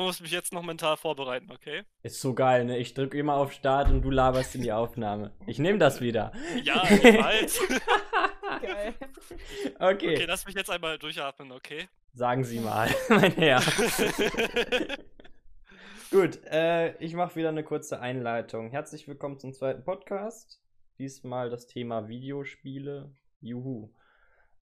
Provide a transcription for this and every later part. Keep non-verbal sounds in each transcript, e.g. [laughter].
muss mich jetzt noch mental vorbereiten, okay? Ist so geil, ne? Ich drücke immer auf Start und du laberst in die Aufnahme. Ich nehme das wieder. Ja, [laughs] ich weiß. Geil. Okay. Okay, lass mich jetzt einmal durchatmen, okay? Sagen Sie mal, [laughs] mein Herr. [laughs] Gut, äh, ich mache wieder eine kurze Einleitung. Herzlich willkommen zum zweiten Podcast. Diesmal das Thema Videospiele. Juhu.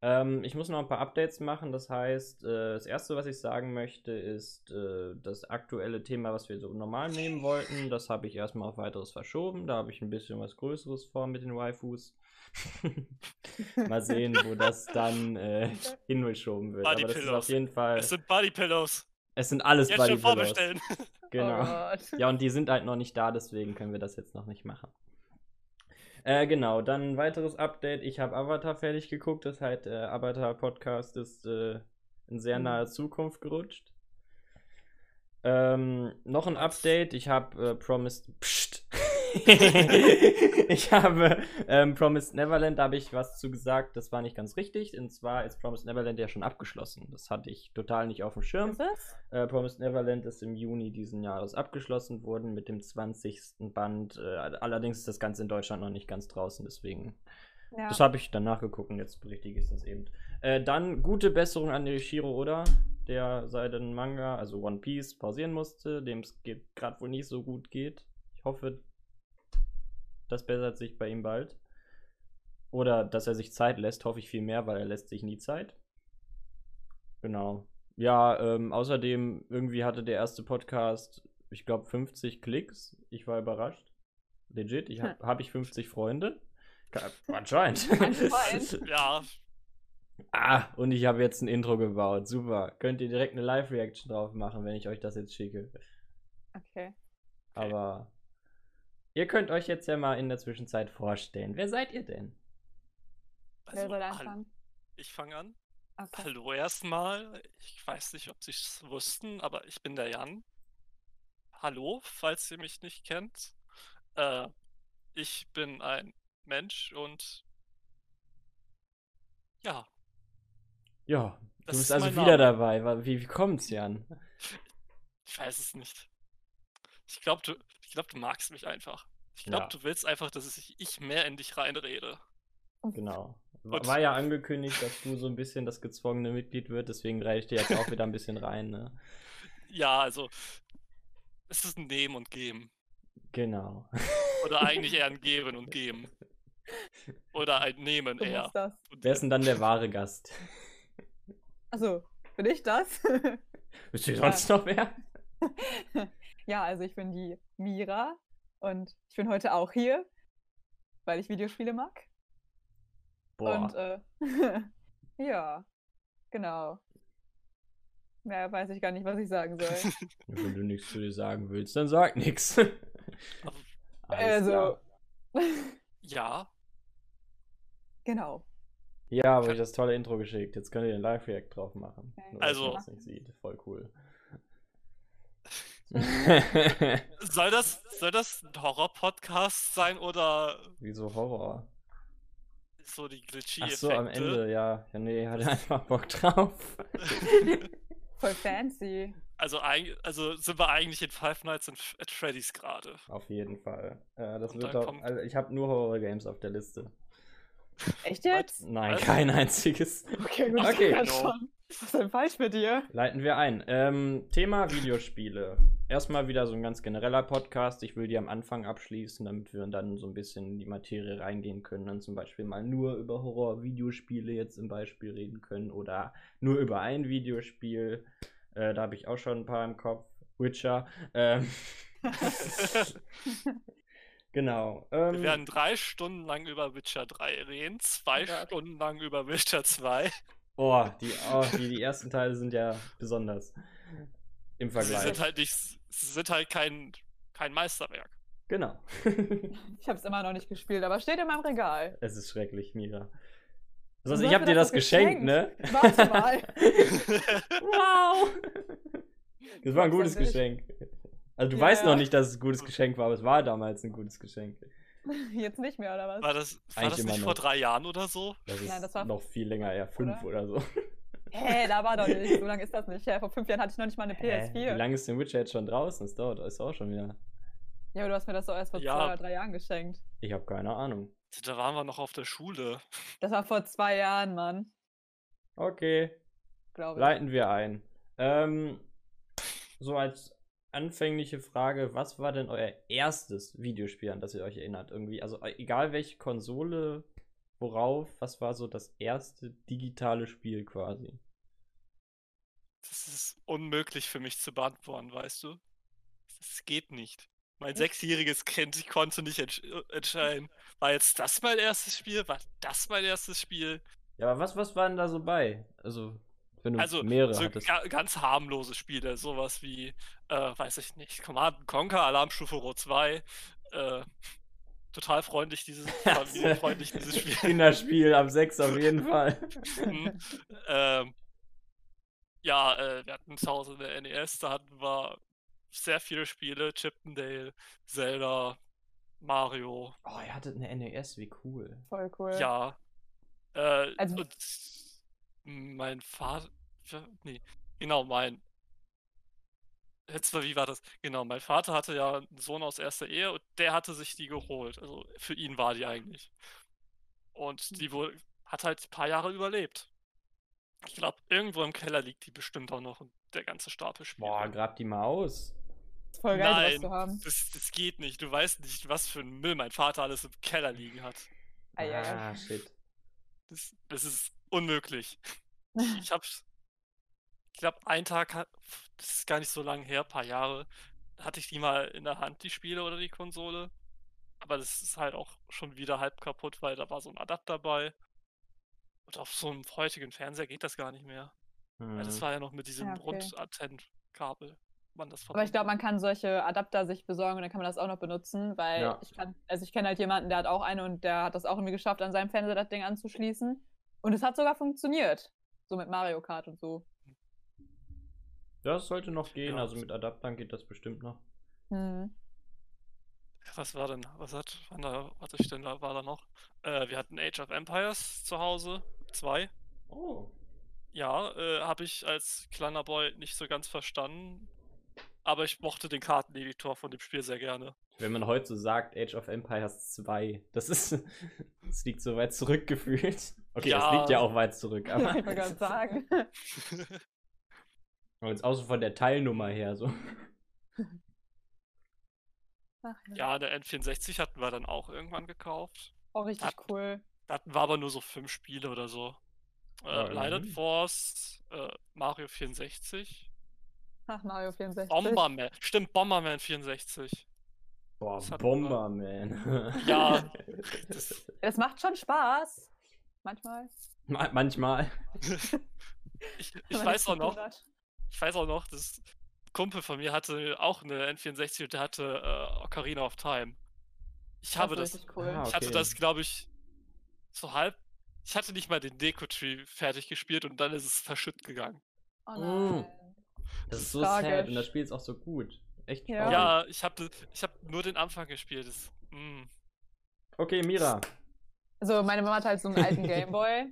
Ähm, ich muss noch ein paar Updates machen. Das heißt, äh, das erste, was ich sagen möchte, ist äh, das aktuelle Thema, was wir so normal nehmen wollten. Das habe ich erstmal auf weiteres verschoben. Da habe ich ein bisschen was Größeres vor mit den Waifus. [laughs] Mal sehen, wo das dann äh, [laughs] hingeschoben wird. Body Aber das ist auf jeden Fall. Es sind Body Pillows. Es sind alles Jetzt Body schon Pillows. vorbestellen. [laughs] Genau. Oh. Ja, und die sind halt noch nicht da, deswegen können wir das jetzt noch nicht machen. Äh, genau, dann ein weiteres Update. Ich habe Avatar fertig geguckt. Das heißt, der Avatar-Podcast ist äh, in sehr Mhm. nahe Zukunft gerutscht. Ähm, noch ein Update. Ich habe äh, Promised. Psst. [laughs] ich habe ähm, Promised Neverland, da habe ich was zu gesagt. Das war nicht ganz richtig. Und zwar ist Promised Neverland ja schon abgeschlossen. Das hatte ich total nicht auf dem Schirm. Äh, Promised Neverland ist im Juni diesen Jahres abgeschlossen worden mit dem 20. Band. Äh, allerdings ist das Ganze in Deutschland noch nicht ganz draußen, deswegen. Ja. Das habe ich dann nachgeguckt und jetzt berichtige ich das eben. Äh, dann gute Besserung an Yoshiro Oda, der seinen Manga, also One Piece, pausieren musste, dem es gerade wohl nicht so gut geht. Ich hoffe, das bessert sich bei ihm bald. Oder dass er sich Zeit lässt, hoffe ich viel mehr, weil er lässt sich nie Zeit. Genau. Ja, ähm, außerdem, irgendwie hatte der erste Podcast, ich glaube, 50 Klicks. Ich war überrascht. Legit, ich habe hab ich 50 Freunde? [laughs] Anscheinend. Anscheinend. [laughs] Ja, ah, und ich habe jetzt ein Intro gebaut. Super. Könnt ihr direkt eine Live-Reaction drauf machen, wenn ich euch das jetzt schicke. Okay. Aber ihr könnt euch jetzt ja mal in der Zwischenzeit vorstellen. Wer seid ihr denn? Wer also, soll hall- anfangen? ich fange an. Okay. Hallo erstmal. Ich weiß nicht, ob Sie es wussten, aber ich bin der Jan. Hallo, falls ihr mich nicht kennt. Äh, ich bin ein Mensch und ja, Ja, du Das bist ist also wieder Name. dabei. Wie, wie kommt's, Jan? ich weiß es nicht. Ich glaube, du, ich glaub, du magst mich einfach. Ich glaube, Ja. du willst einfach, dass ich, ich mehr in dich reinrede. Genau. War, war ja angekündigt, dass du so ein bisschen das gezwungene Mitglied wird, deswegen reiche ich dir jetzt auch wieder ein bisschen rein, ne? Ja, also es ist ein Nehmen und Geben. Genau. Oder eigentlich eher ein Geben und Geben. Oder ein Nehmen eher. Wer ist denn dann der wahre Gast? Achso, bin ich das? Bist du sonst noch wer? [laughs] ja, also ich bin die Mira und ich bin heute auch hier, weil ich Videospiele mag. Boah. Und äh, [laughs] ja, genau. Mehr weiß ich gar nicht, was ich sagen soll. [laughs] Wenn du nichts zu dir sagen willst, dann sag nichts. [laughs] also, Ja, genau. Ja, aber ich das tolle Intro geschickt. Jetzt könnt ihr den Live-React drauf machen. Okay. Nur, Also- man das nicht sieht. Voll cool. [laughs] soll das, soll das ein Horror-Podcast sein oder Wieso Horror? so die glitchy Ach so, am Ende, ja. Ja, nee, hatte einfach [laughs] Bock drauf. [laughs] Voll fancy. Also, also sind wir eigentlich in Five Nights at at Freddy's gerade. Auf jeden Fall. Äh, das Und wird auch. kommt- Also ich habe nur Horror-Games auf der Liste. Echt jetzt? Nein, Was? kein einziges. Okay, gut. Okay. dann No. schon. Was ist denn falsch mit dir? Leiten wir ein. Ähm, Thema Videospiele. Erstmal wieder so ein ganz genereller Podcast. Ich will die am Anfang abschließen, damit wir dann so ein bisschen in die Materie reingehen können und zum Beispiel mal nur über Horror-Videospiele jetzt im Beispiel reden können oder nur über ein Videospiel. Äh, da habe ich auch schon ein paar im Kopf. Witcher. Ähm, [laughs] [laughs] genau. Ähm, Wir werden drei Stunden lang über Witcher 3 reden, zwei Oh Gott. Stunden lang über Witcher 2. oh, die, oh die, die ersten Teile sind ja besonders im Sie Vergleich. sind halt nicht, sie sind halt kein, kein Meisterwerk. Genau. [laughs] Ich habe es immer noch nicht gespielt, aber steht in meinem Regal. Es ist schrecklich, Mira. Also, ich habe dir das das geschenkt, ne? Warte mal. [laughs] wow! Das war ein gutes Geschenk. Also, du Ja, weißt noch nicht, dass es ein gutes Geschenk war, aber es war damals ein gutes Geschenk. [laughs] Jetzt nicht mehr, oder was? War das, war Eigentlich das nicht noch. vor drei Jahren oder so? Das ist Nein, das war- noch viel länger, eher fünf oder, oder? so. [laughs] Hä, da war doch nicht. So lange [laughs] ist das nicht. Ja, vor fünf Jahren hatte ich noch nicht mal eine Hä? PS4. Wie lange ist denn Witcher jetzt schon draußen? Das dauert ist auch schon wieder. Ja, aber du hast mir das doch erst vor Ja. zwei oder drei Jahren geschenkt. Ich habe keine Ahnung. Da waren wir noch auf der Schule. Das war vor zwei Jahren, Mann. Okay, Glaube ich. leiten wir ein. Ähm, so als anfängliche Frage, was war denn euer erstes Videospiel, an das ihr euch erinnert? Irgendwie, also äh, egal welche Konsole, worauf, was war so das erste digitale Spiel quasi? Das ist unmöglich für mich zu beantworten, weißt du? Das geht nicht. Mein sechsjähriges Kind, ich konnte nicht entsch äh, entscheiden. War jetzt das mein erstes Spiel? War das mein erstes Spiel? Ja, aber was, was war denn da so bei? Also, wenn du Also, mehrere so hattest. ga ganz harmlose Spiele, sowas wie, äh, weiß ich nicht, Command Conquer, Alarmstufe Rot 2. Äh, total freundlich, dieses, [laughs] familienfreundlich, dieses [laughs] Spiel. Kinderspiel ab 6 auf [laughs] jeden Fall. Mhm. ähm, ja, äh, wir hatten zu Hause eine NES, da hatten wir sehr viele Spiele, Chippendale, Zelda, Mario, Oh, ihr hattet eine NES, wie cool. Voll cool. ja. Äh, Also- und mein Vater, nee, genau, mein, jetzt mal, wie war das? Genau, mein Vater hatte ja einen Sohn aus erster Ehe und der hatte sich die geholt, also für ihn war die eigentlich. Und die wohl, hat halt ein paar Jahre überlebt. Ich glaube, irgendwo im Keller liegt die bestimmt auch noch und der ganze Stapel Spiele. Boah, grab die mal aus. Ist voll geil, Nein, zu haben. das, das geht nicht. Du weißt nicht, was für ein Müll mein Vater alles im Keller liegen hat. Ei, ei. Ah, shit. Das, das ist unmöglich. [laughs] Ich hab's. Ich glaube, einen Tag, das ist gar nicht so lange her, paar Jahre, hatte ich die mal in der Hand, die Spiele oder die Konsole. Aber das ist halt auch schon wieder halb kaputt, weil da war so ein Adapter bei. Und auf so einem heutigen Fernseher geht das gar nicht mehr. Weil das Mhm. war ja noch mit diesem Ja, okay. Das Aber ich glaube, man kann solche Adapter sich besorgen und dann kann man das auch noch benutzen, weil Ja. ich kann, also ich kenne halt jemanden, der hat auch eine und der hat das auch irgendwie geschafft, an seinem Fernseher das Ding anzuschließen. Und es hat sogar funktioniert. So mit Mario Kart und so. Das sollte noch gehen, Ja. also mit Adaptern geht das bestimmt noch. Hm. Was war denn? Was hat, wann da, was ich denn da, war da noch? Äh, wir hatten Age of Empires zu Hause. Zwei. Oh. Ja, äh, habe ich als kleiner Boy nicht so ganz verstanden. Aber ich mochte den Karteneditor von dem Spiel sehr gerne. Wenn man heute so sagt, Age of Empires 2, das ist. [laughs] Das liegt so weit zurückgefühlt. Okay, das Ja. liegt ja auch weit zurück, [laughs] aber. ich wollte gerade sagen. [laughs] aber jetzt außer von der Teilnummer her so. [laughs] Ach, ja. ja, der N64 hatten wir dann auch irgendwann gekauft. Auch richtig Hat- cool. Da hatten wir aber nur so fünf Spiele oder so. Äh, Lion immerhin. Force, äh, Mario 64, Ach, Mario 64. Bomberman. Stimmt, Bomberman 64. Boah, Das Bomberman. Ja, das- Es macht schon Spaß. Manchmal. Ma- Manchmal. Ich, ich weiß auch noch, hat. ich weiß auch noch, dass ein Kumpel von mir hatte auch eine N64 und der hatte äh, Ocarina of Time. Ich habe ist das, cool. Ah, ich hatte okay. das, glaube ich, so halb. Ich hatte nicht mal den Deko-Tree fertig gespielt und dann ist es verschütt gegangen. Oh Mm. nein. Das ist so Tragisch. sad und das Spiel ist auch so gut. Echt Ja. Ja, ich habe ich hab nur den Anfang gespielt. Das, mm. Okay, Mira. Also meine Mama hat halt so einen alten [laughs] Gameboy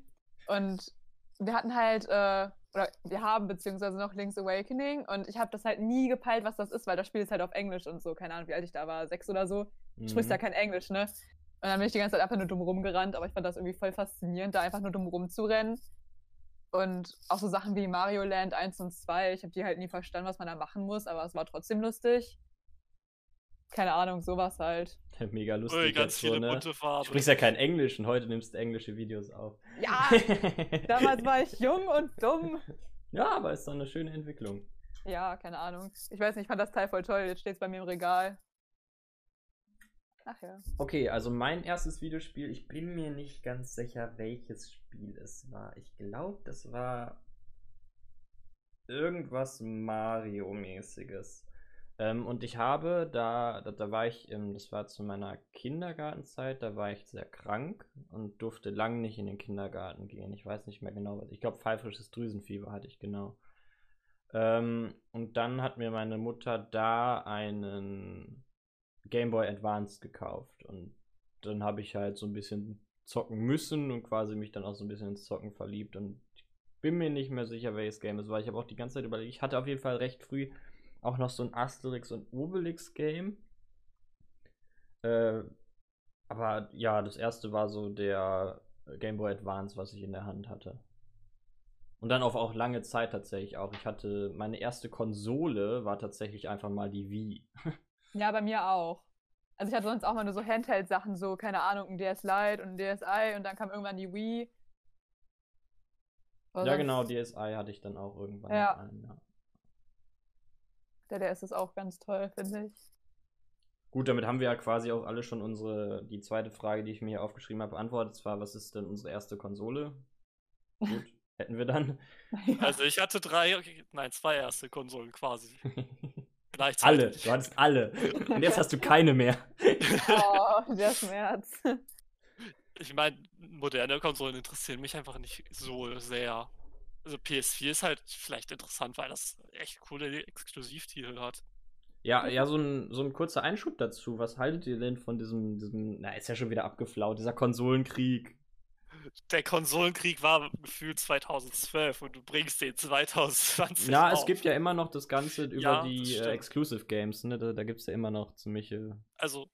und wir hatten halt, äh, oder wir haben beziehungsweise noch Link's Awakening und ich habe das halt nie gepeilt, was das ist, weil das Spiel ist halt auf Englisch und so, keine Ahnung, wie alt ich da war, sechs oder so. Du sprichst ja Mhm. kein Englisch, ne? Und dann bin ich die ganze Zeit einfach nur dumm rumgerannt, aber ich fand das irgendwie voll faszinierend, da einfach nur dumm rumzurennen. Und auch so Sachen wie Mario Land 1 und 2, ich habe die halt nie verstanden, was man da machen muss, aber es war trotzdem lustig. Keine Ahnung, sowas halt. [laughs] Mega lustig. Ui, ganz jetzt viele so, ne? bunte Du Farben. sprichst ja kein Englisch und heute nimmst du englische Videos auf. Ja, [laughs] damals war ich jung und dumm. ja, aber ist doch eine schöne Entwicklung. Ja, keine Ahnung. Ich weiß nicht, ich fand das Teil voll toll. Jetzt steht es bei mir im Regal. Ach ja. Okay, also mein erstes Videospiel, ich bin mir nicht ganz sicher, welches Spiel es war. Ich glaube, das war irgendwas Mario-mäßiges. Ähm, und ich habe da, da, da war ich, im, das war zu meiner Kindergartenzeit, da war ich sehr krank und durfte lang nicht in den Kindergarten gehen. Ich weiß nicht mehr genau, was. Ich glaube, pfeifrisches Drüsenfieber hatte ich genau. Ähm, und dann hat mir meine Mutter da einen Game Boy Advance gekauft. Und dann habe ich halt so ein bisschen zocken müssen und quasi mich dann auch so ein bisschen ins Zocken verliebt. Und ich bin mir nicht mehr sicher, welches Game es war. Ich habe auch die ganze Zeit überlegt. Ich hatte auf jeden Fall recht früh auch noch so ein Asterix und Obelix Game. Äh, aber ja, das erste war so der Game Boy Advance, was ich in der Hand hatte. Und dann auf auch lange Zeit tatsächlich auch. Ich hatte meine erste Konsole war tatsächlich einfach mal die Wii. [laughs] Ja, bei mir auch. Also ich hatte sonst auch mal nur so Handheld-Sachen, so, keine Ahnung, ein DS Lite und ein DSi und dann kam irgendwann die Wii. Aber ja, genau, DSi hatte ich dann auch irgendwann. Ja. einen, ja. Der DS ist auch ganz toll, finde ich. Gut, damit haben wir ja quasi auch alle schon unsere, die zweite Frage, die ich mir hier aufgeschrieben habe, beantwortet. Zwar, was ist denn unsere erste Konsole? Gut, [laughs] hätten wir dann. Also ich hatte drei, nein, zwei erste Konsolen quasi. [laughs] alle, du hattest alle. Und jetzt hast du keine mehr. [laughs] oh, der Schmerz. Ich meine, moderne Konsolen interessieren mich einfach nicht so sehr. Also PS4 ist halt vielleicht interessant, weil das echt coole Exklusivtitel hat. Ja, ja, so ein, so ein kurzer Einschub dazu. Was haltet ihr denn von diesem, diesem, na, ist ja schon wieder abgeflaut, dieser Konsolenkrieg? Der Konsolenkrieg war gefühlt 2012 und du bringst den 2020 Na, es auf. gibt ja immer noch das Ganze [laughs] über Ja, die äh. Exclusive Games, ne? Da, da gibt es ja immer noch ziemliche. Also,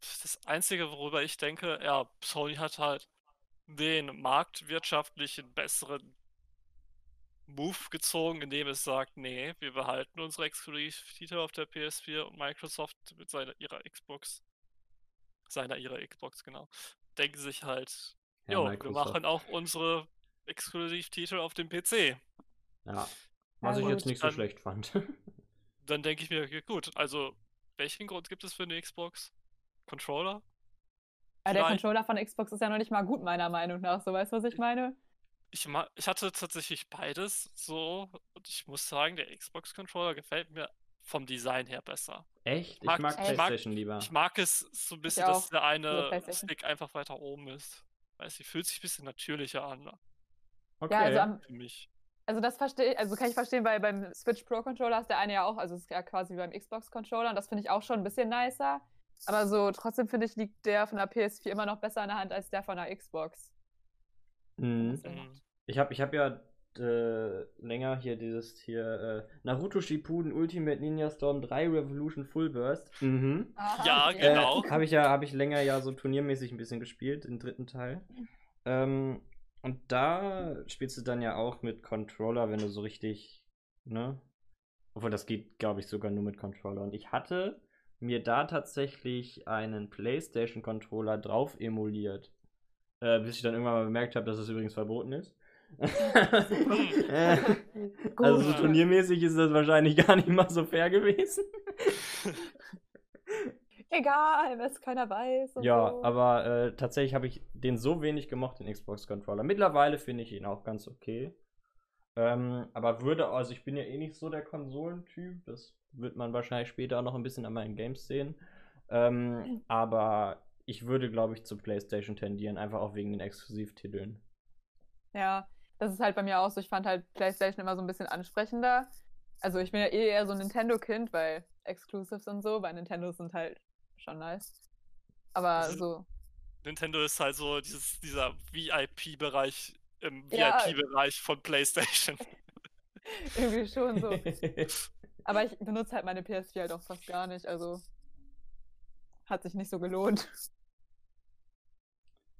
das Einzige, worüber ich denke, ja, Sony hat halt den marktwirtschaftlichen besseren Move gezogen, indem es sagt, nee, wir behalten unsere Exklusivtitel auf der PS4 und Microsoft mit seiner ihrer Xbox, seiner ihrer Xbox, genau, denken sich halt, jo, wir Microsoft. machen auch unsere Exklusivtitel auf dem PC. Ja. Was Ja, ich jetzt nicht so dann- schlecht fand. Dann denke ich mir, ja, gut, also welchen Grund gibt es für eine Xbox? Controller? Aber der Vielleicht- Controller von Xbox ist ja noch nicht mal gut, meiner Meinung nach. So, weißt du, was ich meine? Ich, ma ich hatte tatsächlich beides so und ich muss sagen, der Xbox-Controller gefällt mir vom Design her besser. Echt? Ich mag- mag ich mag- PlayStation lieber. Ich mag es so ein bisschen, dass der eine. Stick einfach weiter oben ist. Weiß nicht, fühlt sich ein bisschen natürlicher an Okay. Ja, also am, für mich. Also das verstehe also kann ich verstehen, weil beim Switch Pro Controller ist der eine ja auch, also ist ja quasi wie beim Xbox Controller und das finde ich auch schon ein bisschen nicer. Aber so trotzdem finde ich, liegt der von der PS4 immer noch besser in der Hand als der von der Xbox. mhm. Ich habe ich hab ja äh, länger hier dieses hier äh, Naruto Shippuden Ultimate Ninja Storm 3 Revolution Full Burst. Mhm. Ja, Äh, genau. habe ich ja habe ich länger ja so turniermäßig ein bisschen gespielt, den dritten Teil. Ähm, und da spielst du dann ja auch mit Controller, wenn du so richtig, ne? Obwohl das geht, glaube ich, sogar nur mit Controller. Und ich hatte mir da tatsächlich einen PlayStation Controller drauf emuliert. Äh, bis ich dann irgendwann mal bemerkt habe, dass es übrigens verboten ist. [laughs] [laughs] Also so turniermäßig ist das wahrscheinlich gar nicht mal so fair gewesen. [laughs] Egal, wenn es keiner weiß. Ja, so. aber äh, tatsächlich habe ich den so wenig gemocht, den Xbox-Controller. Mittlerweile finde ich ihn auch ganz okay. Ähm, aber würde, also ich bin ja eh nicht so der Konsolentyp. Das wird man wahrscheinlich später auch noch ein bisschen an meinen Games sehen. Ähm, aber ich würde, glaube ich, zu PlayStation tendieren, einfach auch wegen den Exklusivtiteln. Ja, das ist halt bei mir auch so. Ich fand halt PlayStation immer so ein bisschen ansprechender. Also ich bin ja eh eher so ein Nintendo-Kind, weil Exclusives und so, weil Nintendo sind halt schon nice. Aber Also- so, Nintendo ist halt so dieses, dieser VIP-Bereich im Ja. VIP-Bereich von PlayStation. [laughs] irgendwie schon so. [laughs] Aber ich benutze halt meine PS4 halt auch fast gar nicht, also hat sich nicht so gelohnt.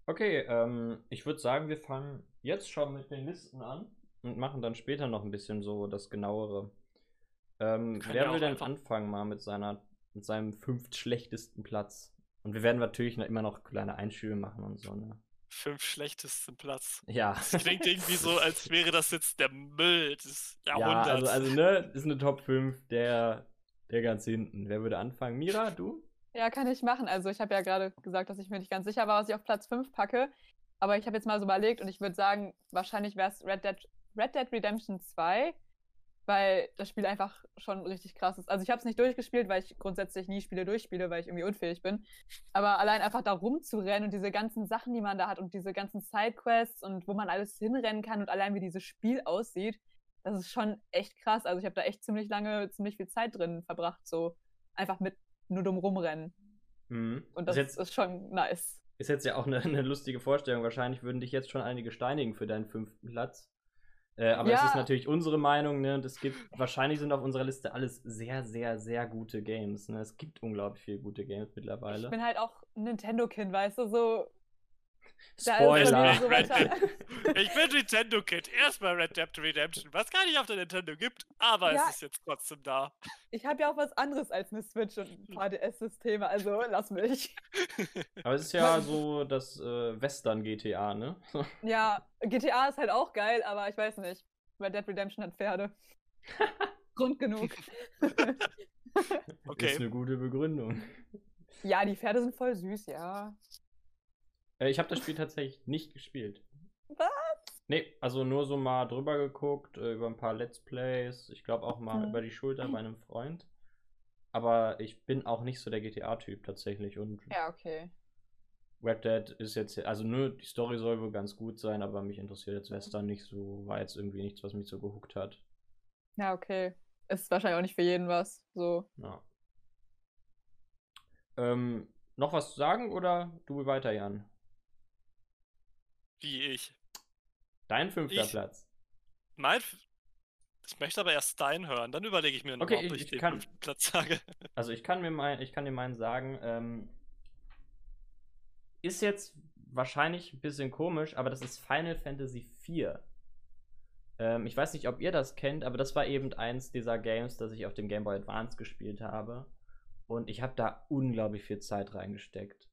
Okay, ähm, ich würde sagen, wir fangen jetzt schon mit den Listen an und machen dann später noch ein bisschen so das genauere. Ähm, wer ja will denn anfangen mal mit seiner, mit seinem fünftschlechtesten Platz? Und wir werden natürlich noch immer noch kleine Einschübe machen und so, ne? Fünf schlechtesten Platz. Ja. Das klingt irgendwie so, [laughs] als wäre das jetzt der Müll des ja, Jahrhunderts. also, also, ne, ist eine Top 5 der, der ganz hinten. Wer würde anfangen? Mira, du? Ja, kann ich machen. Also ich habe ja gerade gesagt, dass ich mir nicht ganz sicher war, was ich auf Platz 5 packe. Aber ich habe jetzt mal so überlegt und ich würde sagen, wahrscheinlich wäre es Red Dead, Red Dead Redemption 2, weil das Spiel einfach schon richtig krass ist. Also ich habe es nicht durchgespielt, weil ich grundsätzlich nie Spiele durchspiele, weil ich irgendwie unfähig bin. Aber allein einfach da rumzurennen und diese ganzen Sachen, die man da hat und diese ganzen Sidequests und wo man alles hinrennen kann und allein wie dieses Spiel aussieht, das ist schon echt krass. Also ich habe da echt ziemlich lange, ziemlich viel Zeit drin verbracht, so einfach mit nur dumm rumrennen. Mhm. Und ist das jetzt, ist schon nice. ist jetzt ja auch eine, [laughs] eine lustige Vorstellung. Wahrscheinlich würden dich jetzt schon einige steinigen für deinen fünften Platz. Äh, aber es Ja. ist natürlich unsere Meinung, ne? Und es gibt, wahrscheinlich sind auf unserer Liste alles sehr, sehr, sehr gute Games. Ne? Es gibt unglaublich viele gute Games Ich mittlerweile. bin halt auch Nintendo-Kind, weißt du, so. da ist bei mir Spoiler! so Red weiter- Ich bin Nintendo-Kid. Erstmal Red Dead Redemption, was gar nicht auf der Nintendo gibt, aber Ja. es ist jetzt trotzdem da. Ich habe ja auch was anderes als eine Switch und ein paar DS-Systeme, also lass mich. [laughs] Aber es ist ja so das äh, Western-GTA, ne? [laughs] Ja, GTA ist halt auch geil, aber ich weiß nicht. Red Dead Redemption hat Pferde. [laughs] Grund genug. Okay. Ist eine gute Begründung. ja, die Pferde sind voll süß, ja. Äh, ich habe das Spiel tatsächlich nicht gespielt. Was? Nee, also nur so mal drüber geguckt, äh, über ein paar Let's Plays. Ich glaube auch mal Mhm. über die Schulter bei einem Freund. Aber ich bin auch nicht so der GTA-Typ tatsächlich. Und Ja, okay. Red Dead ist jetzt, also nur die Story soll wohl ganz gut sein, aber mich interessiert jetzt Western nicht so, war jetzt irgendwie nichts, was mich so gehuckt hat. Ja, okay. Ist wahrscheinlich auch nicht für jeden was. So. Ja. Ähm, noch was zu sagen oder du weiter, Jan? Wie ich. Dein fünfter Ich- Platz. Mein. Ich möchte aber erst deinen hören, dann überlege ich mir noch, Okay, ob ich- ich, den kann- fünften Platz sage. [laughs] Also ich kann mir mein, ich kann dir meinen sagen, ähm, ist jetzt wahrscheinlich ein bisschen komisch, aber das ist Final Fantasy IV. Ähm, ich weiß nicht, ob ihr das kennt, aber das war eben eins dieser Games, das ich auf dem Game Boy Advance gespielt habe. Und ich habe da unglaublich viel Zeit reingesteckt.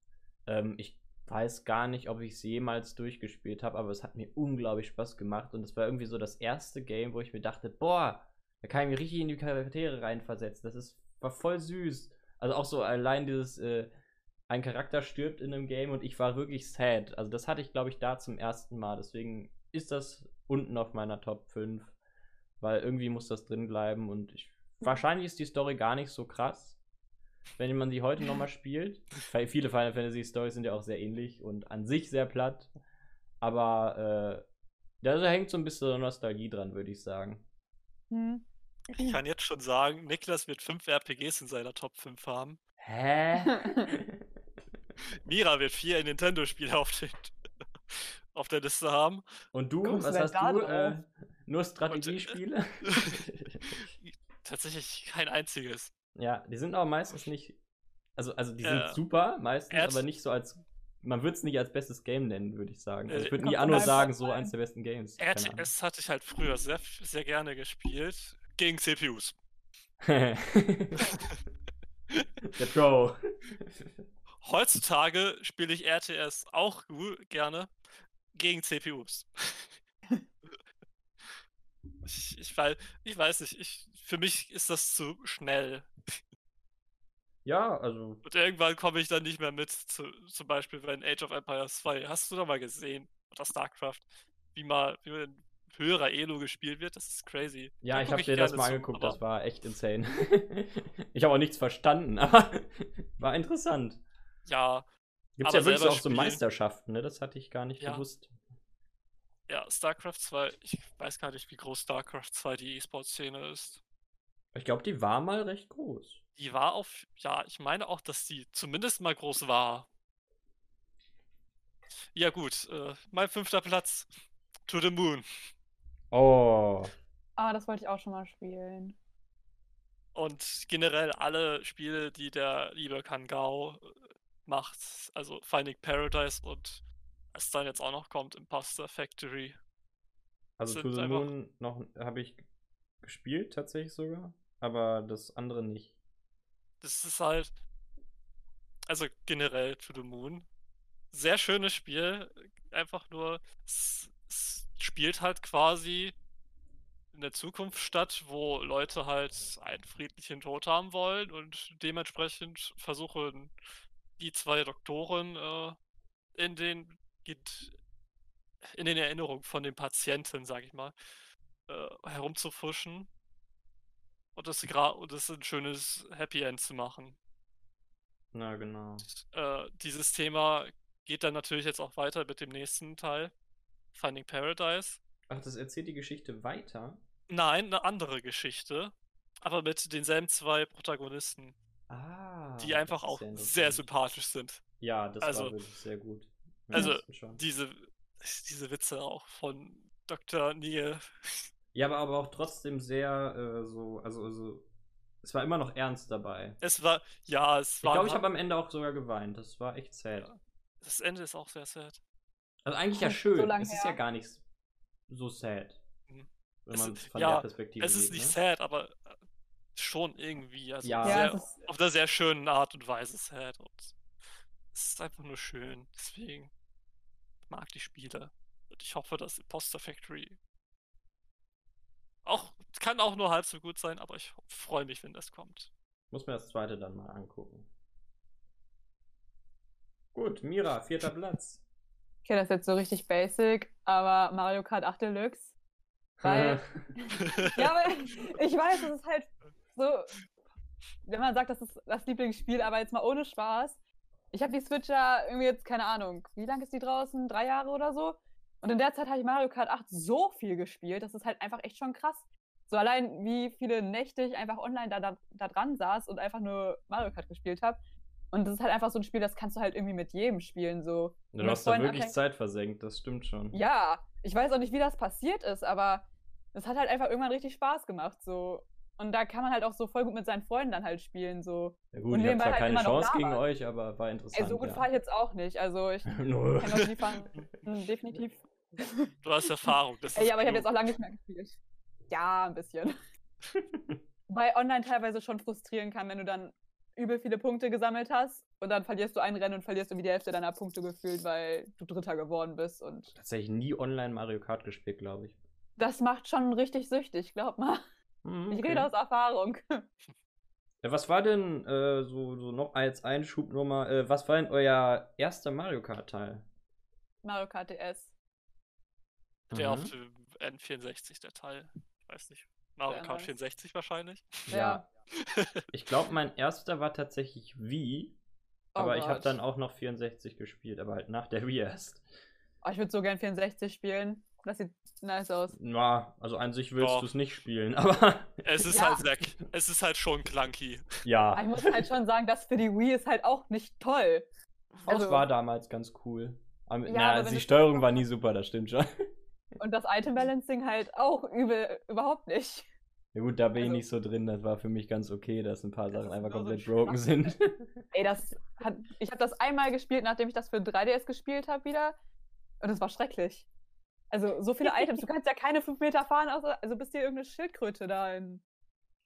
Ähm, ich weiß gar nicht, ob ich es jemals durchgespielt habe, aber es hat mir unglaublich Spaß gemacht. Und es war irgendwie so das erste Game, wo ich mir dachte, boah, da kann ich mich richtig in die Charaktere reinversetzen. Das ist, war voll süß. Also auch so allein dieses, äh, ein Charakter stirbt in einem Game und ich war wirklich sad. Also das hatte ich, glaube ich, da zum ersten Mal. Deswegen ist das unten auf meiner Top 5. Weil irgendwie muss das drin bleiben und ich, wahrscheinlich ist die Story gar nicht so krass, wenn man sie heute nochmal spielt. Weil viele Final Fantasy Stories sind ja auch sehr ähnlich und an sich sehr platt. Aber äh, da hängt so ein bisschen Nostalgie dran, würde ich sagen. Hm. Ich kann jetzt schon sagen, Niklas wird fünf RPGs in seiner Top 5 haben. Hä? [laughs] Mira wird vier Nintendo-Spiele auf, den, [laughs] auf der Liste haben. Und du, Kommst was hast du? Äh, nur Strategiespiele? [laughs] Tatsächlich kein einziges. Ja, die sind aber meistens nicht. Also, also die Äh, sind super, meistens, er aber nicht so als. Man würde es nicht als bestes Game nennen, würde ich sagen. Also ich Äh, würde nie Anno sagen, so eins der besten Games. RTS hatte ich halt früher sehr, sehr gerne gespielt. Gegen CPUs. der Pro. Heutzutage spiele ich RTS auch gerne gegen CPUs. [laughs] ich, ich, weiß, ich weiß nicht, ich, für mich ist das zu schnell. ja, also. Und irgendwann komme ich dann nicht mehr mit, zu, zum Beispiel bei Age of Empires 2. Hast du doch mal gesehen, oder StarCraft, wie mal wie mit höherer Elo gespielt wird? Das ist crazy. Ja, Da ich habe dir das mal zu, angeguckt, das war echt insane. [laughs] ich habe auch nichts verstanden, [laughs] aber war interessant. Ja, Gibt es ja wirklich auch so spielen- Meisterschaften, ne? Das hatte ich gar nicht Ja. gewusst. ja, StarCraft 2, ich weiß gar nicht, wie groß StarCraft 2 die E-Sport-Szene ist. Ich glaube, die war mal recht groß. Die war auf, ja, ich meine auch, dass die zumindest mal groß war. Ja, gut, äh, mein fünfter Platz. To the Moon. Oh. Ah, das wollte ich auch schon mal spielen. Und generell alle Spiele, die der liebe Kangao äh, macht, also Finding Paradise und was dann jetzt auch noch kommt, Imposter Factory. Also To the Moon noch habe ich gespielt tatsächlich sogar, aber das andere nicht. Das ist halt, also generell To the Moon, sehr schönes Spiel. Einfach nur, es, es spielt halt quasi in der Zukunft statt, wo Leute halt einen friedlichen Tod haben wollen und dementsprechend versuchen die zwei Doktoren äh, in den in den Erinnerungen von den Patienten, sag ich mal, äh, herumzufuschen und das, und das ein schönes Happy End zu machen. Na genau. Äh, dieses Thema geht dann natürlich jetzt auch weiter mit dem nächsten Teil, Finding Paradise. Ach, das erzählt die Geschichte weiter. Nein, eine andere Geschichte, aber mit denselben zwei Protagonisten, Ah. die einfach auch sehr interessant. sympathisch sind. Ja, das Also- war wirklich sehr gut. Ja, also. Diese, diese Witze auch von Dr. Neil. Ja, aber, aber auch trotzdem sehr äh, so, also, also, es war immer noch ernst dabei. Es war, ja, es Ich war. glaube, ich habe am Ende auch sogar geweint. Das war echt sad. das Ende ist auch sehr sad. Also eigentlich ja so schön. lang es ist ja her. gar nicht so sad. Mhm. Wenn man es von ja, der Perspektive Es ist sieht, nicht ne? sad, aber äh, schon irgendwie. Also Ja. Ja, sehr, ist, auf einer sehr schönen Art und Weise sad. Und es ist einfach nur schön. Deswegen mag die Spiele. Und ich hoffe, dass Imposter Factory auch kann auch nur halb so gut sein, aber ich freue mich, wenn das kommt. Muss mir das zweite dann mal angucken. Gut, Mira, vierter Platz. okay, das ist jetzt so richtig basic, aber Mario Kart 8 Deluxe. Weil, [laughs] ja, aber ich weiß, es ist halt so, wenn man sagt, das ist das Lieblingsspiel, aber jetzt mal ohne Spaß. Ich habe die Switch ja irgendwie jetzt, keine Ahnung, wie lange ist die draußen? Drei Jahre oder so? Und in der Zeit habe ich Mario Kart 8 so viel gespielt, das ist halt einfach echt schon krass. So allein, wie viele Nächte ich einfach online da, da, da dran saß und einfach nur Mario Kart gespielt habe. Und das ist halt einfach so ein Spiel, das kannst du halt irgendwie mit jedem spielen. So. du hast da wirklich abhängen. Zeit versenkt, das stimmt schon. Ja, ich weiß auch nicht, wie das passiert ist, aber es hat halt einfach irgendwann richtig Spaß gemacht. So. Und da kann man halt auch so voll gut mit seinen Freunden dann halt spielen. So. Ja gut, Und ich habe zwar halt keine Chance gegen euch, aber war interessant. Ey, so gut ja. fahre ich jetzt auch nicht. Also ich kenne Leute, die fahren definitiv. [laughs] Du hast Erfahrung. Das Ey, ist aber ich habe jetzt auch lange nicht mehr gespielt. Ja, ein bisschen. [laughs] Wobei online teilweise schon frustrieren kann, wenn du dann übel viele Punkte gesammelt hast und dann verlierst du ein Rennen und verlierst irgendwie die Hälfte deiner Punkte gefühlt, weil du Dritter geworden bist. Und Tatsächlich nie online Mario Kart gespielt, glaube ich. das macht schon richtig süchtig, glaub mal. Hm, Ich okay. rede aus Erfahrung. [laughs] Ja, was war denn äh, so, so noch als Einschubnummer, äh, was war denn euer erster Mario Kart-Teil? Mario Kart DS. Der Mhm. auf dem N64, der Teil. Ich weiß nicht. Mario Kart nice. 64 wahrscheinlich. Ja. [laughs] Ich glaube, mein erster war tatsächlich Wii, Oh aber ich habe Gott. dann auch noch 64 gespielt, aber halt nach der Wii erst. Oh, ich würde so gern 64 spielen. Das sieht nice aus. Na, also an sich willst du es nicht spielen, [laughs] aber Es ist Ja. halt sehr, es ist halt schon clunky. Aber ich ja, muss halt schon sagen, das für die Wii ist halt auch nicht toll. das also- war damals ganz cool. Aber, Ja, na, aber also die Steuerung war [laughs] nie super, das stimmt schon. Und das Item Balancing halt auch übel, überhaupt nicht. Ja gut, da bin ich Also- nicht so drin, das war für mich ganz okay, dass ein paar Sachen einfach so komplett ein broken sind. [laughs] Ey, das hat, ich habe das einmal gespielt, nachdem ich das für 3DS gespielt habe wieder. Und es war schrecklich. Also so viele Items, du kannst ja keine 5 Meter fahren, außer, also bis dir irgendeine Schildkröte da in den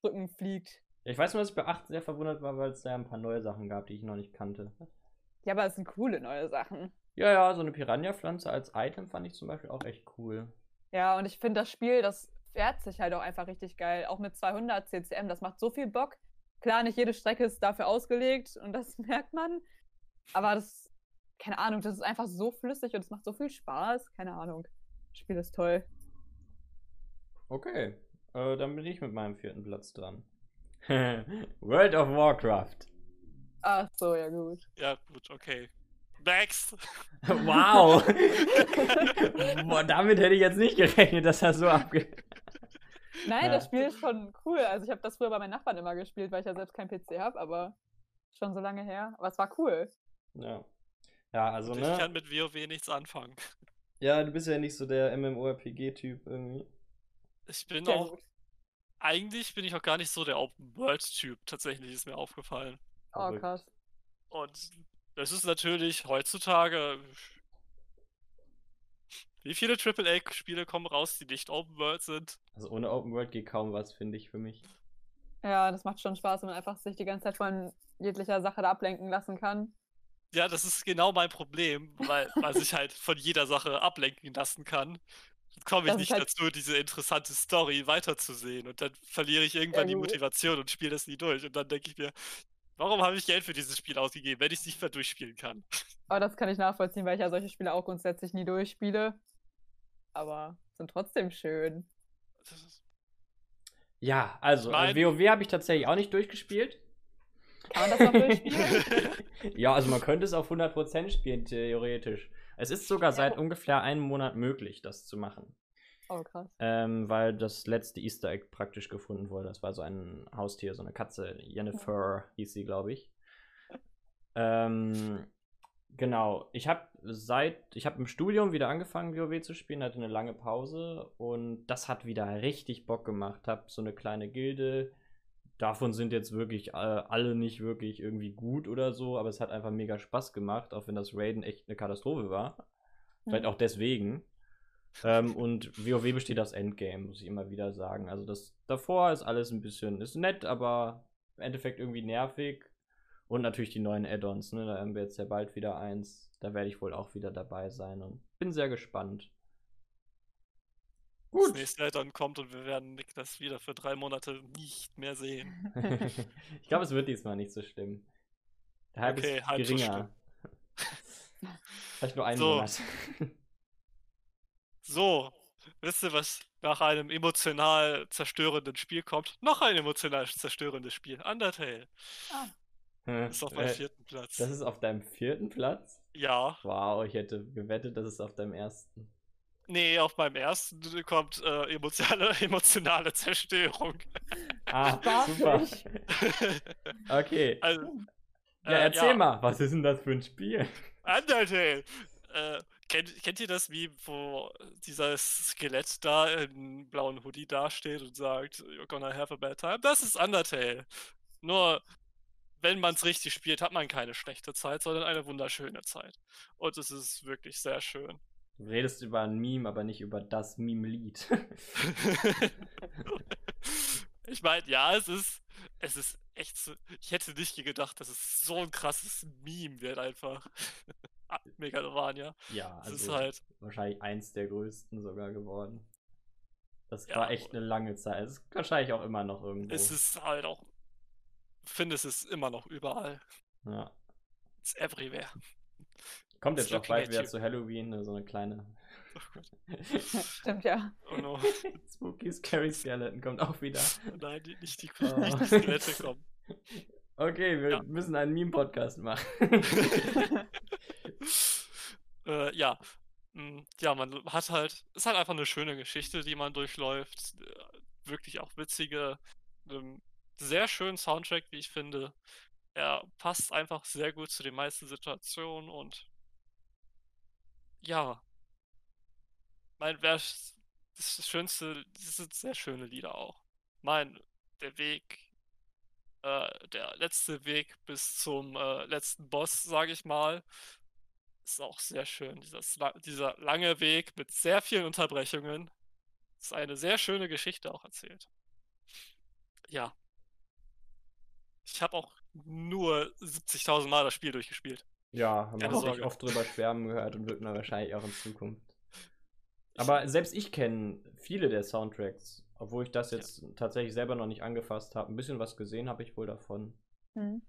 Rücken fliegt. Ich weiß nur, dass ich bei 8 sehr verwundert war, weil es da ein paar neue Sachen gab, die ich noch nicht kannte. Ja, aber es sind coole neue Sachen. Ja, ja, so eine Piranha-Pflanze als Item fand ich zum Beispiel auch echt cool. Ja, und ich finde das Spiel, das fährt sich halt auch einfach richtig geil. Auch mit 200 CCM, das macht so viel Bock. Klar, nicht jede Strecke ist dafür ausgelegt [laughs] und das [laughs] merkt man. Aber das, keine Ahnung, das ist einfach so flüssig und es macht so viel Spaß. Keine Ahnung. Das Spiel ist toll. Okay, äh, dann bin ich mit meinem vierten Platz dran. [laughs] World of Warcraft. Ach so, ja gut. Ja, gut, okay. Next! Wow! [laughs] Boah, damit hätte ich jetzt nicht gerechnet, dass das so abgeht. Nein, Ja. das Spiel ist schon cool. Also ich habe das früher bei meinen Nachbarn immer gespielt, weil ich ja selbst keinen PC habe, aber schon so lange her. Aber es war cool. Ja. Ja, also, Ich ne? kann mit WoW nichts anfangen. Ja, du bist ja nicht so der MMORPG-Typ irgendwie. Ich bin Sehr auch, gut. eigentlich bin ich auch gar nicht so der Open-World-Typ, tatsächlich ist mir aufgefallen. Oh, krass. Und das ist natürlich heutzutage. Wie viele AAA-Spiele kommen raus, die nicht Open World sind? Also ohne Open World geht kaum was, finde ich, für mich. Ja, das macht schon Spaß, wenn man einfach sich die ganze Zeit von jeglicher Sache da ablenken lassen kann. Ja, das ist genau mein Problem, weil man sich halt von jeder Sache ablenken lassen kann. Dann komme ich Das nicht halt- dazu, diese interessante Story weiterzusehen. Und dann verliere ich irgendwann die gut. Motivation und spiele das nie durch. Und dann denke ich mir, warum habe ich Geld für dieses Spiel ausgegeben, wenn ich es nicht mehr durchspielen kann? [laughs] Aber das kann ich nachvollziehen, weil ich ja solche Spiele auch grundsätzlich nie durchspiele. Aber sind trotzdem schön. Ja, also, Ich mein- äh, WoW habe ich tatsächlich auch nicht durchgespielt. Kann man das noch durchspielen? [laughs] ja, also man könnte es auf 100% spielen, theoretisch. Es ist sogar seit ungefähr einem Monat möglich, das zu machen. Oh, krass. Ähm, weil das letzte Easter Egg praktisch gefunden wurde. Das war so ein Haustier, so eine Katze. Jennifer hieß sie, glaube ich. Ähm, Genau, ich habe seit, ich habe im Studium wieder angefangen, WoW zu spielen, hatte eine lange Pause und das hat wieder richtig Bock gemacht. Hab so eine kleine Gilde. Davon sind jetzt wirklich äh, alle nicht wirklich irgendwie gut oder so, aber es hat einfach mega Spaß gemacht, auch wenn das Raiden echt eine Katastrophe war. Vielleicht Mhm. auch deswegen. Ähm, und WoW besteht aus Endgame, muss ich immer wieder sagen. Also das davor ist alles ein bisschen, ist nett, aber im Endeffekt irgendwie nervig. Und natürlich die neuen Add-ons, ne? Da haben wir jetzt ja bald wieder eins. Da werde ich wohl auch wieder dabei sein und bin sehr gespannt. Das Gut. nächste Add-on kommt und wir werden Niklas wieder für drei Monate nicht mehr sehen. [laughs] ich glaube, es wird diesmal nicht so schlimm. Der Hype Okay, ist halb so geringer. Vielleicht nur einen So. Monat. So, wisst ihr, was nach einem emotional zerstörenden Spiel kommt? Noch ein emotional zerstörendes Spiel. Undertale ist auf meinem Äh, vierten Platz. Das ist auf deinem vierten Platz? ja, Wow, ich hätte gewettet, das ist auf deinem ersten. nee, auf meinem ersten kommt äh, emotionale, [laughs] emotionale Zerstörung. Ah, [laughs] super. [laughs] Okay. also, Ja, äh, erzähl ja. mal, was ist denn das für ein Spiel? Undertale. Äh, kennt, kennt ihr das, wie wo dieses Skelett da im blauen Hoodie dasteht und sagt, You're gonna have a bad time? Das ist Undertale. Nur, wenn man es richtig spielt, hat man keine schlechte Zeit, sondern eine wunderschöne Zeit. Und es ist wirklich sehr schön. Du redest über ein Meme, aber nicht über das Meme-Lied. [laughs] ich meine, ja, es ist, es ist echt so, ich hätte nicht gedacht, dass es so ein krasses Meme wird einfach. [laughs] Megalovania. ja, ist also halt, wahrscheinlich eins der größten sogar geworden. Das Ja, war echt eine lange Zeit. Es ist wahrscheinlich auch immer noch irgendwo. es ist halt auch, finde es ist immer noch überall. ja. It's everywhere. Kommt jetzt auch bald wieder zu Halloween, ne, so eine kleine [laughs] Oh. Stimmt, ja. Oh no. [laughs] Spooky Scary Skeleton kommt auch wieder. Nein, die, nicht die, Oh. nicht die Skelette kommen. Okay, wir Ja. müssen einen Meme-Podcast machen. Äh, ja. Mm, Ja, man hat halt, ist halt einfach eine schöne Geschichte, die man durchläuft. äh, Wirklich auch witzige, ähm, sehr schönen Soundtrack, wie ich finde. Er passt einfach sehr gut zu den meisten Situationen und ja, mein, das Schönste, das sind sehr schöne Lieder auch. Mein, der Weg, äh, der letzte Weg bis zum äh, letzten Boss, sage ich mal, ist auch sehr schön. Dieses, dieser lange Weg mit sehr vielen Unterbrechungen ist eine sehr schöne Geschichte auch erzählt. Ja. Ich habe auch nur 70.000 Mal das Spiel durchgespielt. Ja, haben wir Sorge. oft drüber schwärmen gehört und wird man wahrscheinlich auch in Zukunft. Aber selbst ich kenne viele der Soundtracks, obwohl ich das Ja. jetzt tatsächlich selber noch nicht angefasst habe. Ein bisschen was gesehen habe ich wohl davon. Hm.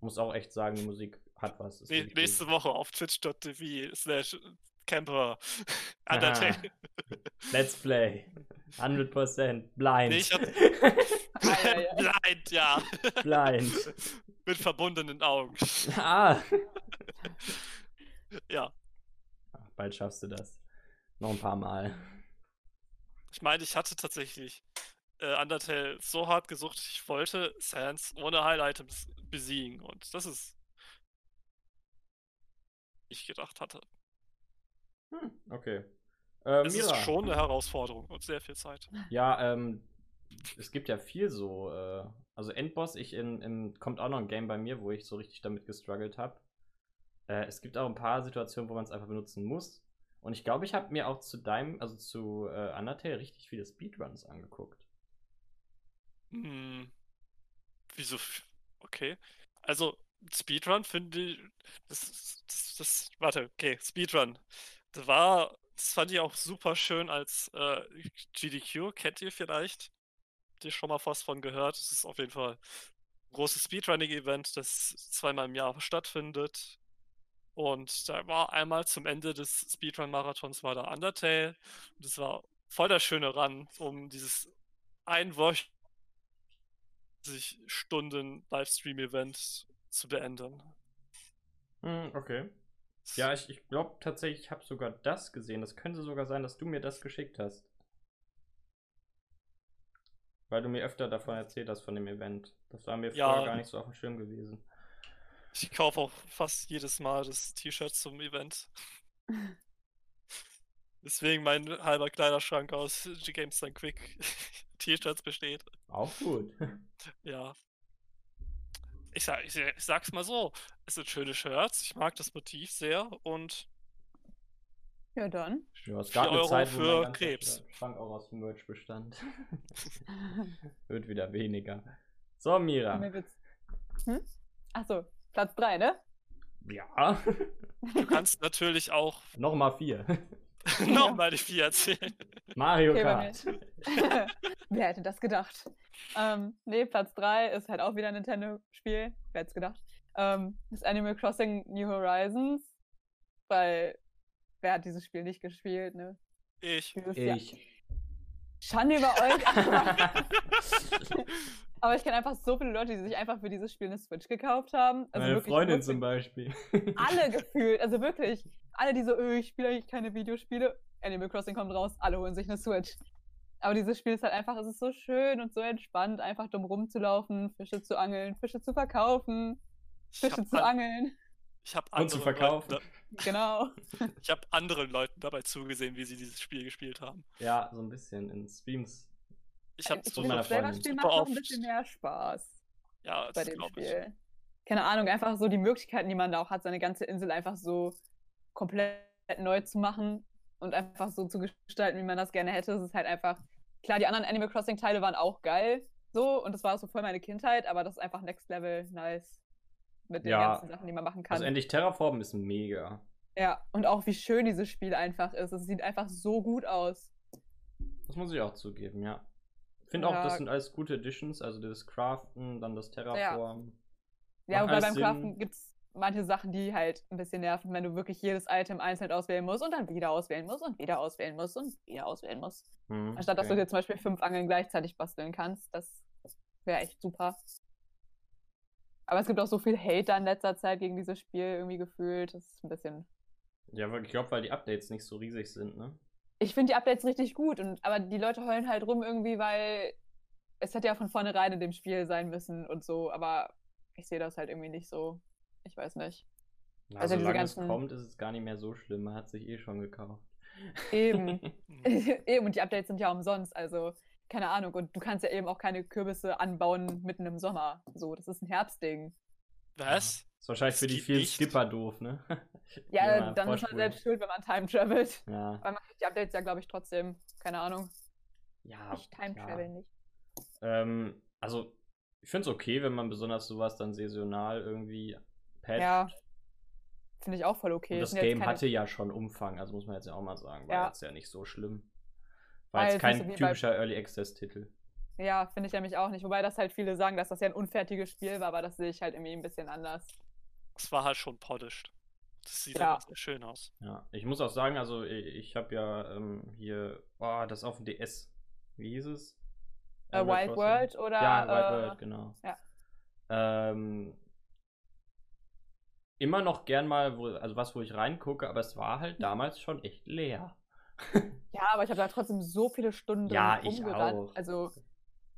Muss auch echt sagen, die Musik hat was. Ne wirklich nächste Woche auf twitch.tv slash Camper. [laughs] Undertale. [laughs] Let's Play. 100% blind. Nee, hab-. [laughs] Blind, ja. blind. Mit verbundenen Augen. Ah. Ja. Ach, Bald schaffst du das. Noch ein paar Mal. Ich meine, ich hatte tatsächlich äh, Undertale so hart gesucht, ich wollte Sans ohne Highlight-Items besiegen. Und das ist. Ich gedacht hatte. Hm, okay. Äh, Es Mira. ist schon eine Herausforderung und sehr viel Zeit. Ja, ähm, es gibt ja viel so, äh, also Endboss, ich in, in, kommt auch noch ein Game bei mir, wo ich so richtig damit gestruggelt habe. Äh, es gibt auch ein paar Situationen, wo man es einfach benutzen muss. Und ich glaube, ich habe mir auch zu deinem, also zu äh, Undertale richtig viele Speedruns angeguckt. Hm. Wieso? Okay. Also, Speedrun finde ich. Das, das, das. Warte, okay, Speedrun. Das war. Das fand ich auch super schön als äh, GDQ. Kennt ihr vielleicht? Habt ihr schon mal was von gehört? Das ist auf jeden Fall ein großes Speedrunning-Event, das zweimal im Jahr stattfindet. Und da war einmal zum Ende des Speedrun-Marathons war da Undertale. Und das war voll der schöne Run, um dieses einwöchige Stunden Livestream-Event zu beenden. Hm, okay. Ja, ich, ich glaube tatsächlich, ich habe sogar das gesehen. Das könnte sogar sein, dass du mir das geschickt hast. Weil du mir öfter davon erzählt hast, von dem Event. Das war mir Ja. vorher gar nicht so auf dem Schirm gewesen. Ich kaufe auch fast jedes Mal das T-Shirt zum Event. [laughs] Deswegen mein halber Kleiderschrank aus G-Games Done Quick [laughs] T-Shirts besteht. Auch gut. Ja. Ich, sag, ich, ich sag's mal so, es sind schöne Shirts, ich mag das Motiv sehr und Ja, dann. Ja, es 4 gab eine Euro Zeit, wo für mein Krebs. Schrank auch aus Merch bestand. [laughs] Wird wieder weniger. So, Mira. Hm? Achso, Platz 3, ne? Ja. du kannst natürlich auch [laughs] Nochmal vier. [laughs] nochmal die vier erzählen. Mario Okay, Kart. Wer hätte das gedacht? Ähm, nee, Platz 3 ist halt auch wieder ein Nintendo-Spiel. Wer hätte es gedacht? Ähm, ist Animal Crossing New Horizons. Weil, wer hat dieses Spiel nicht gespielt, ne? Ich. Dieses Jahr. Ich. Schande über euch. [laughs] [laughs] Aber ich kenne einfach so viele Leute, die sich einfach für dieses Spiel eine Switch gekauft haben. Also Meine wirklich, Freundin wirklich zum Beispiel. Alle [laughs] gefühlt. Also wirklich. Alle, die so, öh, ich spiele eigentlich keine Videospiele. Animal Crossing kommt raus, alle holen sich eine Switch. Aber dieses Spiel ist halt einfach, es ist so schön und so entspannt, einfach dumm rumzulaufen, Fische zu angeln, Fische zu verkaufen, Fische zu an- angeln. Ich habe Und zu verkaufen. Genau. [laughs] Ich habe anderen Leuten dabei zugesehen, wie sie dieses Spiel gespielt haben. Ja, so ein bisschen in Streams. Ich habe so meiner finde, das selber Freundin. Spiel macht noch oft- ein bisschen mehr Spaß ja, bei das dem glaube ich. Spiel. Keine Ahnung, einfach so die Möglichkeiten, die man da auch hat, seine ganze Insel einfach so komplett neu zu machen und einfach so zu gestalten, wie man das gerne hätte. Es ist halt einfach, klar, die anderen Animal Crossing Teile waren auch geil, so, und das war so voll meine Kindheit, aber das ist einfach next level nice. Mit den Ja. ganzen Sachen, die man machen kann. Also endlich Terraform ist mega. ja, und auch wie schön dieses Spiel einfach ist. Es sieht einfach so gut aus. Das muss ich auch zugeben, ja. Ich finde auch, Ja. das sind alles gute Additions, also das Craften, dann das Terraform. Ja, Macht wobei beim Sinn. Craften gibt es manche Sachen, die halt ein bisschen nerven, wenn du wirklich jedes Item einzeln auswählen musst und dann wieder auswählen musst und wieder auswählen musst und wieder auswählen musst. Hm, Anstatt dass du okay. dir zum Beispiel fünf Angeln gleichzeitig basteln kannst. Das wäre echt super. Aber es gibt auch so viel Hate da in letzter Zeit gegen dieses Spiel irgendwie gefühlt. Das ist ein bisschen. Ja, ich glaube, weil die Updates nicht so riesig sind, ne? Ich finde die Updates richtig gut, und, aber die Leute heulen halt rum irgendwie, weil es hätte ja von vornherein in dem Spiel sein müssen und so. Aber ich sehe das halt irgendwie nicht so. Ich weiß nicht. Na, Also diese solange es ganzen- kommt, ist es gar nicht mehr so schlimm. Man hat sich eh schon gekauft. Eben. [laughs] [laughs] Eben, und die Updates sind ja umsonst, also keine Ahnung. Und du kannst ja eben auch keine Kürbisse anbauen mitten im Sommer. So, das ist ein Herbstding. Was? Ist wahrscheinlich Das für die vielen nicht. Skipper doof, ne? [laughs] Ja, immer dann ist man selbst schuld, wenn man time travelt. Ja. Weil man kriegt die Updates ja, glaube ich, trotzdem. Keine Ahnung. Ja. ich time travel nicht. Ähm, also, ich finde es okay, wenn man besonders sowas dann saisonal irgendwie patcht. Ja. Finde ich auch voll okay. Und das Game keine- hatte ja schon Umfang, also muss man jetzt ja auch mal sagen. War Ja. jetzt ja nicht so schlimm. War War jetzt kein so wie bei- typischer Early Access-Titel. Ja, finde ich nämlich auch nicht. Wobei das halt viele sagen, dass das ja ein unfertiges Spiel war, aber das sehe ich halt irgendwie ein bisschen anders. Es war halt schon polished. Das sieht Ja. ja. sehr schön aus. Ja, ich muss auch sagen, also ich, ich habe ja ähm, hier, oh, das auf dem DS. Wie hieß es? Äh, Wild. World oder. Ja, Wild äh, World, genau. ja. Ähm, immer noch gern mal, wo, also was, wo ich reingucke, aber es war halt damals schon echt leer. [laughs] Ja, aber ich habe da trotzdem so viele Stunden Ja, ich auch. Also,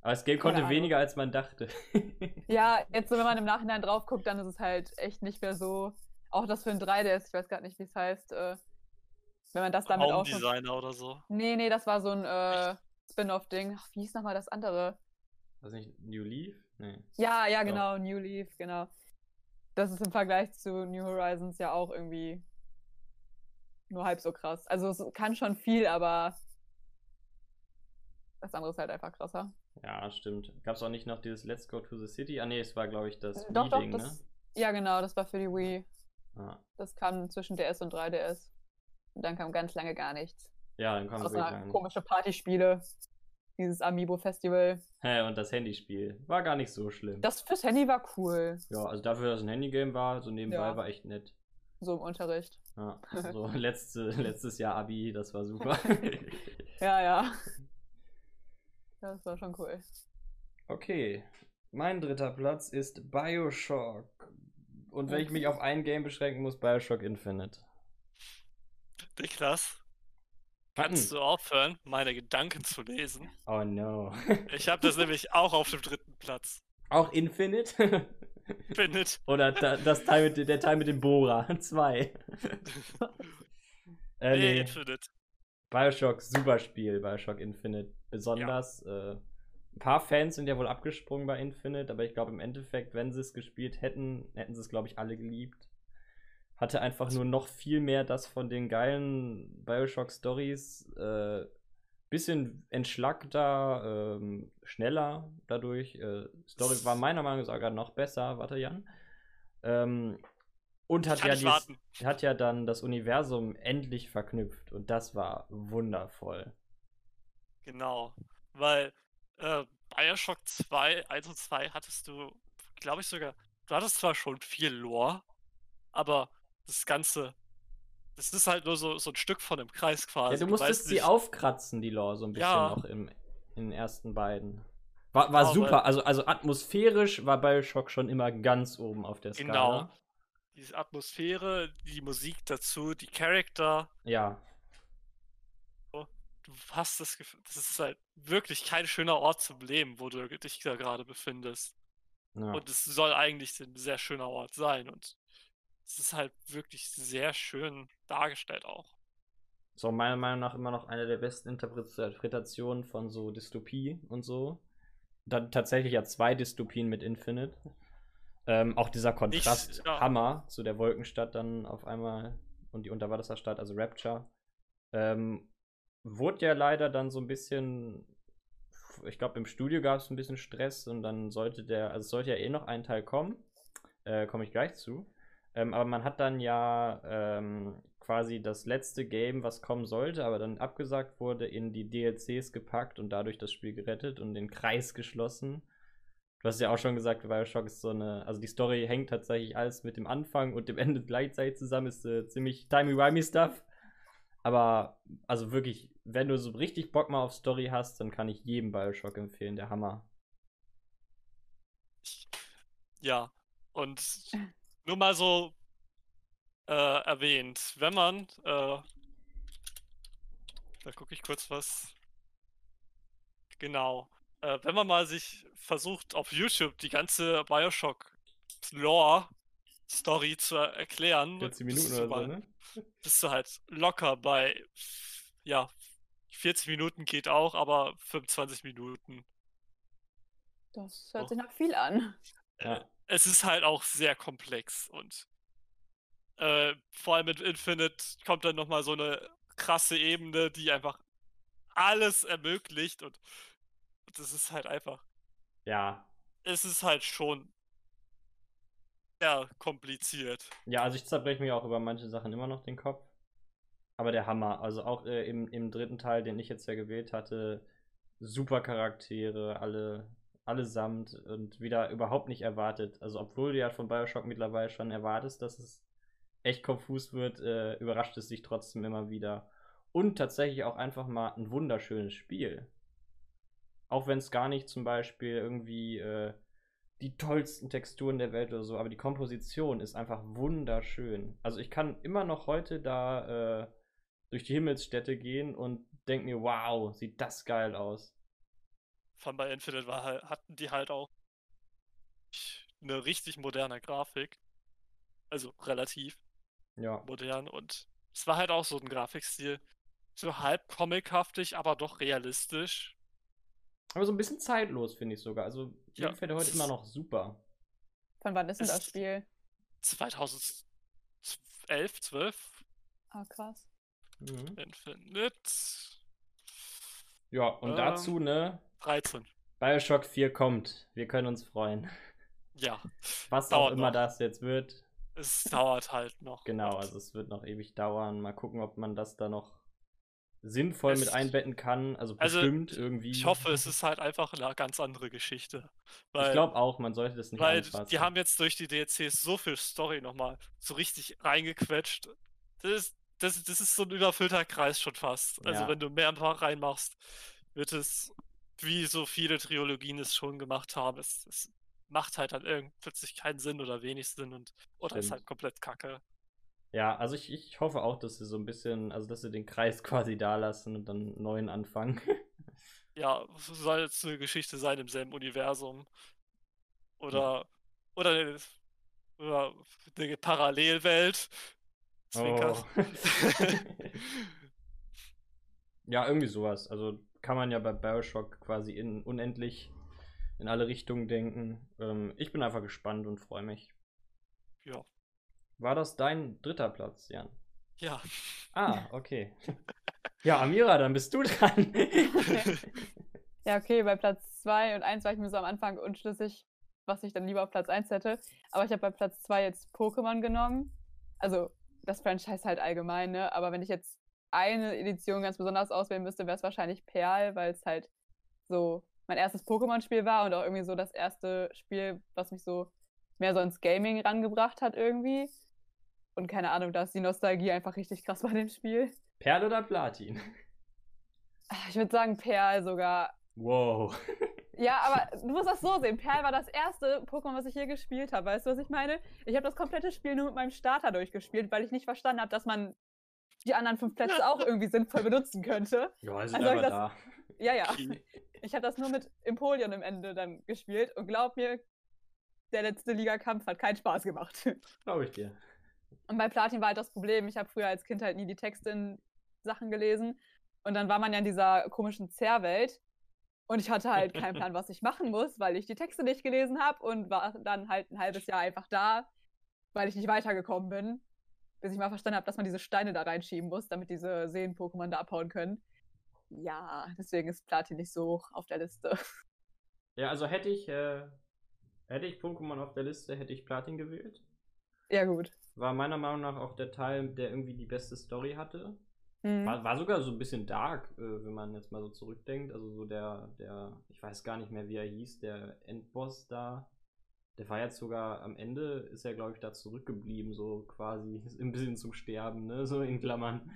Aber das Game Keine konnte Ahnung. weniger, als man dachte. [laughs] Ja, jetzt so, wenn man im Nachhinein drauf guckt, dann ist es halt echt nicht mehr so. Auch das für ein 3DS, ich weiß gerade nicht, wie es heißt. Äh, wenn man das damit auch. Raumdesigner oder so. Nee, nee, das war so ein äh, Spin-off-Ding. Ach, Wie hieß nochmal das andere? Was nicht, New Leaf? Nee. Ja, ja, genau, New Leaf, genau. Das ist im Vergleich zu New Horizons ja auch irgendwie nur halb so krass. Also es kann schon viel, aber das andere ist halt einfach krasser. Ja, stimmt. Gab es auch nicht noch dieses Let's Go to the City? Ah, nee, es war, glaube ich, das Doch, doch, Wii-Ding, das, ne? ja genau, das war für die Wii. Ah. Das kam zwischen DS und 3DS. Und dann kam ganz lange gar nichts. Ja, dann kam Außer lange nicht. komische Partyspiele. Dieses Amiibo-Festival. Hä, und das Handyspiel. War gar nicht so schlimm. Das fürs Handy war cool. ja, also dafür, dass es ein Handygame war, so nebenbei Ja. war echt nett. So im Unterricht. Ja, [laughs] so letzte, letztes Jahr Abi, das war super. [laughs] Ja, ja. Das war schon cool. okay, mein dritter Platz ist Bioshock. Und wenn ich mich auf ein Game beschränken muss, Bioshock Infinite. Niklas, kannst du aufhören, meine Gedanken zu lesen? Oh no. Ich habe das nämlich auch auf dem dritten Platz. Auch Infinite? [laughs] Infinite. Oder da, das Teil mit, der Teil mit dem Bohrer. [laughs] Zwei. [laughs] äh, nee, nee. Infinite. Bioshock, super Spiel, Bioshock Infinite. Besonders. Äh, ein paar Fans sind ja wohl abgesprungen bei Infinite, aber ich glaube im Endeffekt, wenn sie es gespielt hätten, hätten sie es, glaube ich, alle geliebt. Hatte einfach nur noch viel mehr das von den geilen Bioshock-Stories. Äh, bisschen entschlackter, ähm, schneller dadurch. Äh, Story war meiner Meinung nach sogar noch besser. Warte, Jan. Ähm, und hat ja, dies, hat ja dann das Universum endlich verknüpft. Und das war wundervoll. Genau. Weil äh, Bioshock 2, 1 und 2 hattest du, glaube ich sogar, du hattest zwar schon viel Lore, aber das Ganze, das ist halt nur so, so ein Stück von dem Kreis quasi. ja, du musstest sie nicht- aufkratzen, die Lore, so ein bisschen Ja. noch im, in den ersten beiden. War, war Ja, super. Also, also atmosphärisch war Bioshock schon immer ganz oben auf der Skala. Genau. Diese Atmosphäre, die Musik dazu, die Charakter, Ja. du hast das Gefühl, das ist halt wirklich kein schöner Ort zum Leben, wo du dich da gerade befindest. ja. Und es soll eigentlich ein sehr schöner Ort sein. Und es ist halt wirklich sehr schön dargestellt auch. So, meiner Meinung nach immer noch eine der besten Interpretationen von so Dystopie und so. Dann tatsächlich ja zwei Dystopien mit Infinite. Ähm, auch dieser Kontrast ja. Hammer zu der Wolkenstadt dann auf einmal und die Unterwasserstadt, also Rapture. Ähm, wurde ja leider dann so ein bisschen, ich glaube, im Studio gab es ein bisschen Stress und dann sollte der, also es sollte ja eh noch ein Teil kommen. Äh, Komme ich gleich zu. Ähm, aber man hat dann ja ähm, quasi das letzte Game, was kommen sollte, aber dann abgesagt wurde, in die DLCs gepackt und dadurch das Spiel gerettet und den Kreis geschlossen. Du hast ja auch schon gesagt, Bioshock ist so eine, also die Story hängt tatsächlich alles mit dem Anfang und dem Ende [laughs] gleichzeitig zusammen, ist äh, ziemlich timey-wimey Stuff. Aber, also wirklich, wenn du so richtig Bock mal auf Story hast, dann kann ich jedem Bioshock empfehlen, der Hammer. Ja. Und nur mal so äh, erwähnt, wenn man, äh, da gucke ich kurz was. Genau. Äh, wenn man mal sich versucht, auf YouTube die ganze Bioshock Lore Story zu erklären, 40 bist Minuten du oder so, mal- ne? bist du halt locker bei, ja, 40 Minuten geht auch, aber 25 Minuten. Das hört Oh. sich nach viel an. Ja. Es ist halt auch sehr komplex und äh, vor allem mit Infinite kommt dann nochmal so eine krasse Ebene, die einfach alles ermöglicht und das ist halt einfach, Ja. es ist halt schon sehr kompliziert. Ja, also ich zerbreche mir auch über manche Sachen immer noch den Kopf. Aber der Hammer. Also auch äh, im, im dritten Teil, den ich jetzt ja gewählt hatte, super Charaktere, alle, allesamt und wieder überhaupt nicht erwartet. Also obwohl du ja von Bioshock mittlerweile schon erwartest, dass es echt konfus wird, äh, überrascht es dich trotzdem immer wieder. Und tatsächlich auch einfach mal ein wunderschönes Spiel. Auch wenn es gar nicht zum Beispiel irgendwie äh, die tollsten Texturen der Welt oder so, aber die Komposition ist einfach wunderschön. Also ich kann immer noch heute da äh, durch die Himmelsstädte gehen und denke mir, wow, sieht das geil aus. Von bei Infinite war halt, hatten die halt auch eine richtig moderne Grafik. Also relativ. Ja. modern und es war halt auch so ein Grafikstil. So halb comichaftig, aber doch realistisch. Aber so ein bisschen zeitlos, finde ich sogar. Also mir Ja, gefällt heute immer noch super. Von wann ist denn das Spiel? 2011, 12, Ah, krass. Mhm. Infinite, Ja, und Ähm. dazu, ne, 13. Bioshock 4 kommt. Wir können uns freuen. Ja, Was auch Dauert immer noch. das jetzt wird. es dauert halt noch. Genau, also es wird noch ewig dauern. Mal gucken, ob man das da noch sinnvoll Es- mit einbetten kann. Also Also, bestimmt irgendwie. Ich hoffe, es ist halt einfach eine ganz andere Geschichte. Weil, Ich glaube auch, man sollte das nicht weil anfassen. die haben jetzt durch die DLCs so viel Story nochmal so richtig reingequetscht. Das ist, das, das ist so ein überfüllter Kreis schon fast. Also Ja. wenn du mehr einfach reinmachst, wird es, wie so viele Trilogien es schon gemacht haben, es, es macht halt dann irgend plötzlich keinen Sinn oder wenig Sinn und oder ist Stimmt. halt komplett kacke. Ja, also ich, ich hoffe auch, dass sie so ein bisschen, also dass sie den Kreis [laughs] quasi da lassen und dann einen neuen anfangen. [laughs] Ja, es soll jetzt eine Geschichte sein im selben Universum. Oder Oder eine, oder eine Parallelwelt. Zwinker. Oh. [laughs] ja, irgendwie sowas. Also kann man ja bei Bioshock quasi in unendlich in alle Richtungen denken. Ähm, ich bin einfach gespannt und freue mich. ja. War das dein dritter Platz, Jan? Ja. Ah, [laughs] okay. Ja, Amira, dann bist du dran. [laughs] Ja, okay, bei Platz 2 und 1 war ich mir so am Anfang unschlüssig, was ich dann lieber auf Platz 1 hätte. Aber ich habe bei Platz 2 jetzt Pokémon genommen. Also das Franchise halt allgemein, ne? Aber wenn ich jetzt eine Edition ganz besonders auswählen müsste, wäre es wahrscheinlich Perl, weil es halt so mein erstes Pokémon-Spiel war und auch irgendwie so das erste Spiel, was mich so mehr so ins Gaming rangebracht hat irgendwie. Und keine Ahnung, da ist die Nostalgie einfach richtig krass bei dem Spiel. Perl oder Platin? Ah, Ich würde sagen Perl sogar. Wow. Ja, [laughs] aber du musst das so sehen. Perl war das erste Pokémon, was ich je gespielt habe. Weißt du, was ich meine? Ich habe das komplette Spiel nur mit meinem Starter durchgespielt, weil ich nicht verstanden habe, dass man die anderen fünf Plätze auch irgendwie sinnvoll benutzen könnte. Ja, sind Also aber das- da. Ja, ja. Ich habe das nur mit Empoleon im Ende dann gespielt und glaub mir, der letzte Ligakampf hat keinen Spaß gemacht. [laughs] Glaube ich dir. Und bei Platin war halt das Problem, ich habe früher als Kind halt nie die Texte in Sachen gelesen. Und dann war man ja in dieser komischen Zerrwelt. Und ich hatte halt keinen Plan, [laughs] was ich machen muss, weil ich die Texte nicht gelesen habe und war dann halt ein halbes Jahr einfach da, weil ich nicht weitergekommen bin. Bis ich mal verstanden habe, dass man diese Steine da reinschieben muss, damit diese Seen-Pokémon da abhauen können. Ja, deswegen ist Platin nicht so hoch auf der Liste. Ja, also hätte ich, äh, hätte ich Pokémon auf der Liste, hätte ich Platin gewählt. Ja, gut. War meiner Meinung nach auch der Teil, der irgendwie die beste Story hatte. Hm. War, war sogar so ein bisschen dark, äh, wenn man jetzt mal so zurückdenkt. Also so der, der, ich weiß gar nicht mehr, wie er hieß, der Endboss da. Der war jetzt sogar am Ende, ist er, glaube ich, da zurückgeblieben, so quasi [laughs] ein bisschen zum Sterben, ne? So in Klammern.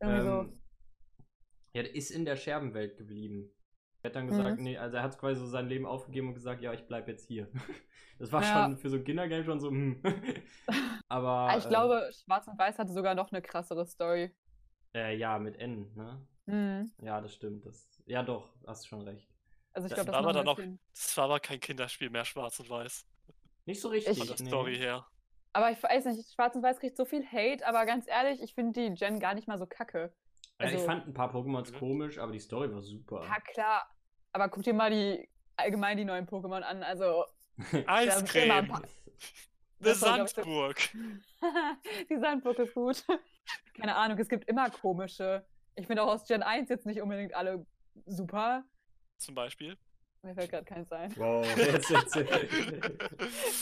Irgendwie so. Ähm, Ja, der ist in der Scherbenwelt geblieben. Er hat dann gesagt, Mhm. nee, also er hat quasi so sein Leben aufgegeben und gesagt, ja, ich bleib jetzt hier. [laughs] Das war Ja. schon für so ein Kindergame schon so, hm. [laughs] Aber. Ah, ich äh, glaube, Schwarz und Weiß hatte sogar noch eine krassere Story. Äh, ja, mit N, ne? Hm. Ja, das stimmt. Das, ja, doch, hast schon recht. Also ich Das glaube, das war aber noch dann bisschen- das war aber kein Kinderspiel mehr, schwarz und weiß. Nicht so richtig. Von der. Story her. Aber ich weiß nicht, Schwarz und Weiß kriegt so viel Hate, aber ganz ehrlich, ich finde die Gen gar nicht mal so kacke. Ja, ich Also- fand ein paar Pokémons Mhm. komisch, aber die Story war super. Ja, klar. Aber guck dir mal die allgemein die neuen Pokémon an. Also, [laughs] Eiscreme. paar- [laughs] Eine Sandburg. [laughs] die Sandburg ist gut. Keine Ahnung, es gibt immer komische. Ich finde auch aus Gen 1 jetzt nicht unbedingt alle super. Zum Beispiel. Mir fällt gerade keins ein. Wow, jetzt, jetzt,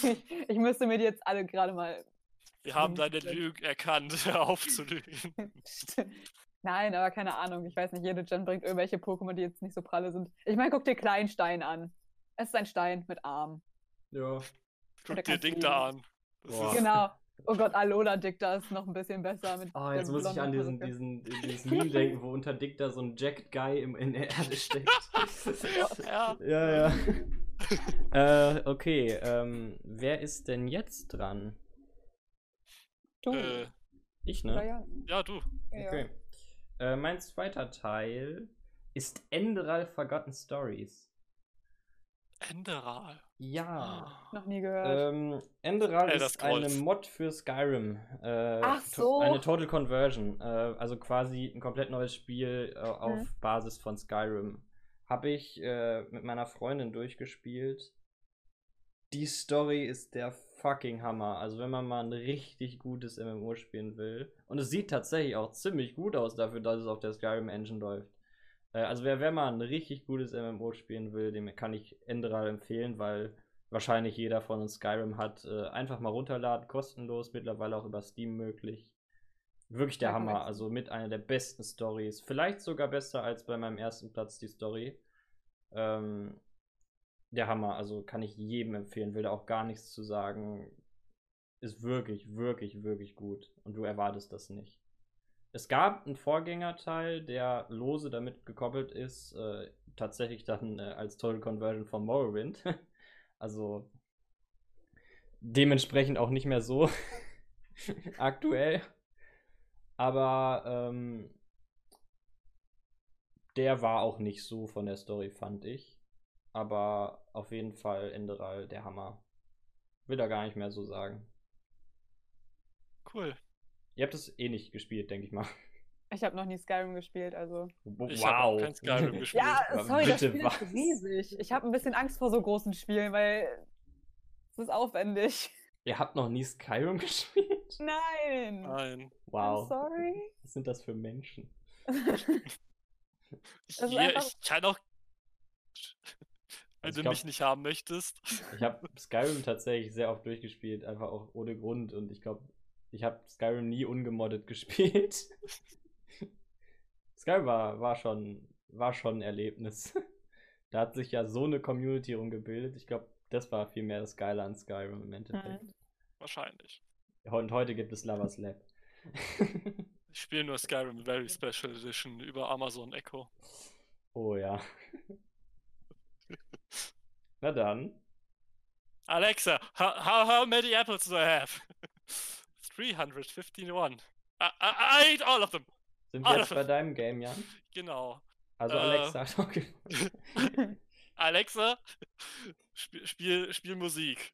Ich, ich müsste mir die jetzt alle gerade mal. Wir haben deine Lügen erkannt. [laughs] Hör auf zu lügen. [laughs] Nein, aber keine Ahnung. Ich weiß nicht, jede Gen bringt irgendwelche Pokémon, die jetzt nicht so pralle sind. Ich meine, guck dir Kleinstein an. Es ist ein Stein mit Arm. ja. Guck dir Ding da an. Das Boah. ist, Genau. Oh Gott, Alola Dicta ist noch ein bisschen besser mit. Oh, der jetzt muss ich an diesen, Perücke. diesen, dieses Meme denken, wo unter Dick da so ein Jacked Guy im, in der Erde steckt. [laughs] ja, ja, ja. [laughs] äh, okay, ähm, wer ist denn jetzt dran? Du. äh, Ich, ne? ja. ja, du. Okay. Äh, mein zweiter Teil ist Enderal Forgotten Stories. Enderal. Ja. [gasps] Noch nie gehört. Ähm, Enderal Elder ist eine Scrolls. Mod für Skyrim. Äh, Ach to- so. Eine Total Conversion. Äh, also quasi ein komplett neues Spiel äh, auf Mhm. Basis von Skyrim. Habe ich äh, mit meiner Freundin durchgespielt. Die Story ist der fucking Hammer. Also wenn man mal ein richtig gutes MMO spielen will. Und es sieht tatsächlich auch ziemlich gut aus dafür, dass es auf der Skyrim Engine läuft. Äh, also wer, wer mal ein richtig gutes MMO spielen will, dem kann ich Enderal empfehlen, weil wahrscheinlich jeder von uns Skyrim hat. Äh, einfach mal runterladen, kostenlos, mittlerweile auch über Steam möglich. Wirklich der Ja, Hammer, also mit einer der besten Stories. Vielleicht sogar besser als bei meinem ersten Platz die Story. Ähm, der Hammer, also kann ich jedem empfehlen, will da auch gar nichts zu sagen. Ist wirklich, wirklich, wirklich gut. Und du erwartest das nicht. Es gab einen Vorgängerteil, der lose damit gekoppelt ist, äh, tatsächlich dann äh, als Total Conversion von Morrowind. [laughs] also dementsprechend auch nicht mehr so [laughs] aktuell. Aber ähm, der war auch nicht so von der Story, fand ich. Aber auf jeden Fall Enderal der Hammer. will da gar nicht mehr so sagen. Cool. Ihr habt es eh nicht gespielt, denke ich mal. Ich habe noch nie Skyrim gespielt, also. Ich hab auch kein Skyrim [laughs] gespielt. Ja, sorry, das bitte Spiel was? ist riesig. Ich habe ein bisschen Angst vor so großen Spielen, weil es ist aufwendig. Ihr habt noch nie Skyrim [laughs] gespielt? Nein. Nein. I'm sorry. Was sind das für Menschen? [laughs] Ich, hier, einfach- ich kann auch. Wenn Also du ich glaub- mich nicht haben möchtest. Ich habe Skyrim tatsächlich sehr oft durchgespielt, einfach auch ohne Grund. Und ich glaube, ich habe Skyrim nie ungemoddet [laughs] gespielt. Skyrim war, war, schon, war schon ein Erlebnis. Da hat sich ja so eine Community rumgebildet. Ich glaube, das war viel mehr das Geile an Skyrim im Endeffekt. Mhm. Wahrscheinlich. Und heute gibt es Lovers Lab. Ich spiele nur Skyrim Very Special Edition über Amazon Echo. oh ja. Na dann. Alexa, how, how, how many apples do I have? 351. I, I, I ate all of them. Sind wir jetzt das- bei deinem Game, Jan? Genau. Also Äh. Alexa [laughs] auch gewonnen. [laughs] Alexa, spiel, spiel, spiel Musik.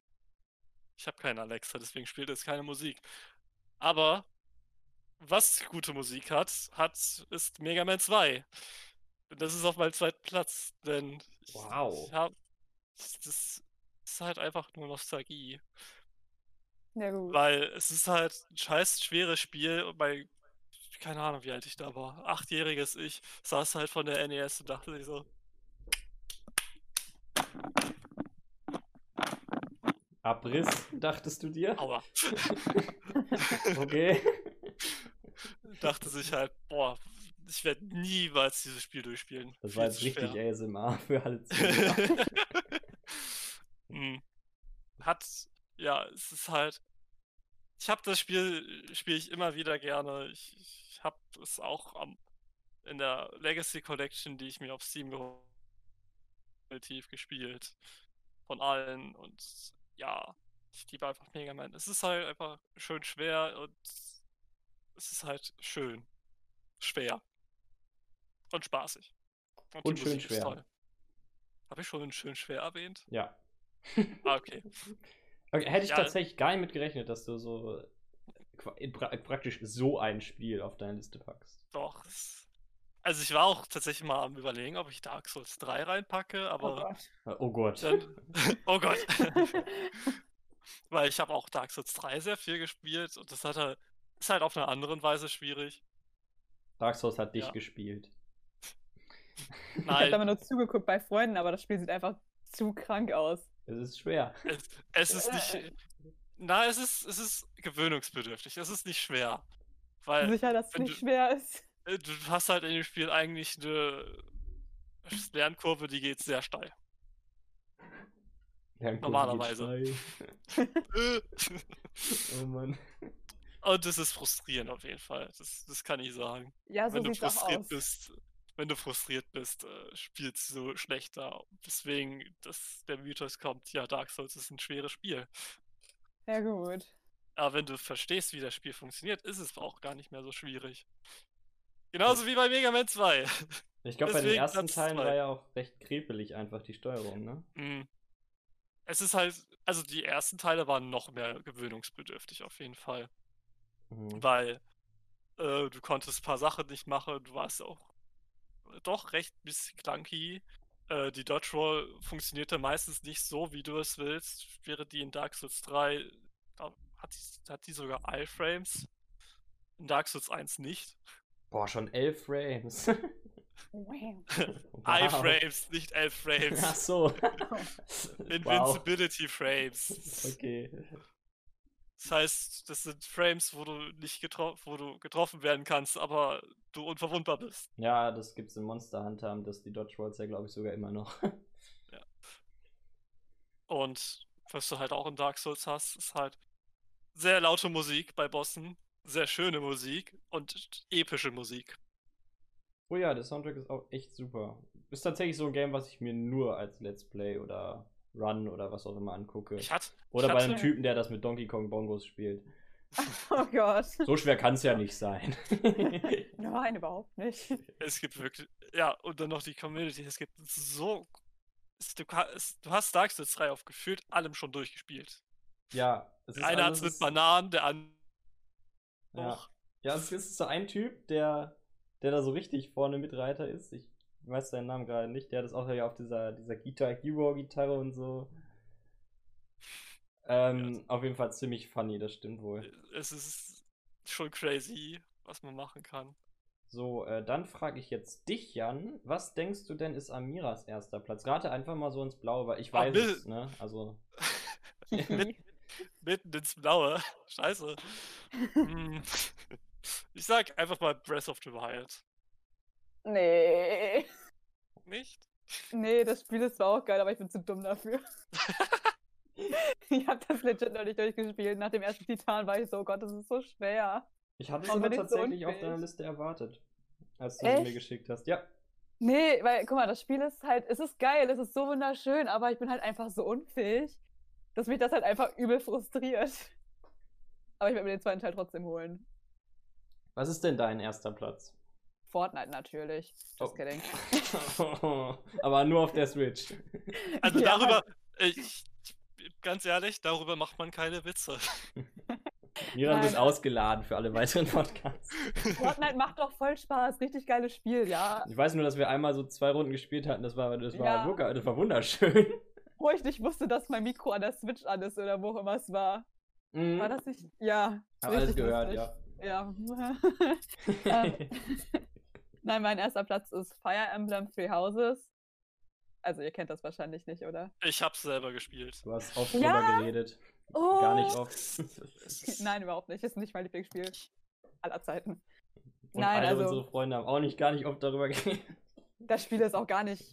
Ich habe keine Alexa, deswegen spielt es keine Musik. Aber was gute Musik hat, hat ist Mega Man 2. Und Das ist auf meinem zweiten Platz, denn ich, Wow. ich hab, das ist halt einfach nur Nostalgie. Ja, gut. Weil es ist halt ein scheiß schweres Spiel und bei, keine Ahnung, wie alt ich da war, achtjähriges Ich, saß halt von der NES und dachte sich so, Abriss, dachtest du dir? aua. [laughs] Okay. [laughs] dachte sich halt, boah, ich werde niemals dieses Spiel durchspielen. Das Viel war jetzt richtig schwer. ASMR für alle [laughs] Zuhörer. Hm. Hat, ja, es ist halt. Ich habe das Spiel, spiele ich immer wieder gerne. Ich, ich habe es auch am, in der Legacy Collection, die ich mir auf Steam geholt relativ gespielt. Von allen. Und ja, ich liebe einfach Mega Man. Es ist halt einfach schön schwer und es ist halt schön. Schwer. Und spaßig. die Und schön Musik schwer. Habe ich schon schön schwer erwähnt? Ja. Ah, okay. [laughs] Okay, hätte ich Ja. tatsächlich gar nicht mit gerechnet, dass du so pra praktisch so ein Spiel auf deine Liste packst. Doch. Also ich war auch tatsächlich mal am überlegen, ob ich Dark Souls 3 reinpacke, Oh aber Gott. Oh Gott. dann. [laughs] oh Gott. [laughs] Weil ich habe auch Dark Souls 3 sehr viel gespielt und das hat halt, ist halt auf eine andere Weise schwierig. Dark Souls hat dich Ja. gespielt. Ich habe da Nein, mal nur zugeguckt bei Freunden, aber das Spiel sieht einfach zu krank aus. Es ist schwer. es, es ist nicht. Na, es ist, es ist gewöhnungsbedürftig. Es ist nicht schwer. Weil Sicher, dass es nicht du- schwer ist. äh, du hast halt in dem Spiel eigentlich eine Lernkurve, die geht sehr steil. Lernkurve Normalerweise. steil. [laughs] Oh Mann. Und es ist frustrierend auf jeden Fall. Das, das kann ich sagen. Ja, so wenn du frustriert bist, wenn du frustriert bist, äh, spielst du schlechter. Deswegen, dass der Mythos kommt, ja, Dark Souls ist ein schweres Spiel. Ja, gut. Aber wenn du verstehst, wie das Spiel funktioniert, ist es auch gar nicht mehr so schwierig. Genauso wie bei Mega Man 2. Ich glaube, bei den ersten Platz Teilen zwei. war ja auch recht krepelig einfach die Steuerung, ne? Mm. Es ist halt, also die ersten Teile waren noch mehr gewöhnungsbedürftig auf jeden Fall. Mhm. weil äh, du konntest ein paar Sachen nicht machen, du warst auch doch recht bisschen clunky. Äh, die Dodge Roll funktionierte meistens nicht so, wie du es willst, während die in Dark Souls 3 da hat die, hat die sogar iframes. In Dark Souls 1 nicht. Boah, schon elf Frames. Wow. [laughs] Wow. iframes, nicht 11 [laughs] Frames. Ach so. [laughs] wow. Invincibility Frames. Okay. Das heißt, das sind Frames, wo du nicht getro wo du getroffen werden kannst, aber du unverwundbar bist. Ja, das gibt's in Monster Hunter, das die Dodge Rolls ja, glaube ich, sogar immer noch. [laughs] Und was du halt auch in Dark Souls hast, ist halt sehr laute Musik bei Bossen, sehr schöne Musik und epische Musik. Oh ja, der Soundtrack ist auch echt super. Ist tatsächlich so ein Game, was ich mir nur als Let's Play oder Run oder was auch immer angucke. Ich hatte, Oder ich bei hatte, einem Typen, der das mit Donkey Kong Bongos spielt. [laughs] Oh Gott. So schwer kann es ja nicht sein. [laughs] Nein, überhaupt nicht. es gibt wirklich, ja, und dann noch die Community, es gibt so, es, du, es, du hast Dark Souls 3 auf gefühlt allem schon durchgespielt. Ja, es ist Einer hat es mit Bananen, der andere Ja. Ja, es ist so ein Typ, der, der da so richtig vorne Mitreiter ist. Ich weiß seinen Namen gerade nicht. Der hat das auch ja auf dieser, dieser Guitar Hero Gitarre und so. Ähm, auf jeden Fall ziemlich funny, das stimmt wohl. Es ist schon crazy, was man machen kann. So, äh, dann frage ich jetzt dich, Jan. Was denkst du denn ist Amiras erster Platz? Rate einfach mal so ins Blaue, weil ich Ah, weiß Bill. es, ne? Also. [laughs] Mitten ins Blaue. Scheiße. [laughs] Hm. Ich sag einfach mal Breath of the Wild. Nee. Nicht? Nee, das Spiel ist zwar auch geil, aber ich bin zu dumm dafür. [laughs] ich habe das legit noch nicht durchgespielt. Nach dem ersten Titan war ich so, oh Gott, das ist so schwer. ich hatte es aber bin ich so tatsächlich auf deiner Liste erwartet, als du sie mir geschickt hast. Ja. Nee, weil, guck mal, das Spiel ist halt, es ist geil, es ist so wunderschön, aber ich bin halt einfach so unfähig, dass mich das halt einfach übel frustriert. Aber ich werde mir den zweiten Teil trotzdem holen. Was ist denn dein erster Platz? Fortnite natürlich. Just Oh. kidding. [laughs] aber nur auf der Switch. [laughs] Also [laughs] Ja. darüber, ich, ganz ehrlich, darüber macht man keine Witze. Miran wird ausgeladen für alle weiteren Podcasts. Fortnite macht doch voll Spaß, richtig geiles Spiel, ja. Ich weiß nur, dass wir einmal so zwei Runden gespielt hatten. Das war, das war, Ja. das war wunderschön. Wo ich nicht wusste, dass mein Mikro an der Switch an ist oder wo auch immer es war. Mhm. War das nicht? Ja. Hab alles gehört, lustig. ja. Ja. Ähm, Nein, mein erster Platz ist Fire Emblem Three Houses. Also ihr kennt das wahrscheinlich nicht, oder? Ich hab's selber gespielt. Du hast oft Ja. drüber geredet. Oh! Gar nicht oft. [laughs] Nein, überhaupt nicht. Ist nicht mein Lieblingsspiel aller Zeiten. Und Nein, alle also- unsere Freunde haben auch nicht gar nicht oft darüber geredet. Das Spiel ist auch gar nicht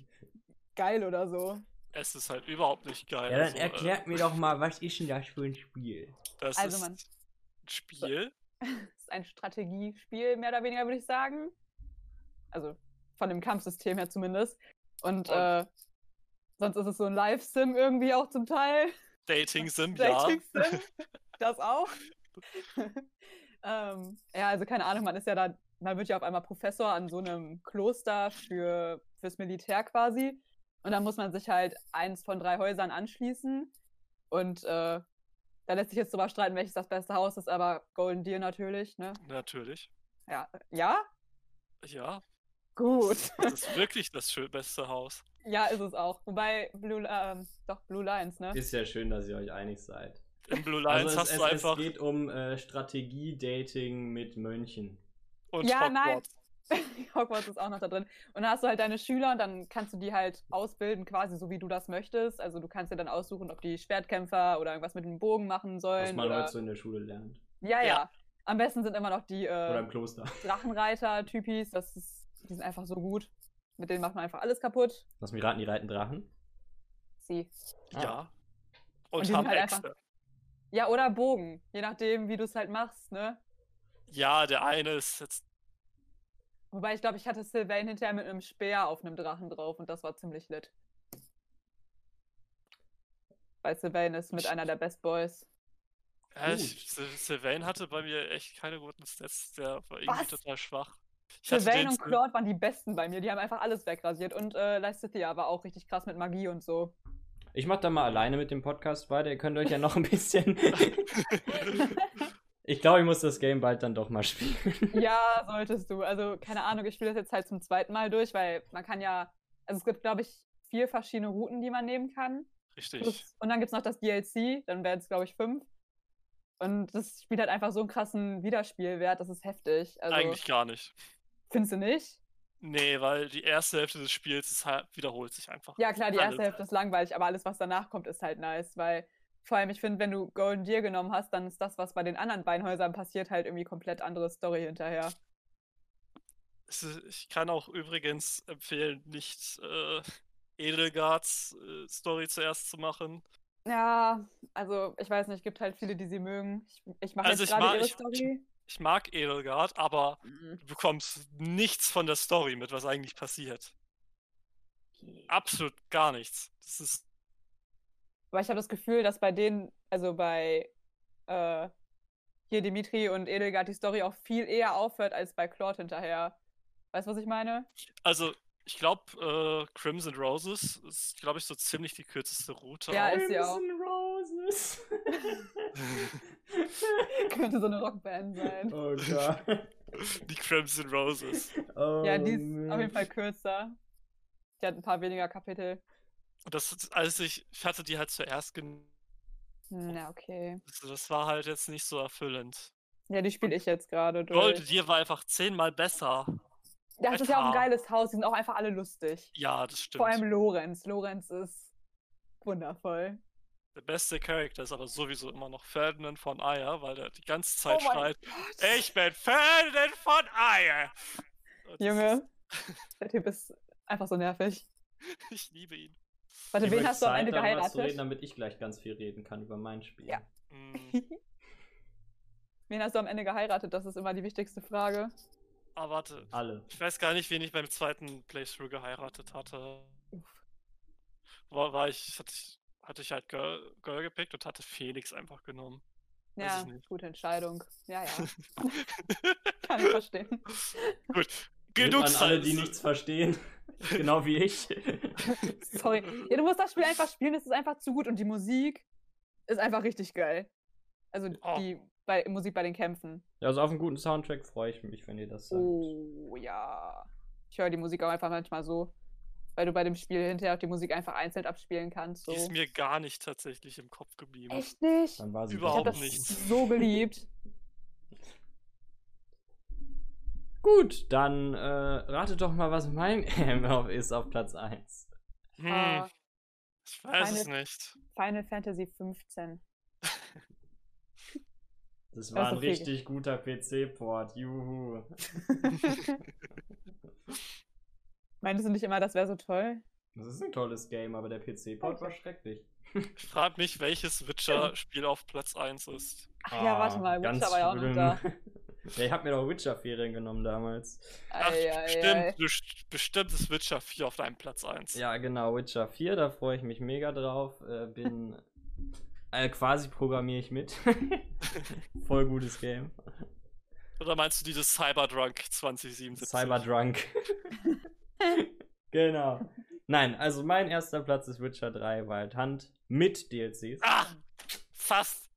geil oder so. Es ist halt überhaupt nicht geil. Ja, dann also, äh, erklärt mir doch mal, was ist denn das für ein Spiel? Das Also ist man- ein Spiel. [laughs] Es ist ein Strategiespiel, mehr oder weniger, würde ich sagen. Also von dem Kampfsystem her zumindest. Und äh, sonst ist es so ein Live-Sim irgendwie auch zum Teil. [laughs] Dating Sim, [laughs] ja. Dating-Sim, [laughs] das auch. ähm, ja, also keine Ahnung, man ist ja da, man wird ja auf einmal Professor an so einem Kloster für, fürs Militär quasi. Und dann muss man sich halt eins von drei Häusern anschließen. Und äh, da lässt sich jetzt drüber streiten, welches das beste Haus ist, aber Golden Deer natürlich, ne? Natürlich. Ja. Ja? Ja, Gut. [laughs] das ist wirklich das schön beste Haus. ja, ist es auch. Wobei Blue, ähm, doch, Blue Lions, ne? Ist ja schön, dass ihr euch einig seid. Im Blue Lions Also es, hast es, du einfach es geht um äh, Strategie-Dating mit Mönchen. und Ja, nein. Hogwarts. [laughs] Hogwarts ist auch noch da drin. Und dann hast du halt deine Schüler und dann kannst du die halt ausbilden, quasi so wie du das möchtest. Also du kannst dir dann aussuchen, ob die Schwertkämpfer oder irgendwas mit dem Bogen machen Was sollen. man Oder... heute so in der Schule lernt. Ja, ja, Ja. Am besten sind immer noch die Oder äh, im Kloster. [laughs] Drachenreiter-Typis. Das ist, die sind einfach so gut. Mit denen macht man einfach alles kaputt. Lass mich raten, die reiten Drachen. Sie. Ah. Ja. Und Und, haben halt einfach- Äxte. Ja, oder Bogen. Je nachdem, wie du es halt machst, ne? Ja, der eine ist jetzt. Wobei ich glaube, ich hatte Sylvain hinterher mit einem Speer auf einem Drachen drauf und das war ziemlich lit. Weil Sylvain ist mit einer der Best Boys. Ja, ich, Syl- Sylvain hatte bei mir echt keine guten Stats. Der war irgendwie Was? total schwach. Sylvain und Claude waren die besten bei mir. Die haben einfach alles wegrasiert. Und äh, Lysithea war auch richtig krass mit Magie und so. Ich mach da mal alleine mit dem Podcast weiter. Ihr könnt euch ja noch ein bisschen. [laughs] ich glaube, ich muss das Game bald dann doch mal spielen. ja, solltest du. Also, keine Ahnung, ich spiele das jetzt halt zum zweiten Mal durch, weil man kann ja. Also, es gibt, glaube ich, vier verschiedene Routen, die man nehmen kann. Richtig. Und dann gibt es noch das DLC, dann wären es, glaube ich, fünf. Und das Spiel hat einfach so einen krassen Wiederspielwert, das ist heftig. Also, Eigentlich gar nicht. findest du nicht? Nee, weil die erste Hälfte des Spiels ist halt, wiederholt sich einfach. Ja, klar, die Alles. erste Hälfte ist langweilig, aber alles, was danach kommt, ist halt nice, weil vor allem, ich finde, wenn du Golden Deer genommen hast, dann ist das, was bei den anderen Beinhäusern passiert, halt irgendwie komplett andere Story hinterher. Ich kann auch übrigens empfehlen, nicht äh, Edelgards äh, Story zuerst zu machen. Ja, also ich weiß nicht, gibt halt viele, die sie mögen. Ich, ich mache Also jetzt gerade mag- ihre ich- Story. Ich mag Edelgard, aber Mhm. du bekommst nichts von der Story mit, was eigentlich passiert. Absolut gar nichts. Das ist. Aber ich habe das Gefühl, dass bei denen, also bei äh, hier Dimitri und Edelgard die Story auch viel eher aufhört als bei Claude hinterher. Weißt du, was ich meine? Also, ich glaube, äh, Crimson Roses ist, glaube ich, so ziemlich die kürzeste Route. Ja, auch. ist sie auch. Crimson Roses. [laughs] Könnte so eine Rockband sein. oh Gott. [laughs] Die Crimson Roses. Oh, ja, die ist auf jeden Mensch. Fall kürzer. Die hat ein paar weniger Kapitel. Und das ist, als ich, ich hatte die halt zuerst gen Na, okay. also das war halt jetzt nicht so erfüllend. Ja, die spiele ich jetzt gerade Gold durch. Deer war einfach zehnmal besser. Das ist ja auch ein Alter. geiles Haus. Die sind auch einfach alle lustig. Ja, das stimmt. Vor allem Lorenz. Lorenz ist wundervoll. Der beste Charakter ist aber sowieso immer noch Ferdinand von Ayer, weil der die ganze Zeit Oh schreit, Gott. ich bin Ferdinand von das Junge, der Typ ist einfach so nervig. [laughs] Ich liebe ihn. Warte, Ich wen hast du am Ende darüber zu geheiratet? Reden, damit ich gleich ganz viel reden kann über mein Spiel. Ja. Mm, [laughs] wen hast du am Ende geheiratet? Das ist immer die wichtigste Frage. Ah, warte. Alle. Ich weiß gar nicht, wen ich beim zweiten Playthrough geheiratet hatte. War, war ich, hatte ich, hatte ich halt Girl, Girl gepickt und hatte Felix einfach genommen. Ja, gute Entscheidung. Ja, ja. [laughs] Kann ich verstehen. Gut. Genug an alle, die nichts verstehen. [laughs] genau wie ich. [laughs] Sorry. Ja, du musst das Spiel einfach spielen, es ist einfach zu gut und die Musik ist einfach richtig geil. Also Oh. die bei, Musik bei den Kämpfen. Ja, also auf einen guten Soundtrack freue ich mich, wenn ihr das sagt. Oh ja. Ich höre die Musik auch einfach manchmal so, weil du bei dem Spiel hinterher auch die Musik einfach einzeln abspielen kannst. So. Die ist mir gar nicht tatsächlich im Kopf geblieben. Echt nicht? Dann war sie Überhaupt das nicht. so geliebt. [laughs] Gut, dann äh, ratet doch mal, was mein [laughs] MMO ist auf Platz 1. Hm, Ah, ich weiß es meine- nicht. Final Fantasy 15. Das war ein viel. richtig guter PC-Port. Juhu. [laughs] [laughs] Meintest du nicht immer, das wäre so toll? Das ist ein tolles Game, aber der PC-Port war schrecklich. Ich frage mich, welches Witcher-Spiel auf Platz 1 ist. Ach ja, warte mal, Witcher war ja auch noch da. [laughs] ja, ich hab mir doch Witcher-Ferien genommen damals. Ach, Ei, ei, bestimmt, ei. best- bestimmt ist Witcher 4 auf deinem Platz 1. Ja, genau, Witcher 4, da freue ich mich mega drauf. Äh, bin äh, quasi programmiere ich mit. [laughs] [laughs] Voll gutes Game. Oder meinst du dieses Cyberdrunk 2077? Cyberdrunk. genau. Nein, also mein erster Platz ist Witcher 3 Wild Hunt mit DLCs. Ah, fast.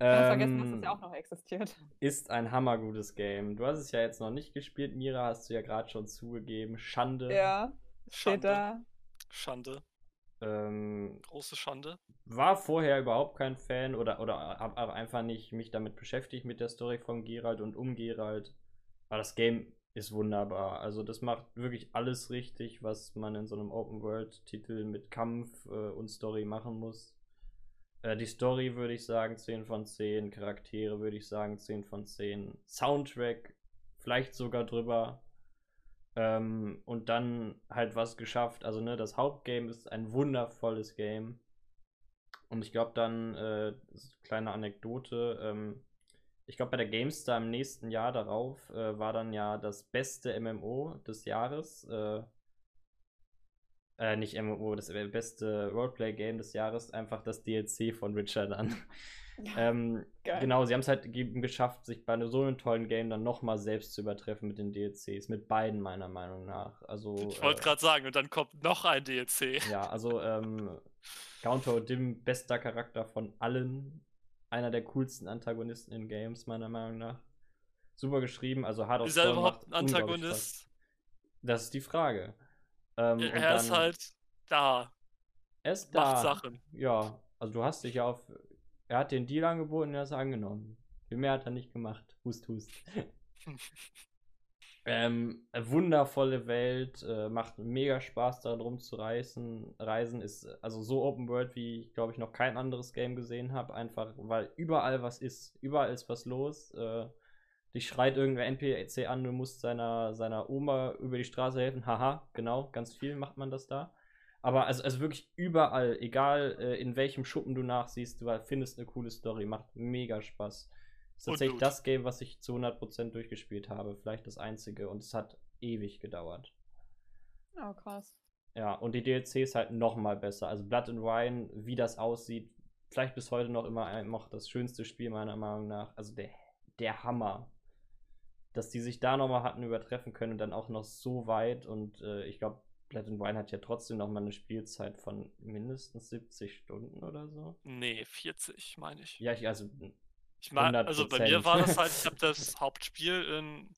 Ich [laughs] hab vergessen, dass Ähm, das ja auch noch existiert. ist ein hammergutes Game. Du hast es ja jetzt noch nicht gespielt, Mira, hast du ja gerade schon zugegeben. Schande. Ja, steht Schande. da. Schande. Ähm, Große Schande. war vorher überhaupt kein Fan oder, oder habe hab einfach nicht mich damit beschäftigt mit der Story von Geralt und um Geralt. Aber das Game ist wunderbar. Also das macht wirklich alles richtig, was man in so einem Open-World-Titel mit Kampf äh, und Story machen muss. Äh, die Story würde ich sagen 10 von 10, Charaktere würde ich sagen 10 von 10, Soundtrack vielleicht sogar drüber. Ähm, und dann halt was geschafft. Also, ne, das Hauptgame ist ein wundervolles Game. Und ich glaube dann, äh, eine kleine Anekdote, ähm, ich glaube bei der GameStar im nächsten Jahr darauf äh, war dann ja das beste MMO des Jahres. Äh, äh, nicht MMO, das äh, beste Roleplay-Game des Jahres, einfach das DLC von Witcher dann. Ähm, [laughs] Geil. genau, sie haben es halt ge- geschafft, sich bei so einem tollen Game dann nochmal selbst zu übertreffen mit den DLCs. Mit beiden, meiner Meinung nach. Also, Ich wollte äh, gerade sagen, und dann kommt noch ein DLC. ja, also ähm, Gaunter Dim, bester Charakter von allen. Einer der coolsten Antagonisten in Games, meiner Meinung nach. Super geschrieben, also Hard of Ist er überhaupt macht ein. Antagonist? Das ist die Frage. Ähm, Ja, er ist dann- halt da, er ist macht da. Sachen. Ja, also du hast dich ja auf. Er hat den Deal angeboten, er ist angenommen. Viel mehr hat er nicht gemacht. Hust, hust. [laughs] ähm, wundervolle Welt, äh, macht mega Spaß daran rumzureisen. Reisen ist also so Open World, wie ich glaube ich noch kein anderes Game gesehen habe. Einfach, weil überall was ist. Überall ist was los. Äh, dich schreit irgendwer NPC an, du musst seiner, seiner Oma über die Straße helfen. Haha, genau, ganz viel macht man das da. Aber also, also wirklich überall, egal äh, in welchem Schuppen du nachsiehst, du findest eine coole Story, macht mega Spaß. Ist tatsächlich das Game, was ich zu 100% durchgespielt habe, vielleicht das einzige und es hat ewig gedauert. Oh, krass. Ja, und die DLCs halt noch mal besser. Also Blood and Wine, wie das aussieht, vielleicht bis heute noch immer noch das schönste Spiel meiner Meinung nach. Also der, der Hammer. Dass die sich da noch mal hatten übertreffen können und dann auch noch so weit und äh, ich glaube, Blood and Wine hat ja trotzdem noch mal eine Spielzeit von mindestens 70 Stunden oder so. Nee, 40, meine ich. Ja, ich, also Ich meine, also bei mir war das 100%. [laughs] halt, ich habe das Hauptspiel in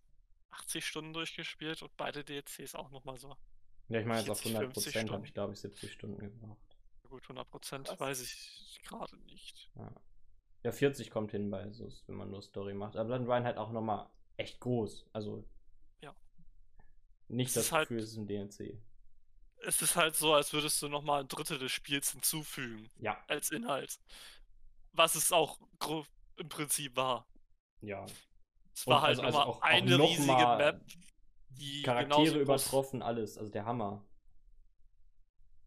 80 Stunden durchgespielt und beide DLCs auch nochmal so. Ja, ich meine, jetzt auf 40, 100 50 Prozent habe Stunden. ich, glaube ich, 70 Stunden gebraucht. Gut, 100 Prozent weiß ich gerade nicht. Ja. ja, 40 kommt hin bei so, wenn man nur Story macht. Aber Blood and Wine halt auch nochmal echt groß. Also. Ja. Nicht das ist halt- Gefühl, es ist ein DLC. Es ist halt so, als würdest du nochmal ein Drittel des Spiels hinzufügen Ja, als Inhalt. Was es auch im Prinzip war. ja. Es Und war halt also- also nochmal auch- auch eine noch riesige mal Map, die Charaktere übertroffen, alles. Also der Hammer.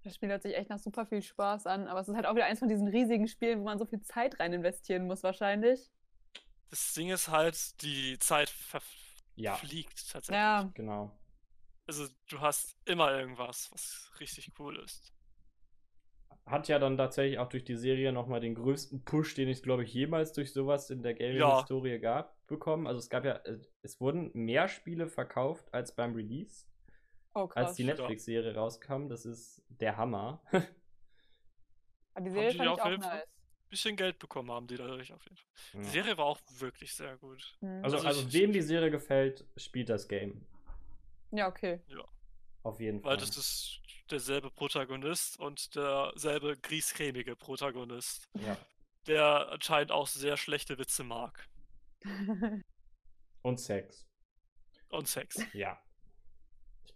Das Spiel hört sich echt nach super viel Spaß an, aber es ist halt auch wieder eins von diesen riesigen Spielen, wo man so viel Zeit rein investieren muss, wahrscheinlich. Das Ding ist halt, die Zeit Ja. verfliegt tatsächlich. Ja, Genau. Also du hast immer irgendwas, was richtig cool ist. Hat ja dann tatsächlich auch durch die Serie nochmal den größten Push, den es, glaube ich, jemals durch sowas in der Ja. Gaming-Historie gab, bekommen. Also es gab ja, äh, es wurden mehr Spiele verkauft als beim Release, oh krass. als die Netflix-Serie rauskam. Das ist der Hammer. Aber die Haben Serie die fand auf ich auch Fall- nice. Bisschen Geld bekommen haben die dadurch auf jeden Fall. Die Ja. Serie war auch wirklich sehr gut. Hm. Also, Also also ich- wem die Serie gefällt, spielt das Game. Ja, okay. Auf jeden Weil Fall. das ist derselbe Protagonist und derselbe griescremige Protagonist, Ja. der anscheinend auch sehr schlechte Witze mag. [laughs] Und Sex. Und Sex. Ja.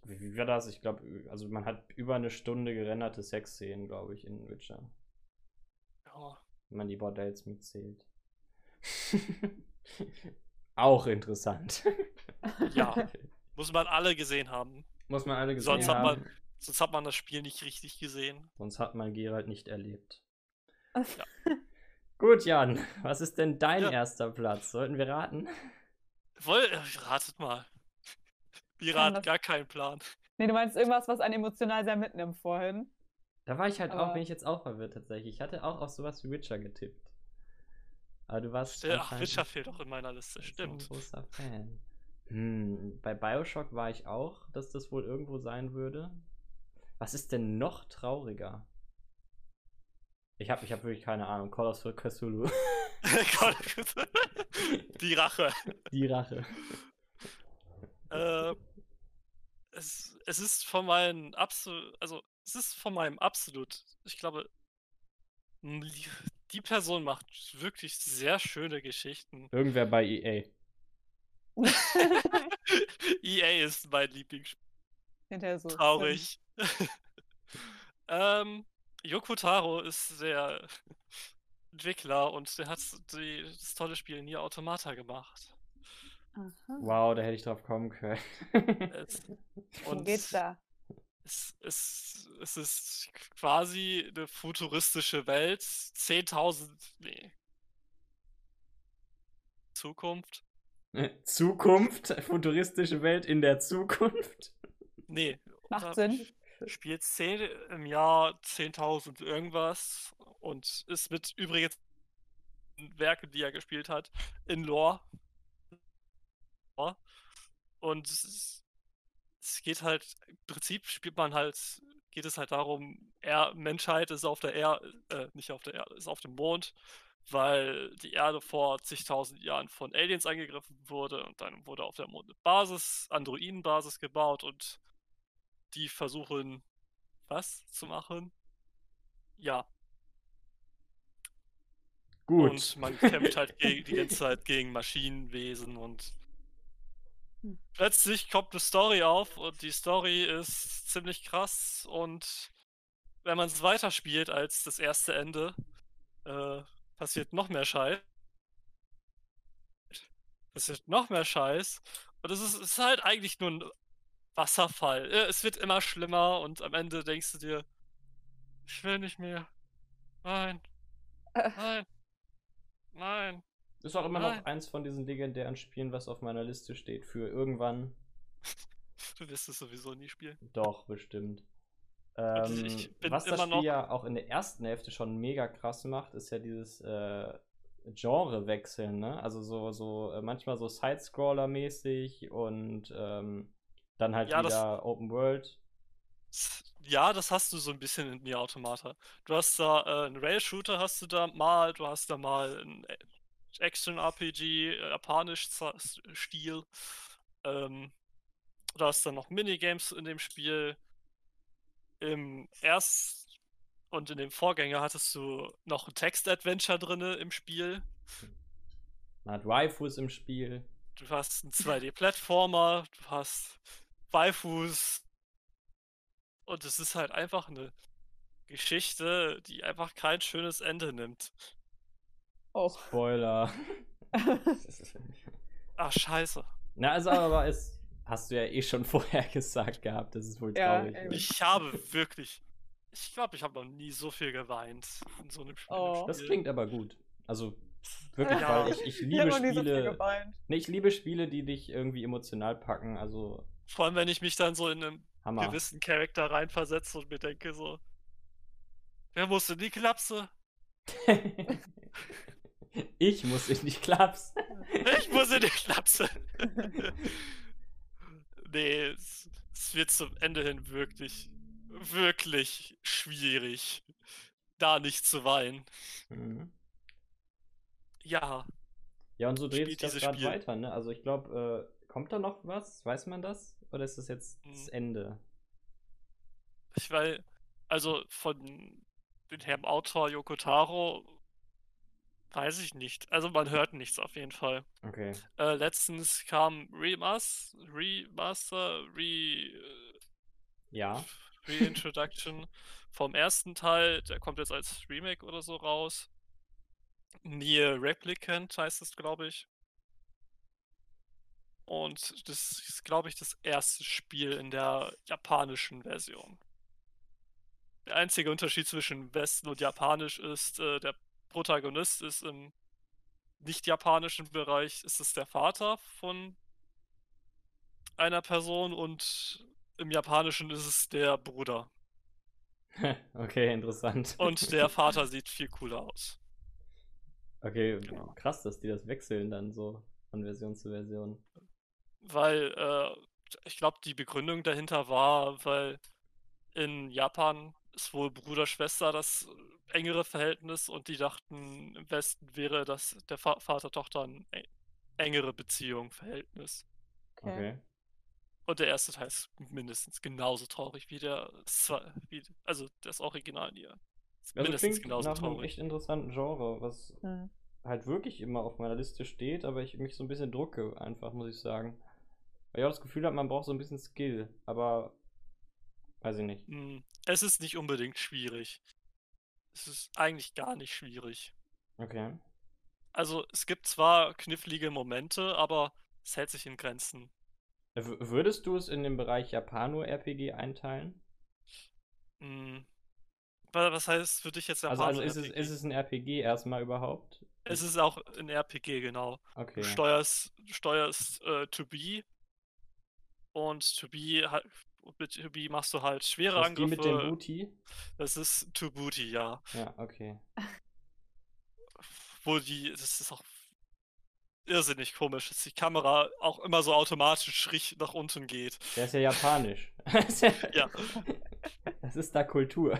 Wie war das? Ich glaube, also man hat über eine Stunde gerenderte Sexszenen, glaube ich, in Witcher. Ja. Wenn man die Bordells mitzählt. [laughs] Auch interessant. Ja. [laughs] Muss man alle gesehen haben. Muss man alle gesehen Sonst hat haben. man- Sonst hat man das Spiel nicht richtig gesehen. Sonst hat man Geralt nicht erlebt. Ja. [laughs] Gut, Jan, was ist denn dein Ja. erster Platz? Sollten wir raten? Woll, äh, ratet mal. [laughs] Wir raten gar keinen Plan. nee, du meinst irgendwas, was einen emotional sehr mitnimmt vorhin. Da war ich halt auch, Aber- bin ich jetzt auch verwirrt tatsächlich. Ich hatte auch auf sowas wie Witcher getippt. Aber du warst. Ach, Witcher fehlt auch in meiner Liste, so ein stimmt. großer Fan. Hm, bei Bioshock war ich auch, dass das wohl irgendwo sein würde. Was ist denn noch trauriger? Ich habe ich hab wirklich keine Ahnung. Call of Cthulhu. [laughs] Die Rache. Die Rache. Äh, es, es ist von meinem absolut, also es ist von meinem absolut, ich glaube, die- Person macht wirklich sehr schöne Geschichten. Irgendwer bei EA. [laughs] EA ist mein Lieblingsspiel. Hinterher so. Traurig. [laughs] ähm, Yoko Taro ist der [laughs] Entwickler und der hat die, das tolle Spiel Nier Automata gemacht. Aha. Wow, da hätte ich drauf kommen können. Es, Worum geht's da? Es, es, es ist quasi eine futuristische Welt. 10.000. Nee. Zukunft? Zukunft, futuristische Welt in der Zukunft. Nee. Macht Sinn. Spielt 10 im Jahr 10.000 irgendwas und ist mit übrigens Werke, die er gespielt hat, in Lore. Und es, es geht halt, im Prinzip spielt man halt, geht es halt darum, er, Menschheit ist auf der Erde, äh, nicht auf der Erde, ist auf dem Mond, weil die Erde vor zigtausend Jahren von Aliens angegriffen wurde und dann wurde auf der Mond eine Basis, Androidenbasis gebaut und die versuchen, was zu machen? Ja, Gut. und man kämpft halt [laughs] gegen, die ganze Zeit gegen Maschinenwesen und Hm. plötzlich kommt eine Story auf und die Story ist ziemlich krass und wenn man es weiterspielt als das erste Ende, äh, passiert noch mehr Scheiß. Passiert noch mehr Scheiß. Und es ist, es ist halt eigentlich nur ein Wasserfall. Es wird immer schlimmer und am Ende denkst du dir, ich will nicht mehr. Nein. Äh. Nein. Nein. Ist auch immer noch Nein. eins von diesen legendären Spielen, was auf meiner Liste steht für irgendwann. [laughs] Du wirst es sowieso nie spielen. Doch, bestimmt. Ähm, ich bin was das Spiel ja auch in der ersten Hälfte schon mega krass macht, ist ja dieses äh, Genre-Wechseln, ne? Also so, so äh, manchmal so Side-Scroller-mäßig und ähm, dann halt Ja, das- wieder Open World. Ja, das hast du so ein bisschen in Nier Automata. Du hast da äh, 'n Rail-Shooter hast du da mal, du hast da mal 'n A Action-RPG, äh, japanisch Stil. Ähm, du hast dann noch Minigames in dem Spiel. Im erst und in dem Vorgänger hattest du noch 'n Text-Adventure drinne im Spiel. Man hat Waifus im Spiel. Du hast 'n 2D-Plattformer, du hast Waifus. Und es ist halt einfach 'ne Geschichte, die einfach kein schönes Ende nimmt. Oh. Spoiler. [laughs] [laughs] Ach, scheiße. Na, also aber es hast du ja eh schon [laughs] vorher gesagt gehabt, dass es wohl Ja, traurig wird. Ich habe wirklich ich glaube, ich habe noch nie so viel geweint in so 'nem Spiel Oh. Das klingt aber gut. Also wirklich, Ja. weil ich, ich Ich liebe so viel Spiele. geweint. nee, ich liebe Spiele, die dich irgendwie emotional packen. Also Vor allem, wenn ich mich dann so in 'nen Hammer. gewissen Charakter reinversetze und mir denke so: „Wer muss in die Klapse? ich muss in die Klaps. Ich muss in die Klapse!“ [laughs] Ne, es es wird zum Ende hin wirklich, wirklich schwierig, da nicht zu weinen. Mhm. Ja. Ja, und so dreht sich das gerade weiter, ne? Also ich glaube, äh, kommt da noch was? Weiß man das? Oder ist das jetzt das Mhm. Ende? Ich wei also von dem Herrn Autor Yoko Taro weiß ich nicht. Also, man hört nichts auf jeden Fall. Okay. Äh, letztens kam Remas Remaster, Re äh, Ja. Reintroduction [laughs] vom ersten Teil, der kommt jetzt als Remake oder so raus. Nier Replicant heißt es, glaube ich. Und das ist, glaube ich, das erste Spiel in der japanischen Version. Der einzige Unterschied zwischen Westen und Japanisch ist, äh, der Protagonist ist im nicht-japanischen Bereich ist es der Vater von einer Person und im Japanischen ist es der Bruder. [laughs] okay, interessant. Und der [laughs] Vater sieht viel cooler aus. Okay, Genau. krass, dass die das wechseln dann so von Version zu Version. Weil, äh, ich glaube, die Begründung dahinter war, weil in Japan ist wohl Bruder-Schwester das engere Verhältnis und die dachten, im Westen wäre das der Va Vater-Tochter ein e engere Beziehung, Verhältnis. Okay. Okay. Und der erste Teil ist mindestens genauso traurig wie der zwei wie also das Original Nier. Ist Also mindestens klingt genauso nach einem traurig. echt interessanten Genre, was Hm. halt wirklich immer auf meiner Liste steht, aber ich mich so ein bisschen drucke, einfach, muss ich sagen. Weil ich auch das Gefühl habe, man braucht so ein bisschen Skill, aber weiß ich nicht. Hm, es ist nicht unbedingt schwierig. Es ist eigentlich gar nicht schwierig. Okay. Also, es gibt zwar knifflige Momente, aber es hält sich in Grenzen. W- Würdest du es in den Bereich Japano-RPG einteilen? Hm. Wa was heißt für dich jetzt Also, also ist, es, ist es ein RPG erstmal überhaupt? Es ist auch 'n RPG, genau. Okay. Du steuerst steuerst, äh, To Be und To Be mit Be machst du halt schwere Das die mit dem Angriffe. Booty? Das ist To Booty, ja. Ja, okay. Wo die das ist auch irrsinnig komisch, dass die Kamera auch immer so automatisch rich nach unten geht. Der ist ja japanisch. Das [laughs] ist [laughs] ja, das ist da Kultur.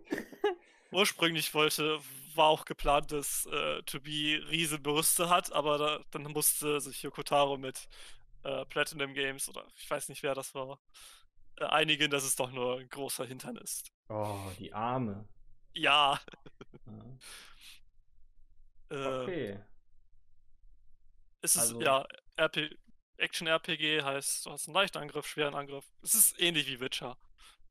[laughs] Ursprünglich wollte war auch geplant, dass, äh, To Be Riesenbrüste hat, aber da dann musste sich Yoko Taro mit, äh, Platinum Games oder ich weiß nicht, wer das war, äh, einigen, dass es doch nur 'n großer Hintern ist. Oh, die Arme. Ja. Äh, Okay. es ist Also ja, RP Action-RPG heißt, du hast 'n leichten Angriff, schweren Angriff. Es ist ähnlich wie Witcher,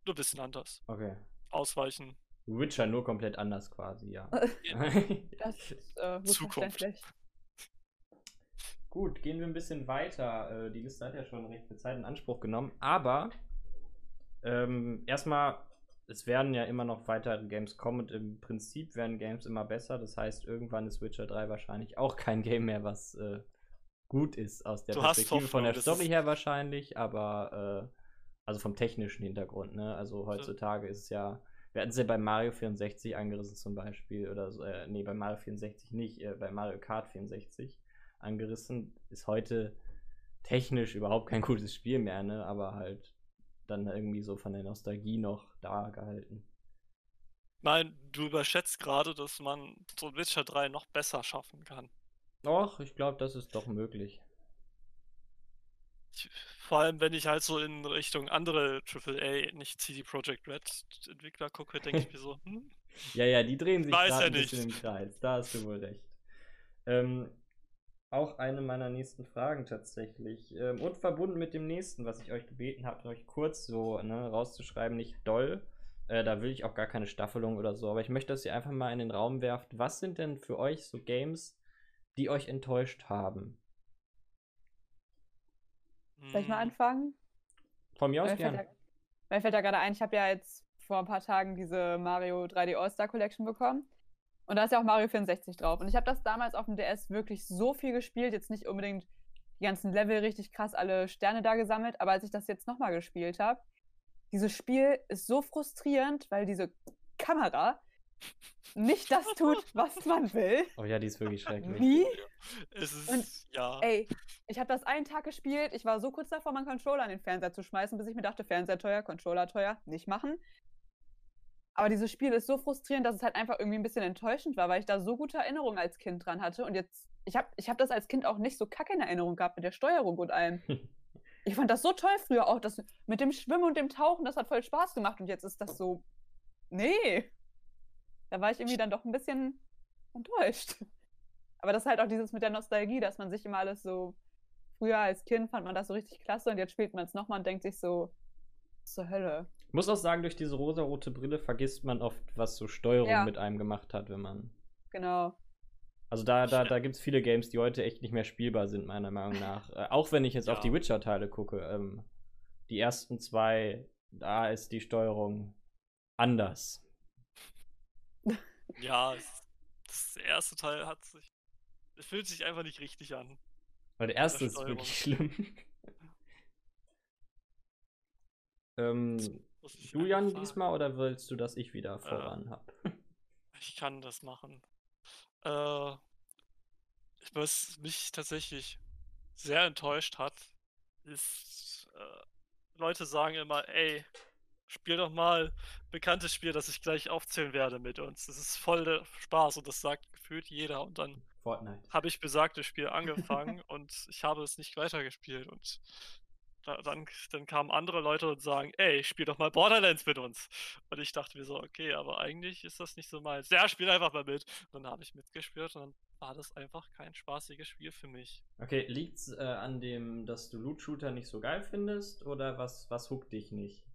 nur bisschen anders. Okay. Ausweichen. Witcher nur komplett anders quasi, ja. [laughs] Das [laughs] ist äh, Zukunft. Gut, gehen wir ein bisschen weiter. Äh, Die Liste hat ja schon recht viel Zeit in Anspruch genommen, aber ähm, erstmal, es werden ja immer noch weitere Games kommen und im Prinzip werden Games immer besser. Das heißt, irgendwann ist Witcher 3 wahrscheinlich auch kein Game mehr, was äh, gut ist aus der Du Perspektive von Hoffnung, der das Story her wahrscheinlich, aber äh, also vom technischen Hintergrund, ne? Also heutzutage ist es ja, wir hatten es ja bei Mario 64 angerissen zum Beispiel, oder so, äh, nee, bei Mario 64 nicht, äh, bei Mario Kart 64 angerissen, ist heute technisch überhaupt kein gutes Spiel mehr, ne? Aber halt dann irgendwie so von der Nostalgie noch da gehalten. Nein, du überschätzt gerade, dass man so Witcher 3 noch besser schaffen kann. Doch, ich glaube, das ist doch möglich. Ich, vor allem, wenn ich halt so in Richtung andere AAA, nicht CD Projekt Red Entwickler gucke, denke ich mir so, hm? [laughs] Ja, ja, die drehen sich gerade ja ein bisschen im. Kreis. Da hast du wohl recht. Ähm, auch eine meiner nächsten Fragen tatsächlich. Ähm, und verbunden mit dem nächsten, was ich euch gebeten habe, euch kurz so ne, rauszuschreiben, nicht doll. Äh, da will ich auch gar keine Staffelung oder so, aber ich möchte, dass ihr einfach mal in den Raum werft. Was sind denn für euch so Games, die euch enttäuscht haben? Soll ich mal Hm, anfangen? Von mir aus Mir fällt, gern. da, mir fällt da gerade ein, ich habe ja jetzt vor ein paar Tagen diese Mario 3D All-Star Collection bekommen. Und da ist ja auch Mario 64 drauf. Und ich habe das damals auf dem DS wirklich so viel gespielt. Jetzt nicht unbedingt die ganzen Level richtig krass, alle Sterne da gesammelt. Aber als ich das jetzt nochmal gespielt habe, dieses Spiel ist so frustrierend, weil diese Kamera nicht das tut, [laughs] was man will. Oh ja, die ist wirklich schrecklich. Wie? Es ist, Und, ja. Ey, ich habe das einen Tag gespielt. Ich war so kurz davor, meinen Controller an den Fernseher zu schmeißen, bis ich mir dachte, Fernseher teuer, Controller teuer, nicht machen. Aber dieses Spiel ist so frustrierend, dass es halt einfach irgendwie ein bisschen enttäuschend war, weil ich da so gute Erinnerungen als Kind dran hatte. Und jetzt, ich habe ich hab das als Kind auch nicht so kacke in Erinnerung gehabt mit der Steuerung und allem. [laughs] Ich fand das so toll früher auch, das mit dem Schwimmen und dem Tauchen, das hat voll Spaß gemacht. Und jetzt ist das so, nee. Da war ich irgendwie dann doch ein bisschen enttäuscht. Aber das ist halt auch dieses mit der Nostalgie, dass man sich immer alles so, früher als Kind fand man das so richtig klasse und jetzt spielt man es nochmal und denkt sich so, zur Hölle. Ich muss auch sagen, durch diese rosarote Brille vergisst man oft, was so Steuerung Ja. mit einem gemacht hat, wenn man. Genau. Also da, da, da gibt es viele Games, die heute echt nicht mehr spielbar sind, meiner Meinung nach. Äh, auch wenn ich jetzt auf Ja. die Witcher-Teile gucke. Ähm, die ersten zwei, da ist die Steuerung anders. [laughs] Ja, es, das erste Teil hat sich. Es fühlt sich einfach nicht richtig an. Weil der erste ist wirklich schlimm. [laughs] ähm, du, Jan, diesmal oder willst du, dass ich wieder Äh. voran hab? [laughs] Ich kann das machen. Äh, was mich tatsächlich sehr enttäuscht hat, ist, äh, Leute sagen immer, ey, spiel doch mal bekanntes Spiel, das ich gleich aufzählen werde mit uns. Das ist voll der Spaß und das sagt gefühlt jeder. Und dann habe ich besagtes Spiel [laughs] angefangen und ich habe es nicht weitergespielt. Und dann, dann kamen andere Leute und sagen, ey, spiel doch mal Borderlands mit uns. Und ich dachte mir so, okay, aber eigentlich ist das nicht so meins. Ja, spiel einfach mal mit. Und dann habe ich mitgespielt und dann war das einfach kein spaßiges Spiel für mich. Okay, liegt's äh, an dem, dass du Loot-Shooter nicht so geil findest oder was, was huckt dich nicht?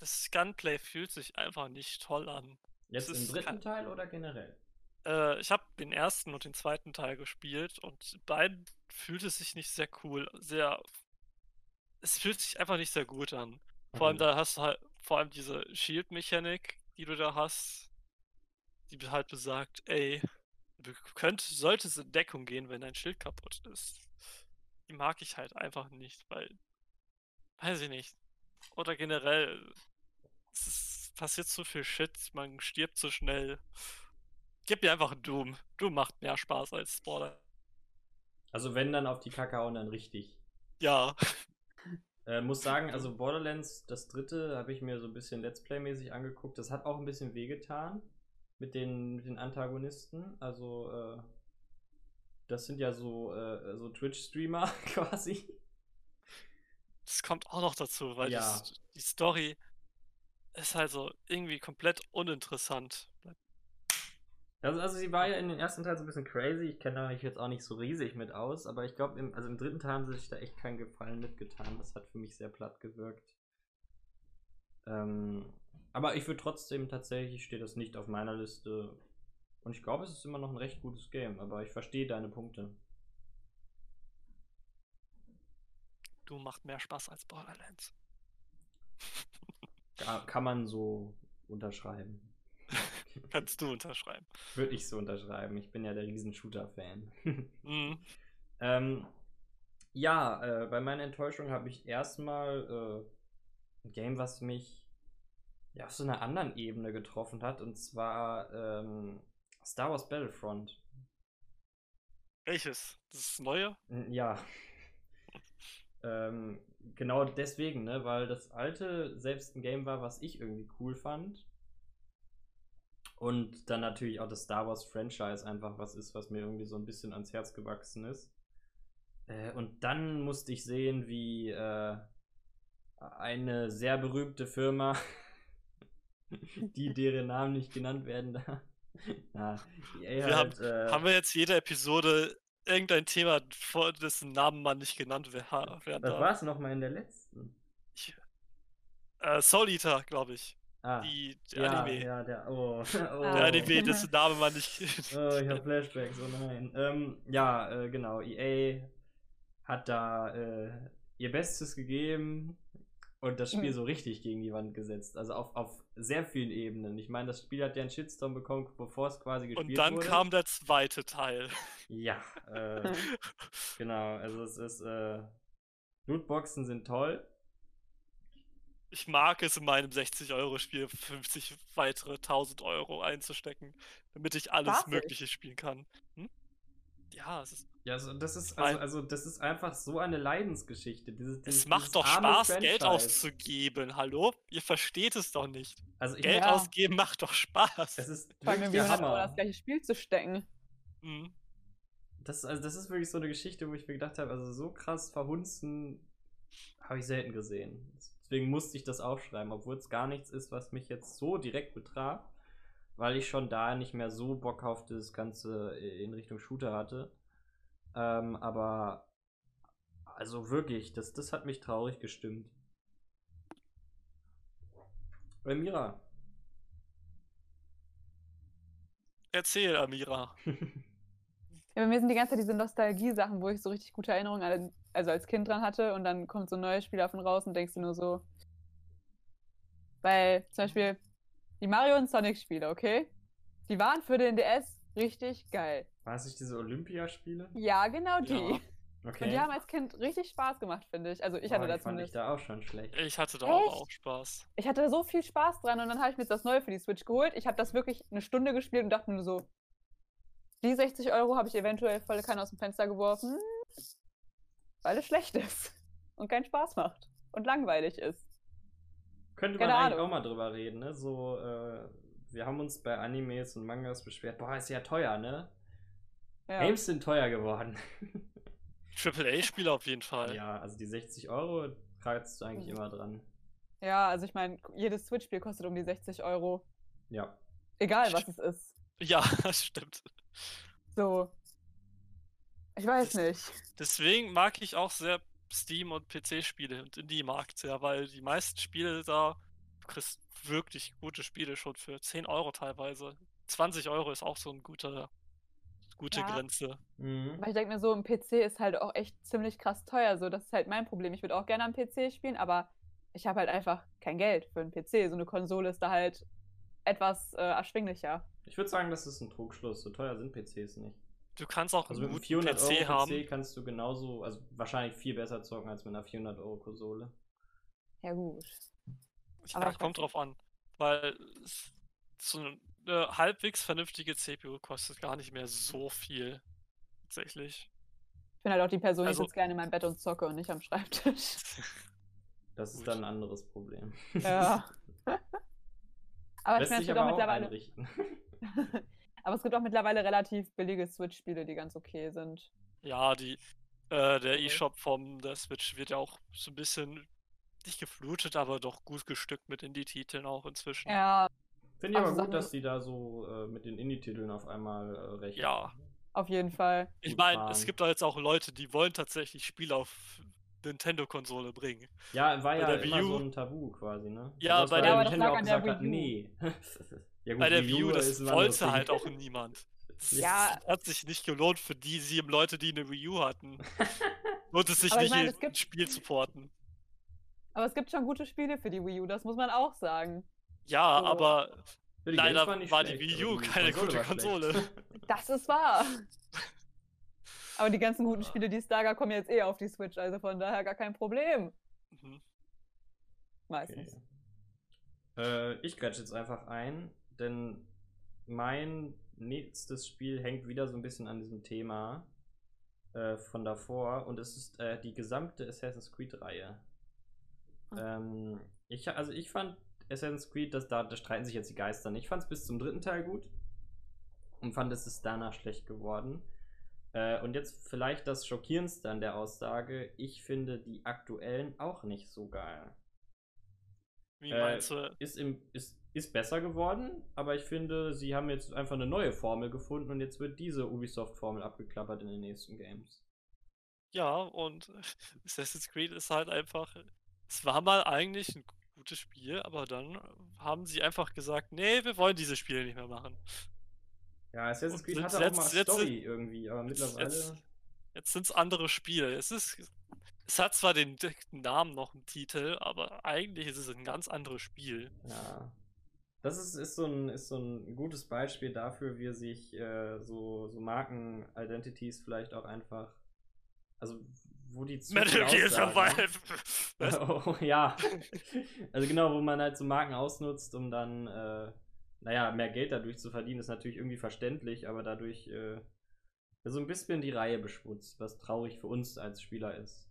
Das Gunplay fühlt sich einfach nicht toll an. Jetzt Es im dritten Teil oder generell? Äh, ich habe den ersten und den zweiten Teil gespielt und beiden fühlt es sich nicht sehr cool, sehr. Es fühlt sich einfach nicht sehr gut an. Vor allem Okay. da hast du halt vor allem diese Shield-Mechanik, die du da hast, die halt besagt, ey, du könntest, solltest in Deckung gehen, wenn dein Schild kaputt ist. Die mag ich halt einfach nicht, weil, weiß ich nicht. Oder generell, es ist, passiert zu viel Shit, man stirbt zu schnell. Gib mir einfach Doom. Doom macht mehr Spaß als Border. Also wenn dann auf die Kacke hauen, dann richtig. Ja, Äh, muss sagen, also Borderlands, das dritte, habe ich mir so ein bisschen Let's Play-mäßig angeguckt. Das hat auch ein bisschen wehgetan mit den, mit den Antagonisten. Also, äh, das sind ja so, äh, so Twitch-Streamer [laughs] quasi. das kommt auch noch dazu, weil die, Ja. S- die Story ist halt so irgendwie komplett uninteressant. Also, also sie war ja in den ersten Teil so ein bisschen crazy. Ich kenne da mich jetzt auch nicht so riesig mit aus, aber ich glaube, im, also im dritten Teil haben sie sich da echt keinen Gefallen mitgetan. Das hat für mich sehr platt gewirkt. Ähm, aber ich würde trotzdem tatsächlich, steht das nicht auf meiner Liste. Und ich glaube, es ist immer noch ein recht gutes Game, aber ich verstehe deine Punkte. Doom macht mehr Spaß als Borderlands. Ka- Kann man so unterschreiben. [laughs] Kannst du unterschreiben. Würde ich so unterschreiben. Ich bin ja der Riesen-Shooter-Fan. [laughs] Mhm. Ähm, ja, äh, bei meiner Enttäuschung habe ich erstmal äh, ein Game, was mich ja auf so einer anderen Ebene getroffen hat, und zwar ähm, Star Wars Battlefront. Welches? Das neue? Ja. [laughs] ähm, genau deswegen, ne, weil das alte selbst ein Game war, was ich irgendwie cool fand. Und dann natürlich auch das Star Wars Franchise einfach was ist, was mir irgendwie so ein bisschen ans Herz gewachsen ist. Äh, und dann musste ich sehen, wie äh, eine sehr berühmte Firma, [laughs] die deren Namen nicht genannt werden darf. Na, Wir halt, äh, Haben wir jetzt jede Episode irgendein Thema, vor dessen Namen man nicht genannt wer- werden was darf? war es nochmal in der letzten? Äh, Soul Eater, glaube ich. Ah, Die, der ja, Anime. ja, der, oh, [laughs] oh. Der Anime, dessen Name man nicht. [laughs] Oh, ich habe Flashbacks, oh nein. Ähm, ja, äh, genau. EA hat da äh, ihr Bestes gegeben und das Spiel Mhm. so richtig gegen die Wand gesetzt. Also auf, auf sehr vielen Ebenen. Ich meine, das Spiel hat ja einen Shitstorm bekommen, bevor es quasi gespielt Und dann wurde. kam der zweite Teil. Ja, äh, [laughs] genau. Also es ist, äh, Lootboxen sind toll. Ich mag es in meinem 60-Euro-Spiel 50 weitere 1000 Euro einzustecken, damit ich alles Spaßig. Mögliche spielen kann. Hm? Ja, es, ist, Ja, also das ist, also, also das ist einfach so eine Leidensgeschichte. Dieses, dieses, es macht doch Spaß, Geld Franchise. auszugeben. Hallo? Ihr versteht es doch nicht. Also ich, Geld Ja. ausgeben macht doch Spaß. es ist wirklich der 100 Euro Hammer. das gleiche Spiel zu stecken. Hm. Das, also das ist wirklich so eine Geschichte, wo ich mir gedacht habe, also so krass verhunzen habe ich selten gesehen. Deswegen musste ich das aufschreiben, obwohl es gar nichts ist, was mich jetzt so direkt betraf, weil ich schon da nicht mehr so Bock auf das Ganze in Richtung Shooter hatte. Ähm, aber also wirklich, das, das hat mich traurig gestimmt. Äh, Mira. Erzähl, Amira. [laughs] Ja, bei mir sind die ganze Zeit diese Nostalgie-Sachen, wo ich so richtig gute Erinnerungen an, also als Kind dran hatte und dann kommt so ein neues Spiel davon raus und denkst du nur so. Weil zum Beispiel die Mario und Sonic-Spiele, okay? Die waren für den DS richtig geil. War es nicht diese Olympiaspiele? Ja, genau die. Ja. Okay. Und die haben als Kind richtig Spaß gemacht, finde ich. Also ich Boah, hatte die da fand ich da auch schon schlecht. Ich hatte da Echt? auch Spaß. Ich hatte so viel Spaß dran und dann habe ich mir jetzt das Neue für die Switch geholt. Ich habe das wirklich eine Stunde gespielt und dachte mir nur so, die 60 Euro habe ich eventuell volle Kanne aus dem Fenster geworfen, weil es schlecht ist [laughs] und keinen Spaß macht und langweilig ist. Könnte man Keine eigentlich Ahnung. auch mal drüber reden, ne? So, äh, wir haben uns bei Animes und Mangas beschwert, boah, ist ja teuer, ne? Ja. Games sind teuer geworden. [laughs] AAA-Spiele auf jeden Fall. ja, also die 60 Euro kratzt du eigentlich Mhm. immer dran. ja, also ich meine, jedes Switch-Spiel kostet um die 60 Euro. Ja. Egal, was es ist. Ja, [laughs] das stimmt. So. Ich weiß Das- nicht. Deswegen mag ich auch sehr Steam- und PC-Spiele und Indie-Markt sehr, weil die meisten Spiele da, du kriegst wirklich gute Spiele schon für 10 Euro teilweise. 20 Euro ist auch so eine gute, gute Ja. Grenze. Mhm. Aber ich denke mir so, ein PC ist halt auch echt ziemlich krass teuer. So, das ist halt mein Problem. Ich würde auch gerne am PC spielen, aber ich habe halt einfach kein Geld für einen PC. So eine Konsole ist da halt etwas äh, erschwinglicher. Ich würde sagen, das ist ein Trugschluss. So teuer sind PCs nicht. Du kannst auch Also einen mit einem guten 400 PC Euro haben. PC kannst du genauso, also wahrscheinlich viel besser zocken als mit einer 400 Euro Konsole. Ja, gut. Ja, Aber ich kommt drauf an. Weil so eine halbwegs vernünftige CPU kostet gar nicht mehr so viel. Tatsächlich. Ich bin halt auch die Person, Also- ich sitze gerne in meinem Bett und zocke und nicht am Schreibtisch. [laughs] Das ist Gut. dann ein anderes Problem. Ja. [laughs] aber ich Lässt meine, es sich gibt aber auch auch mittlerweile. [laughs] aber es gibt auch mittlerweile relativ billige Switch-Spiele, die ganz okay sind. Ja, die, äh, der Okay. E-Shop vom der Switch wird ja auch so ein bisschen nicht geflutet, aber doch gut bestückt mit Indie-Titeln auch inzwischen. Ja, Finde ich Also aber gut, dass die da so äh, mit den Indie-Titeln auf einmal äh, recht. Ja. auf jeden Fall. Ich meine, es gibt da jetzt auch Leute, die wollen tatsächlich Spiele auf Nintendo-Konsole bringen. Ja, war Bei ja der immer Wii U- so ein Tabu quasi, ne? Ja, Das bei der- das Nintendo auch der gesagt hat, nee. [laughs] ja, gut, Bei der Wii View, U das wollte halt auch niemand. Das Ja. hat sich nicht gelohnt für die sieben Leute, die eine Wii U hatten. [laughs] Lohnt es sich nicht, meine, es gibt- Spiel zu porten. Aber es gibt schon gute Spiele für die Wii U, das muss man auch sagen. Ja, So. aber leider nicht war die Wii U keine gute war schlecht. Konsole. [laughs] Das ist wahr. [laughs] Aber die ganzen guten Spiele, die es da gab, kommen jetzt eh auf die Switch, also von daher gar kein Problem. Mhm. Meistens. Okay. Äh, ich grätsch jetzt einfach ein, denn mein nächstes Spiel hängt wieder so ein bisschen an diesem Thema äh, von davor und es ist äh, die gesamte Assassin's Creed-Reihe. Ähm, ich, also ich fand Assassin's Creed, das, da, da streiten sich jetzt die Geister nicht. Ich fand es bis zum dritten Teil gut und fand, es ist danach schlecht geworden. Äh, und jetzt vielleicht das Schockierendste an der Aussage. Ich finde die aktuellen auch nicht so geil. Wie Äh, meinst du? Ist, im, ist, ist besser geworden, aber ich finde, sie haben jetzt einfach eine neue Formel gefunden und jetzt wird diese Ubisoft-Formel abgeklappert in den nächsten Games. Ja, und [laughs] Assassin's Creed ist halt einfach. Es war mal eigentlich ein gutes Spiel, aber dann haben sie einfach gesagt, nee, wir wollen diese Spiele nicht mehr machen. Ja, Assassin's Creed hatte auch jetzt- mal jetzt Story irgendwie, aber mittlerweile. Jetzt, jetzt sind es andere Spiele. Es ist. Es hat zwar den Namen noch im Titel, aber eigentlich ist es ein ganz anderes Spiel. Ja. Das ist, ist, so ein, ist so ein gutes Beispiel dafür, wie sich äh, so, so Marken-Identities vielleicht auch einfach. Also, wo die zu Metal Gear ne? Survive. [laughs] Oh, ja. Also genau, wo man halt so Marken ausnutzt, um dann, äh, naja, mehr Geld dadurch zu verdienen, ist natürlich irgendwie verständlich, aber dadurch äh, so ein bisschen die Reihe beschmutzt, was traurig für uns als Spieler ist.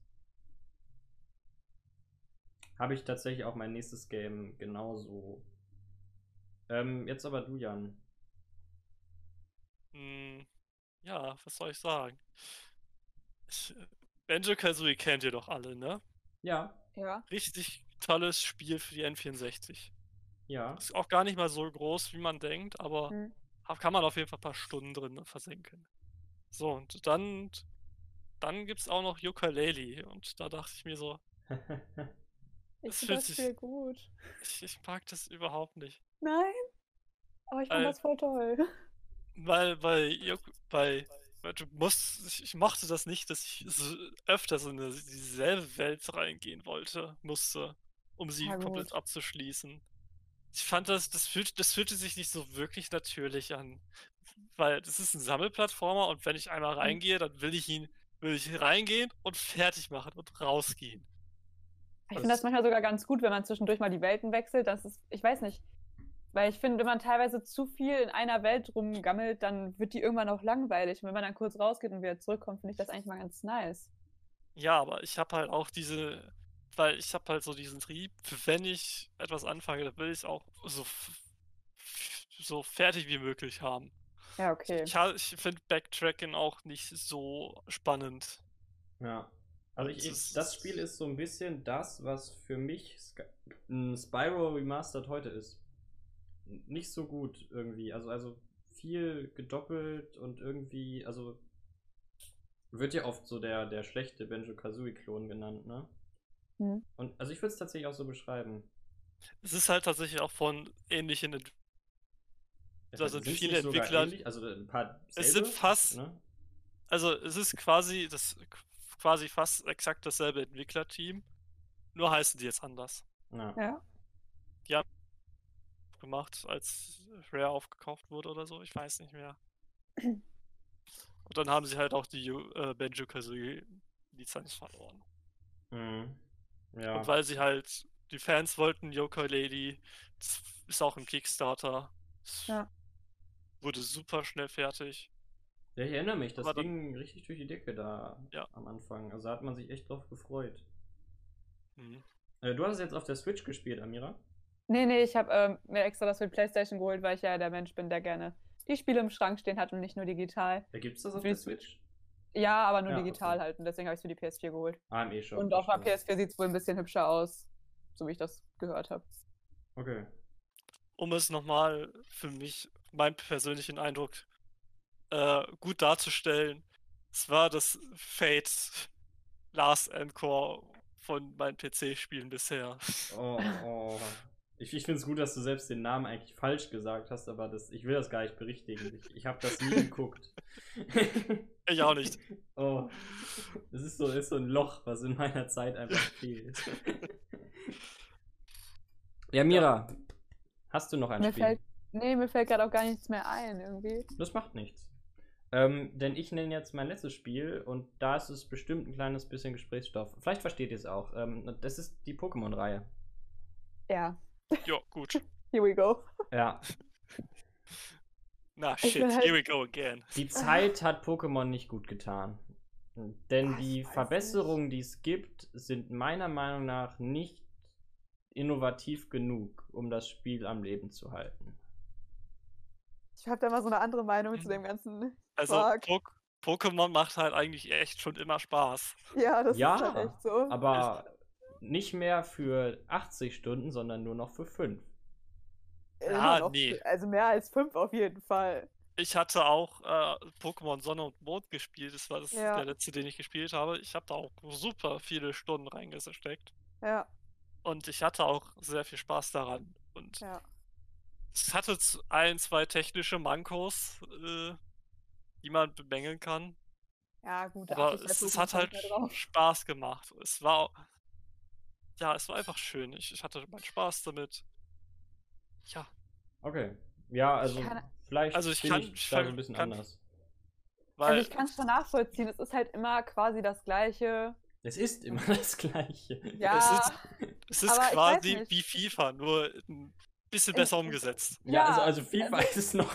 Habe ich tatsächlich auch mein nächstes Game genauso. Ähm, jetzt aber du, Jan. Hm, ja, was soll ich sagen? Banjo Kazooie kennt ihr doch alle, ne? Ja, Ja. Richtig tolles Spiel für die N64. ja. Ist auch gar nicht mal so groß, wie man denkt, aber Hm. ha- kann man auf jeden Fall ein paar Stunden drin versenken. So, und dann, dann gibt es auch noch Yooka-Laylee und da dachte ich mir so, [laughs] Ich Das finde das Spiel gut. ich, ich mag das überhaupt nicht. Nein. Aber ich fand das voll toll. Weil, weil, [laughs] Yok- bei, weil du musst, ich, ich mochte das nicht, dass ich so öfters in eine, dieselbe Welt reingehen wollte, musste, um sie Ja, komplett abzuschließen. Ich fand das, das, fühlt, das fühlte sich nicht so wirklich natürlich an. Weil das ist ein Sammelplattformer und wenn ich einmal reingehe, dann will ich ihn, will ich reingehen und fertig machen und rausgehen. Ich finde das manchmal sogar ganz gut, wenn man zwischendurch mal die Welten wechselt. Das ist, ich weiß nicht. Weil ich finde, wenn man teilweise zu viel in einer Welt rumgammelt, dann wird die irgendwann auch langweilig. Und wenn man dann kurz rausgeht und wieder zurückkommt, finde ich das eigentlich mal ganz nice. Ja, aber ich habe halt auch diese, weil ich habe halt so diesen Trieb, wenn ich etwas anfange, dann will ich es auch so, so fertig wie möglich haben. Ja, okay. Ich, ich finde Backtracking auch nicht so spannend. Ja. Also ich, Das ich, das Spiel ist so ein bisschen das, was für mich Sky ein Spyro Remastered heute ist. Nicht so gut irgendwie. Also, also viel gedoppelt und irgendwie, also wird ja oft so der, der schlechte Benjo-Kazooie-Klon genannt, ne? Hm. Und also ich würde es tatsächlich auch so beschreiben. Es ist halt tatsächlich auch von ähnlichen Ent Da sind Sind's viele nicht sogar Entwickler- ähnlich? Also ein paar Es selbe, sind fast- Ne? Also es ist quasi das quasi fast exakt dasselbe Entwicklerteam, nur heißen die jetzt anders. Ja. Ja. Gemacht, als Rare aufgekauft wurde oder so. Ich weiß nicht mehr. [clears throat] Und dann haben sie halt auch die äh, Banjo Kazooie Lizenz verloren. Mhm. Ja. Und weil sie halt, die Fans wollten Yoko Lady, das ist auch im Kickstarter. Ja. Wurde super schnell fertig. Ja, ich erinnere mich, das Aber dann- ging richtig durch die Decke da Ja. am Anfang. Also hat man sich echt drauf gefreut. Hm. Äh, du hast es jetzt auf der Switch gespielt, Amira. Nee, nee, ich habe ähm, mir extra das für die Playstation geholt, weil ich ja der Mensch bin, der gerne die Spiele im Schrank stehen hat und nicht nur digital. Da gibt's das auf Für der die Switch? Ja, aber nur Ja, digital okay. halt. Und deswegen habe ich es für die PS4 geholt. AME schon. und auf der verstehe. PS4 sieht es wohl ein bisschen hübscher aus, so wie ich das gehört habe. Okay. Um es nochmal für mich, meinen persönlichen Eindruck, äh, gut darzustellen, es war das Fate Last Encore von meinen PC-Spielen bisher. Oh, oh. [laughs] Ich, ich finde es gut, dass du selbst den Namen eigentlich falsch gesagt hast, aber das, ich will das gar nicht berichtigen. Ich, ich habe das nie [laughs] geguckt. [laughs] Ich auch nicht. Oh. Das ist so, ist so ein Loch, was in meiner Zeit einfach [laughs] fehlt. Ja, Mira, hast du noch ein Mir Spiel? fällt, nee, mir fällt gerade auch gar nichts mehr ein irgendwie. Das macht nichts. Ähm, denn ich nenne jetzt mein letztes Spiel und da ist es bestimmt ein kleines bisschen Gesprächsstoff. Vielleicht versteht ihr es auch. Ähm, das ist die Pokémon-Reihe. Ja, [laughs] Jo, gut. here we go. Ja. Na, shit, halt- here we go again. Die Zeit hat Pokémon nicht gut getan. Denn ich die Verbesserungen, die es gibt, sind meiner Meinung nach nicht innovativ genug, um das Spiel am Leben zu halten. Ich habe da mal so eine andere Meinung zu dem ganzen Also Pokémon macht halt eigentlich echt schon immer Spaß. Ja, das Ja, ist halt echt so. Aber nicht mehr für 80 Stunden, sondern nur noch für 5. Immer Ja, noch, nee. Also mehr als fünf auf jeden Fall. Ich hatte auch äh, Pokémon Sonne und Mond gespielt. Das war das Ja. der letzte, den ich gespielt habe. Ich habe da auch super viele Stunden reingesteckt. Ja, Und ich hatte auch sehr viel Spaß daran. Und ja. es hatte ein, zwei technische Mankos, äh, die man bemängeln kann. Ja, gut, Aber es, es hat halt. Spaß gemacht. Es war. Ja, es war einfach schön. Ich, ich hatte meinen Spaß damit. Ja, Okay. Ja, also kann- vielleicht Also ich kann- ich ich da so kann- ein bisschen kann- anders. weil. Also ich kann es schon nachvollziehen. Es ist halt immer quasi das Gleiche. Es ist immer [laughs] das Gleiche. Ja, ist- Es ist aber ich weiß quasi nicht. wie FIFA, nur ein bisschen Es- besser es- umgesetzt. Ja, Ja, also, also FIFA ist es noch.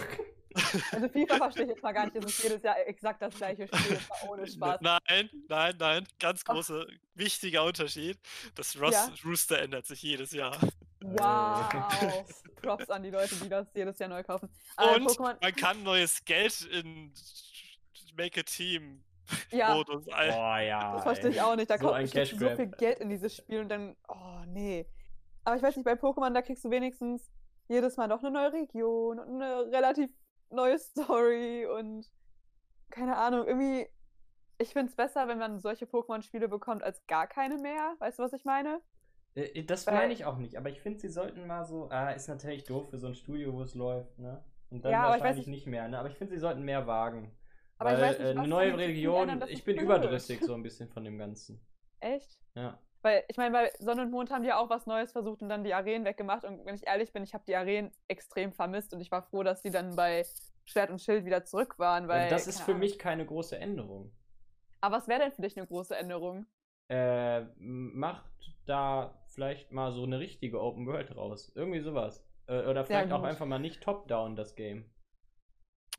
[laughs] also FIFA verstehe ich jetzt mal gar nicht. Es ist jedes Jahr exakt das gleiche Spiel. Das war ohne Spaß. Nein, nein, nein. Ganz großer, wichtiger Unterschied. Das Ross Ja. Rooster ändert sich jedes Jahr. Wow. [laughs] Props an die Leute, die das jedes Jahr neu kaufen. Aber Und Pokémon, man kann neues Geld in Make a Team ja, Modus ein. Boah, ja. das verstehe ey. ich auch nicht. Da So kommt bestimmt so viel Geld in dieses Spiel und dann, oh nee. Aber ich weiß nicht, bei Pokémon, da kriegst du wenigstens jedes Mal noch eine neue Region und eine relativ neue Story und keine Ahnung, irgendwie, ich finde es besser, wenn man solche Pokémon-Spiele bekommt, als gar keine mehr. Weißt du, was ich meine? Äh, Das Weil- meine ich auch nicht, aber ich finde, sie sollten mal so. Ah, ist natürlich doof für so ein Studio, wo es läuft, ne? Und dann Ja, ich wahrscheinlich nicht- nicht mehr, ne? Aber ich finde, sie sollten mehr wagen. Aber ich Weil weiß nicht, äh, eine neue Region, ändern, ich bin blöd. [laughs] überdrüssig so ein bisschen von dem Ganzen. Echt? Ja. Weil ich meine, bei Sonne und Mond haben die ja auch was Neues versucht und dann die Arenen weggemacht. Und wenn ich ehrlich bin, ich habe die Arenen extrem vermisst und ich war froh, dass die dann bei Schwert und Schild wieder zurück waren. Weil, also das ist für Ahnung. mich keine große Änderung. Aber was wäre denn für dich eine große Änderung? Äh, macht da vielleicht mal so eine richtige Open World raus. Irgendwie sowas. Äh, oder vielleicht auch einfach mal nicht top-down das Game.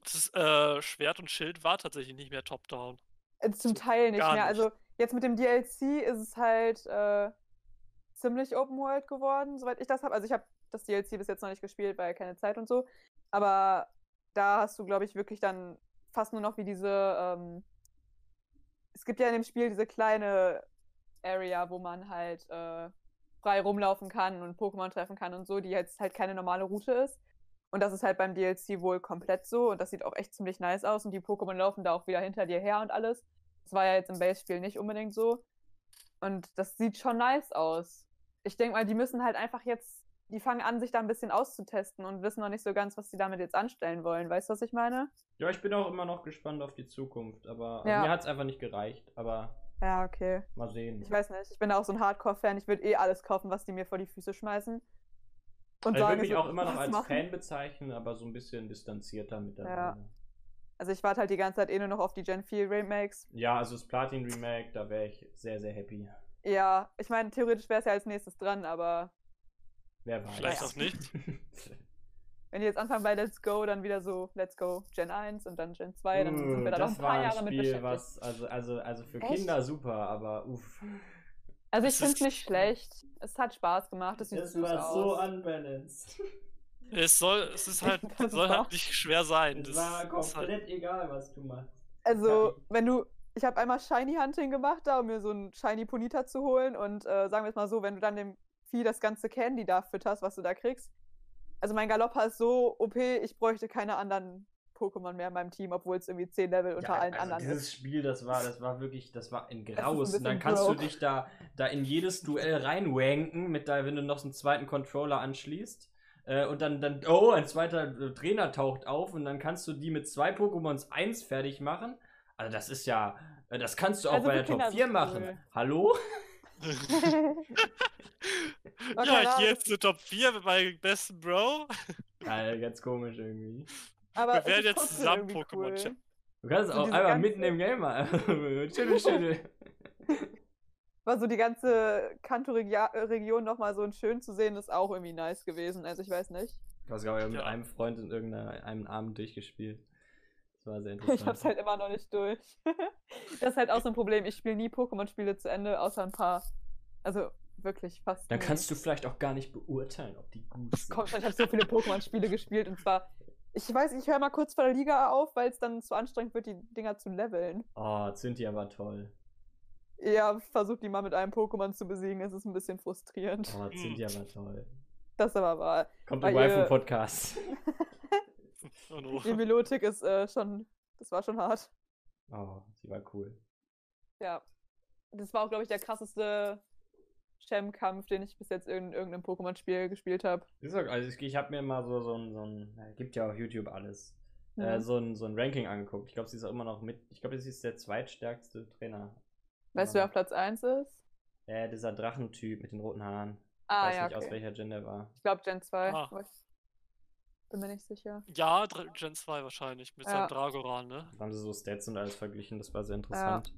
Das ist, äh, Schwert und Schild war tatsächlich nicht mehr top-down. Äh, Zum Teil nicht gar mehr. nicht. Also jetzt mit dem DLC ist es halt äh, ziemlich Open World geworden, soweit ich das habe. Also ich habe das DLC bis jetzt noch nicht gespielt, weil keine Zeit und so. Aber da hast du, glaube ich, wirklich dann fast nur noch wie diese. Ähm, es gibt ja in dem Spiel diese kleine Area, wo man halt äh, frei rumlaufen kann und Pokémon treffen kann und so, die jetzt halt keine normale Route ist. Und das ist halt beim DLC wohl komplett so und das sieht auch echt ziemlich nice aus und die Pokémon laufen da auch wieder hinter dir her und alles. Das war ja jetzt im Base-Spiel nicht unbedingt so. Und das sieht schon nice aus. Ich denke mal, die müssen halt einfach jetzt, die fangen an, sich da ein bisschen auszutesten und wissen noch nicht so ganz, was sie damit jetzt anstellen wollen. Weißt du, was ich meine? Ja, ich bin auch immer noch gespannt auf die Zukunft, aber also Ja. mir hat es einfach nicht gereicht. Aber Ja, okay. mal sehen. Ich weiß nicht. Ich bin auch so ein Hardcore-Fan. Ich würde eh alles kaufen, was die mir vor die Füße schmeißen. Und Also ich würde mich es auch immer noch als machen. Fan bezeichnen, aber so ein bisschen distanzierter mittlerweile. Also ich warte halt die ganze Zeit eh nur noch auf die Gen 4 Remakes. Ja, also das Platin Remake, da wäre ich sehr, sehr happy. Ja, ich meine, theoretisch wäre es ja als nächstes dran, aber Wer weiß. Vielleicht Ja. auch nicht. [laughs] wenn die jetzt anfangen bei Let's Go, dann wieder so Let's Go Gen 1 und dann Gen 2, dann sind wir da noch ein paar ein Jahre mit Spiel, beschäftigt. was, also, also, also für Echt? Kinder super, aber uff. Also ich finde es nicht schlecht. Es hat Spaß gemacht. Es sieht Es war so aus. unbalanced. [laughs] Es soll, es ist halt, [laughs] Das soll war- halt nicht schwer sein. Es Das war ist halt, komplett egal, was du machst. Also, wenn du. Ich habe einmal Shiny Hunting gemacht, da um mir so ein Shiny Ponita zu holen. Und äh, sagen wir es mal so, wenn du dann dem Vieh das ganze Candy da fütterst, was du da kriegst. Also mein Galoppa ist so OP, ich bräuchte keine anderen Pokémon mehr in meinem Team, obwohl es irgendwie 10 Level unter allen also anderen dieses ist. Spiel, das war, das war wirklich, das war ein ein Graus. Und dann kannst du broke. dich da, da in jedes Duell reinwanken, mit da, wenn du noch so einen zweiten Controller anschließt. Äh, und dann, dann, oh, ein zweiter äh, Trainer taucht auf und dann kannst du die mit zwei Pokémons eins fertig machen. Also das ist ja, äh, das kannst du auch Also bei der Top Kinder ist 4 es machen. cool. Hallo? [laughs] ja, Ahnung. hier jetzt eine Top 4 mit meinem besten Bro. Ja, ganz komisch irgendwie. Aber Wir werden jetzt zusammen Pokémon cool. Du kannst auch einfach mitten im Game mal. schüttel, schüttel. War so die ganze Kanto-Region nochmal so schön zu sehen, ist auch irgendwie nice gewesen. Also ich weiß nicht. Ich weiß gar nicht, ich habe mit einem Freund in irgendeinem Abend durchgespielt. Das war sehr Ich interessant. hab's halt immer noch nicht durch. [laughs] das ist halt auch so ein Problem. Ich spiele nie Pokémon-Spiele zu Ende, außer ein paar. Also wirklich fast Dann nie. kannst du vielleicht auch gar nicht beurteilen, ob die gut sind. Kommt, ich habe so viele Pokémon-Spiele [laughs] gespielt und zwar, ich weiß, ich höre mal kurz vor der Liga auf, weil es dann zu anstrengend wird, die Dinger zu leveln. Oh, Cynthia war toll. Ja, versucht die mal mit einem Pokémon zu besiegen, es ist ein bisschen frustrierend. Oh, Cynthia war toll. Das aber war. Kommt Weil im ihr- Waifu-Podcast. [laughs] Oh no. Die Melodik ist äh, schon, das war schon hart. Oh, sie war cool. Ja. Das war auch, glaube ich, der krasseste Chem-Kampf, den ich bis jetzt in irgendeinem Pokémon-Spiel gespielt habe. Ist also ich, ich habe mir mal so, so ein, so ein, äh, gibt ja auf YouTube alles, Mhm. äh, so, ein, so ein Ranking angeguckt. Ich glaube, sie ist auch immer noch mit, ich glaube, sie ist der zweitstärkste Trainer. Weißt du, wer auf Platz 1 ist? Äh, dieser Drachentyp mit den roten Haaren. Ah, Weiß ja, nicht, aus okay. welcher Gen der war. Ich glaube Gen 2. Ah. ich bin mir nicht sicher. Ja, Gen 2 wahrscheinlich, mit Ja. seinem Dragoran, ne? Da haben sie so Stats und alles verglichen, das war sehr interessant.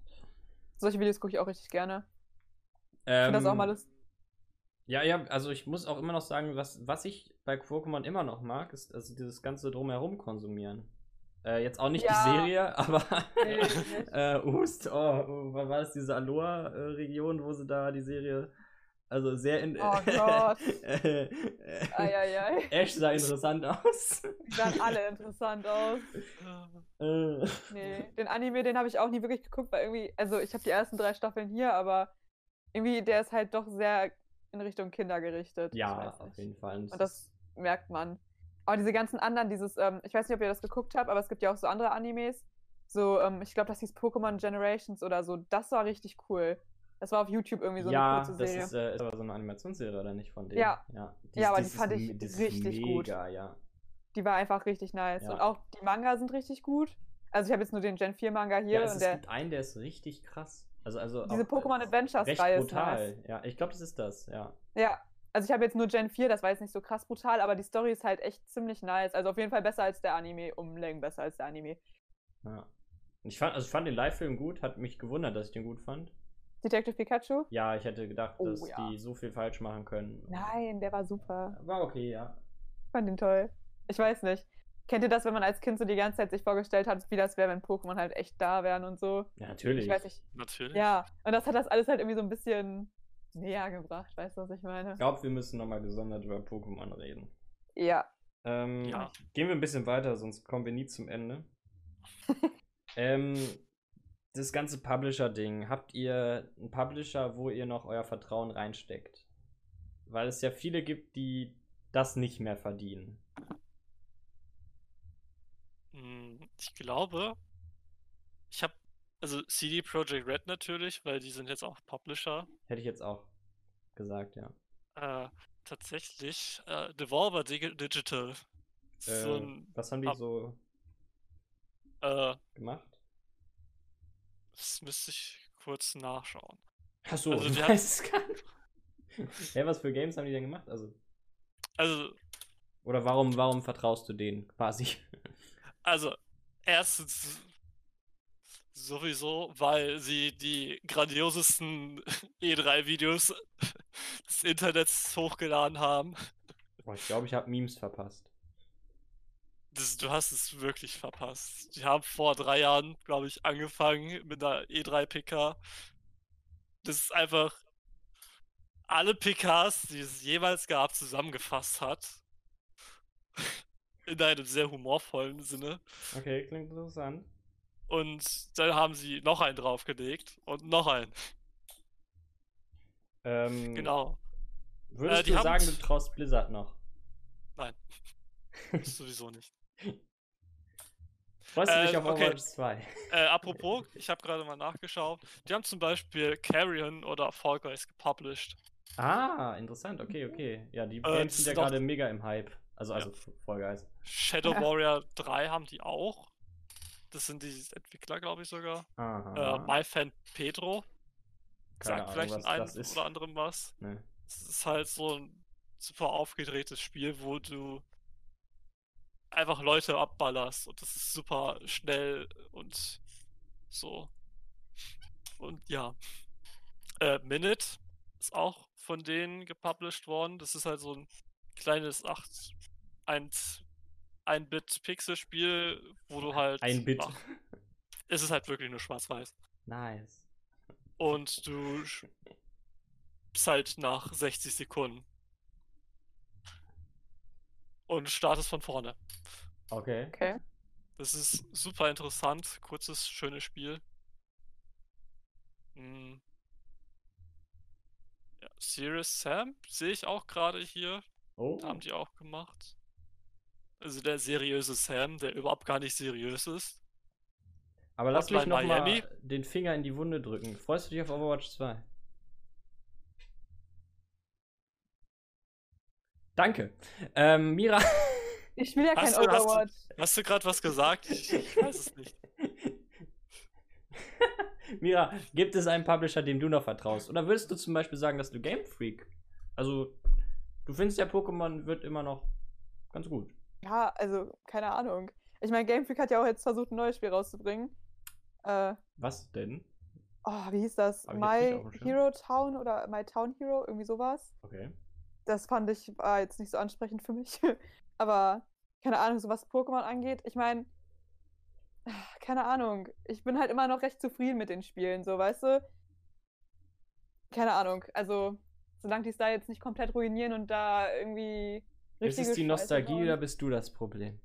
Solche Videos gucke ich auch richtig gerne. Ich Ähm, finde das auch mal das. Ja, ja, also ich muss auch immer noch sagen, was, was ich bei Pokémon immer noch mag, ist also dieses ganze Drumherum konsumieren. Äh, jetzt auch nicht Ja. die Serie, [laughs] aber [laughs] äh, Ust, oh, war das diese Aloha-Region, wo sie da die Serie, also sehr in... Oh [laughs] Gott. äh, äh, Eieiei. Ash sah interessant aus. Die sahen alle interessant aus. Äh, Nee, den Anime, den habe ich auch nie wirklich geguckt, weil irgendwie, also ich habe die ersten drei Staffeln hier, aber irgendwie, der ist halt doch sehr in Richtung Kinder gerichtet. Ich ja, auf jeden Fall. Und das merkt man. Aber diese ganzen anderen, dieses, ähm, ich weiß nicht, ob ihr das geguckt habt, aber es gibt ja auch so andere Animes. So, ähm, ich glaube, das hieß Pokémon Generations oder so. Das war richtig cool. Das war auf YouTube irgendwie so ja, eine kurze das Serie. ist, äh, ist aber so eine Animationsserie, oder nicht von denen? Ja. ja, Ja, aber die fand ich richtig gut. mega, ja. Die war einfach richtig nice. Ja. Und auch die Manga sind richtig gut. Also ich habe jetzt nur den Gen 4 Manga hier ja, es, und es der, gibt einen, der ist richtig krass. Also, also diese äh, Pokémon Adventures Reihe ist brutal. nice. Ja, ich glaube, das ist das, ja. Ja, also ich habe jetzt nur Gen 4, das war jetzt nicht so krass brutal, aber die Story ist halt echt ziemlich nice. Also auf jeden Fall besser als der Anime, um Längen besser als der Anime. ja. Und Ich fand, also ich fand den Live-Film gut, hat mich gewundert, dass ich den gut fand. Detective Pikachu? Ja, ich hätte gedacht, Oh, dass ja. die so viel falsch machen können. Nein, der war super. War okay, ja. Ich fand ihn toll. Ich weiß nicht. Kennt ihr das, wenn man als Kind so die ganze Zeit sich vorgestellt hat, wie das wäre, wenn Pokémon halt echt da wären und so? Ja, natürlich. Ich weiß nicht. Natürlich. Ja, und das hat das alles halt irgendwie so ein bisschen näher gebracht. Weißt du, was ich meine? Ich glaube, wir müssen nochmal gesondert über Pokémon reden. Ja. Ähm, Ja. Gehen wir ein bisschen weiter, sonst kommen wir nie zum Ende. [laughs] ähm, das ganze Publisher-Ding, habt ihr einen Publisher, wo ihr noch euer Vertrauen reinsteckt? Weil es ja viele gibt, die das nicht mehr verdienen. Hm, Ich glaube, ich habe, also CD Projekt Red natürlich, weil die sind jetzt auch Publisher. Hätte ich jetzt auch gesagt, ja. Äh, tatsächlich, äh, Devolver Dig Digital. Äh, So ein, was haben die Pub- so äh, gemacht? das müsste ich kurz nachschauen. Achso, Also haben- weißt es gar nicht. [laughs] Hä, was für Games haben die denn gemacht? Also, Also, oder warum, warum vertraust du denen quasi? also, erstens sowieso, weil sie die grandiosesten [laughs] E3-Videos [laughs] des Internets hochgeladen haben. Boah, ich glaube, ich habe Memes verpasst. Das, du hast es wirklich verpasst. Die haben vor drei Jahren, glaube ich, angefangen mit einer E3-PK. Das ist einfach alle PKs, die es jemals gab, zusammengefasst hat. [laughs] In einem sehr humorvollen Sinne. Okay, klingt interessant. Und dann haben sie noch einen draufgelegt und noch einen. Ähm, Genau. Würdest Äh, die du sagen, du traust Blizzard noch? Nein. [laughs] Sowieso nicht. Freust du Äh, dich auf okay. Overwatch 2? Äh, apropos, ich habe gerade mal nachgeschaut. Die haben zum Beispiel Carrion oder Fall Guys gepublished. Ah, interessant, okay, okay. Ja, die Äh, sind ja gerade mega im Hype. Also, Ja. also Fall Guys. Shadow Ja. [laughs] Warrior 3 haben die auch. Das sind die Entwickler, glaube ich sogar. Äh, Aha. MyFan Pedro. Keine Sagt Ahnung, vielleicht was in einem oder anderem was. Ne. Es ist halt so ein super aufgedrehtes Spiel, wo du einfach Leute abballerst und das ist super schnell und so. Und ja. Äh, Minute ist auch von denen gepublished worden. Das ist halt so ein kleines 8 1 ein Bit Pixel Spiel, wo du halt Ein Bit. ach, es ist halt wirklich nur schwarz-weiß. Nice. Und du stirbst halt nach 60 Sekunden. Und startest von vorne. Okay. Okay. Das ist super interessant. Kurzes, schönes Spiel. Hm. Ja, Serious Sam sehe ich auch gerade hier. Oh. Haben die auch gemacht. Also der seriöse Sam, der überhaupt gar nicht seriös ist. Aber lass mich Hotline noch Miami. mal den Finger in die Wunde drücken. Freust du dich auf Overwatch 2? Danke. Ähm, Mira. [laughs] Ich spiele ja kein Hast du- hast du- Overwatch. Hast du gerade was gesagt? Ich, ich weiß es nicht. [laughs] Mira, gibt es einen Publisher, dem du noch vertraust? Oder würdest du zum Beispiel sagen, dass du Game Freak? Also, du findest ja Pokémon wird immer noch ganz gut. Ja, also, keine Ahnung. Ich meine, Game Freak hat ja auch jetzt versucht, ein neues Spiel rauszubringen. Äh, Was denn? oh, wie hieß das? My. Hero Town oder My Town Hero, irgendwie sowas. Okay. Das fand ich, war jetzt nicht so ansprechend für mich. [laughs] Aber, keine Ahnung, so was Pokémon angeht. Ich meine, keine Ahnung. Ich bin halt immer noch recht zufrieden mit den Spielen, so, weißt du? Keine Ahnung. Also, solange die es da jetzt nicht komplett ruinieren und da irgendwie. Ist es richtige die Nostalgie oder bist du das Problem?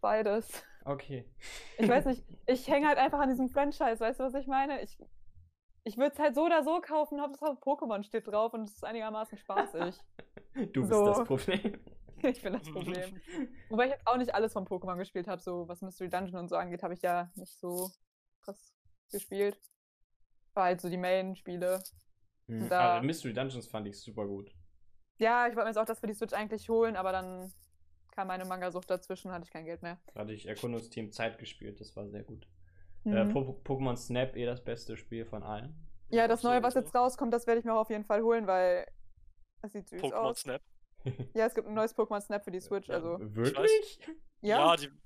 Beides. Okay. Ich weiß nicht, ich hänge halt einfach an diesem Franchise, weißt du, was ich meine? Ich, ich würde es halt so oder so kaufen, Hauptsache Pokémon steht drauf und es ist einigermaßen spaßig. [laughs] Du bist So. das Problem. [laughs] ich bin das Problem. Wobei ich jetzt auch nicht alles von Pokémon gespielt habe, so was Mystery Dungeon und so angeht, habe ich ja nicht so krass gespielt. War halt so die Main-Spiele. Hm, Da- Mystery Dungeons fand ich super gut. Ja, ich wollte mir jetzt auch das für die Switch eigentlich holen, aber dann kam meine Manga-Sucht dazwischen, hatte ich kein Geld mehr. Da hatte ich Erkundungsteam Zeit gespielt, das war sehr gut. Äh, Mhm. Po- Pokémon Snap, eh das beste Spiel von allen. ja, das Neue, was jetzt rauskommt, das werde ich mir auch auf jeden Fall holen, weil es sieht süß Pokémon aus. Snap. [laughs] Ja, es gibt ein neues Pokémon Snap für die Switch, also. Wirklich? Ja, die, nee, die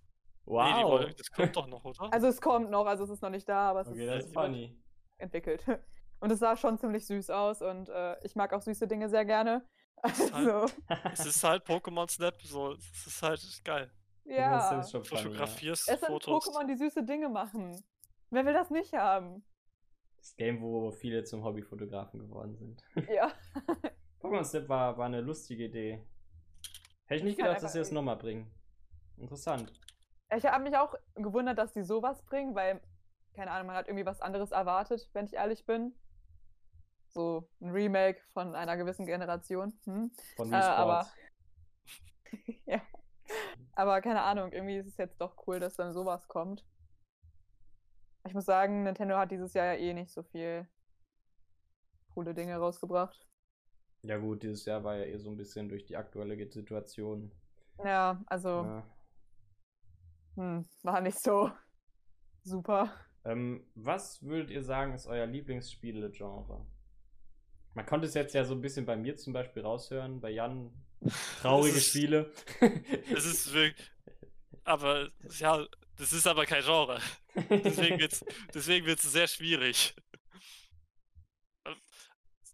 Wow. wollen, das kommt doch noch, oder? [laughs] also es kommt noch, also es ist noch nicht da, aber es okay, ist, das ist funny. entwickelt. [laughs] Und es sah schon ziemlich süß aus und äh, ich mag auch süße Dinge sehr gerne. Ist halt- Also, [laughs] es ist halt Pokémon Snap, so, es ist halt geil. Ja. Snap ist schon funny, ja. Fotografierst Es sind Fotos. Pokémon, die süße Dinge machen. Wer will das nicht haben? Das Game, wo viele zum Hobbyfotografen geworden sind. [laughs] Ja. Pokémon Snap war, war eine lustige Idee. Hätte ich nicht halt gedacht, dass sie das nochmal bringen. Interessant. Ich habe mich auch gewundert, dass die sowas bringen, weil, keine Ahnung, man hat irgendwie was anderes erwartet, wenn ich ehrlich bin. So ein Remake von einer gewissen Generation. Hm? Von Äh, aber- [laughs] ja. Aber keine Ahnung, irgendwie ist es jetzt doch cool, dass dann sowas kommt. Ich muss sagen, Nintendo hat dieses Jahr ja eh nicht so viel coole Dinge rausgebracht. Ja gut, dieses Jahr war ja eh so ein bisschen durch die aktuelle Situation. Ja, also, Ja. hm, war nicht so super. Ähm, was würdet ihr sagen, ist euer Lieblingsspiele-Genre? Man konnte es jetzt ja so ein bisschen bei mir zum Beispiel raushören, bei Jan [laughs] traurige ist- Spiele. [laughs] Es ist wirklich. Aber, ja, das ist aber kein Genre. Deswegen wird's, [laughs] deswegen wird's sehr schwierig.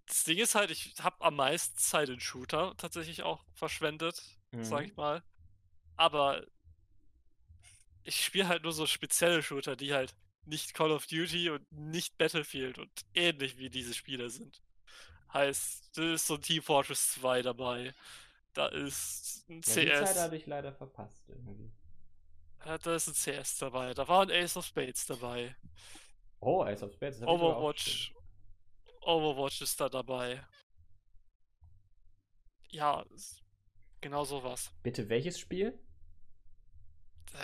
Das Ding ist halt, ich habe am meisten Zeit in Shooter tatsächlich auch verschwendet, sag Mhm. ich mal. Aber ich spiele halt nur so spezielle Shooter, die halt nicht Call of Duty und nicht Battlefield und ähnlich wie diese Spiele sind. Heißt, da ist so ein Team Fortress 2 dabei. Da ist ein Ja, die Zeit CS. habe ich leider verpasst irgendwie. Ja, da ist ein CS dabei. Da war ein Ace of Spades dabei. Oh, Ace of Spades. Overwatch. Overwatch ist da dabei. Ja, genau sowas. Bitte welches Spiel?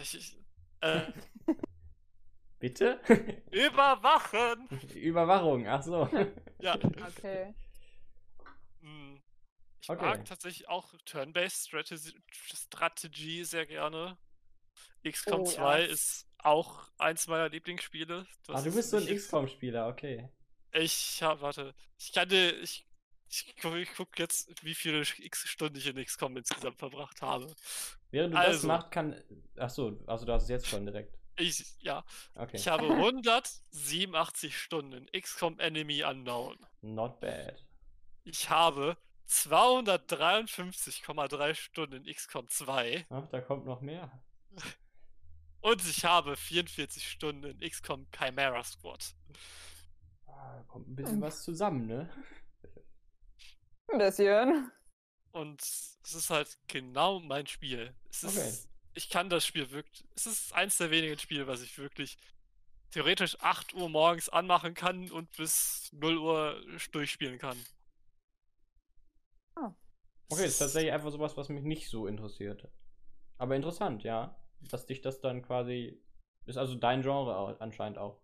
Ich, ich, äh, [laughs] Bitte? [laughs] überwachen! [laughs] Überwachung, ach so. Ja. Okay. Mm. Ich Okay. mag tatsächlich auch Turn-Based Strategy, Strategy sehr gerne. XCOM Oh, 2 ja. ist auch eins meiner Lieblingsspiele. Ah, Das du ist bist so ein XCOM-Spieler, okay. Ich hab, warte, ich kann dir, ich, ich, ich guck jetzt, wie viele X Stunden ich in XCOM insgesamt verbracht habe. Während du das Also. machst, kann. Ach so, also du hast es jetzt schon direkt. Ich, ja, Okay. ich habe 187 Stunden in XCOM Enemy Unknown. Not bad. Ich habe 253,3 Stunden in XCOM 2 Ach, da kommt noch mehr. und ich habe 44 Stunden in XCOM Chimera Squad. Ah, da kommt ein bisschen was zusammen, ne? Ein bisschen. Und es ist halt genau mein Spiel. Es ist, Okay. Ich kann das Spiel wirklich. Es ist eins der wenigen Spiele, was ich wirklich theoretisch 8 Uhr morgens anmachen kann und bis 0 Uhr durchspielen kann. Okay, ist tatsächlich einfach sowas, was mich nicht so interessiert. Aber interessant, ja. Dass dich das dann quasi. Ist also dein Genre anscheinend auch.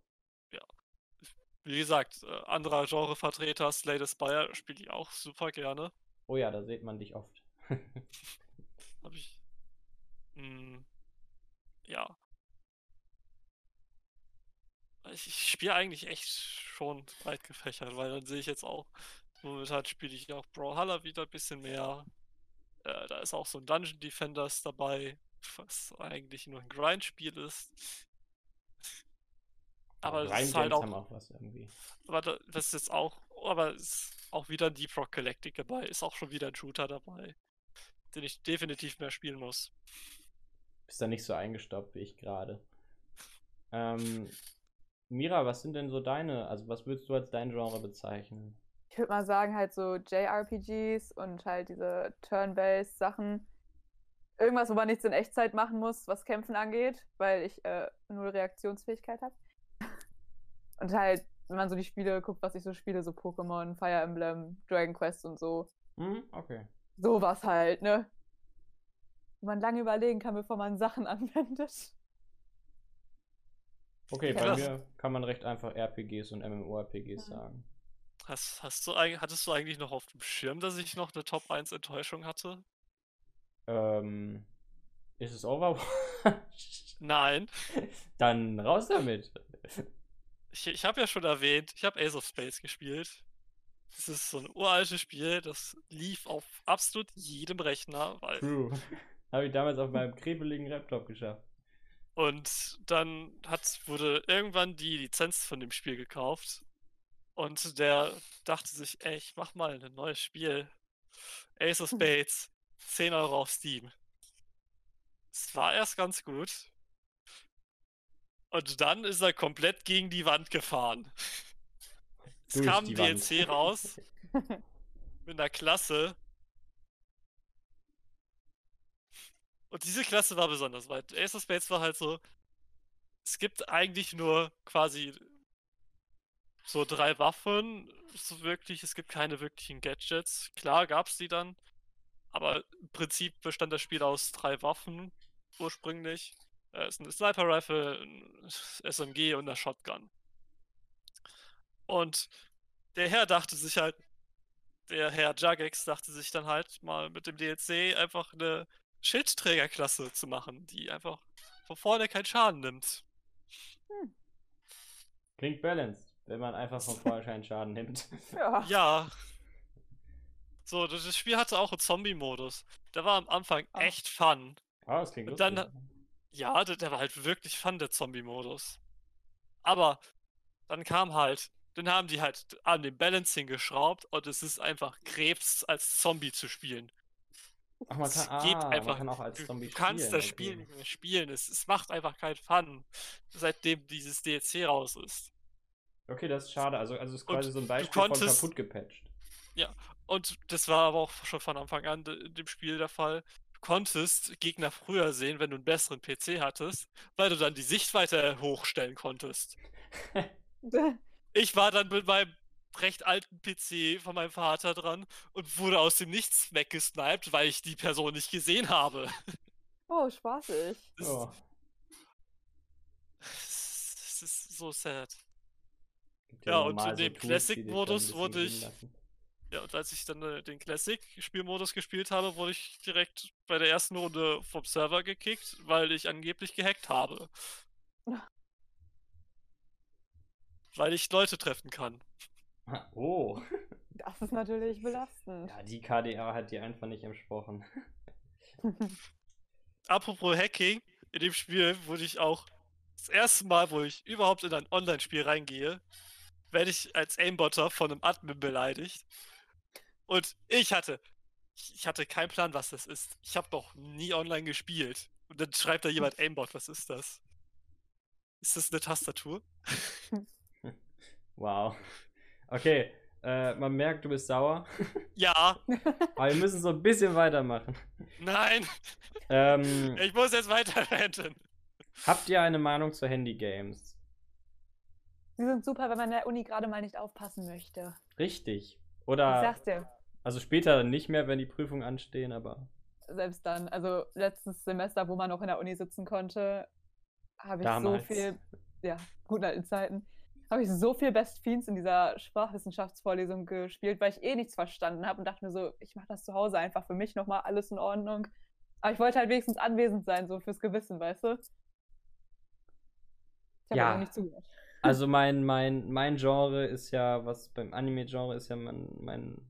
Wie gesagt, äh, anderer Genrevertreter, Slay the Spire, spiele ich auch super gerne. Oh ja, da sieht man dich oft. [laughs] Hab ich. Hm, ja. Ich, ich spiele eigentlich echt schon breit gefächert, weil dann sehe ich jetzt auch, momentan spiele ich auch Brawlhalla wieder ein bisschen mehr. Äh, da ist auch so ein Dungeon Defenders dabei, was eigentlich nur ein Grind-Spiel ist. Aber das ist halt auch, auch was irgendwie. aber da, das ist jetzt auch, aber es ist auch wieder ein Deep Rock Galactic dabei, ist auch schon wieder ein Shooter dabei, den ich definitiv mehr spielen muss. Bist da nicht so eingestaubt wie ich gerade. Ähm, Mira, was sind denn so deine, also was würdest du als dein Genre bezeichnen? Ich würde mal sagen, halt so JRPGs und halt diese Turn-Based Sachen. Irgendwas, wo man nichts in Echtzeit machen muss, was Kämpfen angeht, weil ich äh, null Reaktionsfähigkeit habe. [laughs] Und halt, wenn man so die Spiele guckt, was ich so spiele, so Pokémon, Fire Emblem, Dragon Quest und so. Hm, okay. Sowas halt, ne? Wo man lange überlegen kann, bevor man Sachen [laughs] anwendet. Okay, Ja, bei mir kann man recht einfach RPGs und MMORPGs Mhm. sagen. Hast, hast du, hattest du eigentlich noch auf dem Schirm, dass ich noch eine Top 1 Enttäuschung hatte? Ähm, ist es Overwatch? [laughs] Nein. Dann raus damit. Ich, ich habe ja schon erwähnt, ich habe Ace of Space gespielt. Das ist so ein uraltes Spiel, das lief auf absolut jedem Rechner, weil True. [laughs] Habe ich damals auf meinem krebeligen Laptop geschafft. Und dann hat, wurde irgendwann die Lizenz von dem Spiel gekauft. Und der dachte sich, ey, ich mach mal ein neues Spiel. Ace of Spades, 10 Euro auf Steam. Es war erst ganz gut. Und dann ist er komplett gegen die Wand gefahren. [laughs] Es Durch kam die ein Wand. DLC raus [laughs] mit einer Klasse. Und diese Klasse war besonders, weil Ace of Spades war halt so, es gibt eigentlich nur quasi so drei Waffen, so wirklich, es gibt keine wirklichen Gadgets. Klar gab es die dann, aber im Prinzip bestand das Spiel aus drei Waffen ursprünglich. Äh, Es ist eine Sniper Rifle, ein SMG und eine Shotgun. Und der Herr dachte sich halt, der Herr Jagex dachte sich dann halt mal mit dem DLC einfach eine Schildträgerklasse zu machen, die einfach von vorne keinen Schaden nimmt. Klingt balanced, wenn man einfach von vornherein Schaden nimmt. [laughs] ja. Ja. So, das Spiel hatte auch einen Zombie-Modus. Der war am Anfang Ah. echt fun. Ah, das klingt Und lustig. dann- Ja, der, der war halt wirklich fun, der Zombie-Modus. Aber dann kam halt, dann haben die halt an dem Balancing geschraubt und es ist einfach Krebs als Zombie zu spielen. Ach, man es kann, geht ah, einfach- man kann auch als Du, Zombie du kannst spielen. das Spiel okay. nicht mehr spielen. Es, es macht einfach keinen Fun, seitdem dieses DLC raus ist. Okay, das ist schade. Also, also ist Und quasi so ein Beispiel von konntest- kaputt gepatcht. Und das war aber auch schon von Anfang an in dem Spiel der Fall. Du konntest Gegner früher sehen, wenn du einen besseren PC hattest, weil du dann die Sichtweite hochstellen konntest. [laughs] Ich war dann mit meinem recht alten PC von meinem Vater dran und wurde aus dem Nichts weggesniped, weil ich die Person nicht gesehen habe. Oh, spaßig. Das, oh. das ist so sad. Ja, und in dem Classic-Modus wurde ich-. Ja, und als ich dann äh, den Classic-Spielmodus gespielt habe, wurde ich direkt bei der ersten Runde vom Server gekickt, weil ich angeblich gehackt habe. [laughs] Weil ich Leute treffen kann. Oh. [laughs] Das ist natürlich belastend. Ja, die KDR hat dir einfach nicht entsprochen. [laughs] Apropos Hacking, in dem Spiel wurde ich auch das erste Mal, wo ich überhaupt in ein Online-Spiel reingehe, werde ich als Aimbotter von einem Admin beleidigt. Und ich hatte, ich hatte keinen Plan, was das ist. Ich habe noch nie online gespielt. Und dann schreibt da jemand Aimbot, was ist das? Ist das eine Tastatur? [laughs] Wow. Okay, Äh, man merkt, du bist sauer. Ja, [laughs] Aber wir müssen so ein bisschen weitermachen. nein, Ähm, [laughs] ich muss jetzt weiter ranten. habt ihr eine Meinung zu Handy-Games? Sie sind super, wenn man in der Uni gerade mal nicht aufpassen möchte. Richtig. Ich Oder, sag's dir. also später nicht mehr, wenn die Prüfungen anstehen, aber. Selbst dann. Also letztes Semester, wo man noch in der Uni sitzen konnte, habe ich Damals. so viel, ja, guten alten Zeiten, habe ich so viel Best Fiends in dieser Sprachwissenschaftsvorlesung gespielt, weil ich eh nichts verstanden habe und dachte mir so, ich mache das zu Hause einfach für mich nochmal alles in Ordnung. Aber ich wollte halt wenigstens anwesend sein, so fürs Gewissen, weißt du? Ich habe Ja. nicht zugehört. Also mein, mein, mein Genre ist ja, was beim Anime-Genre ist ja mein, mein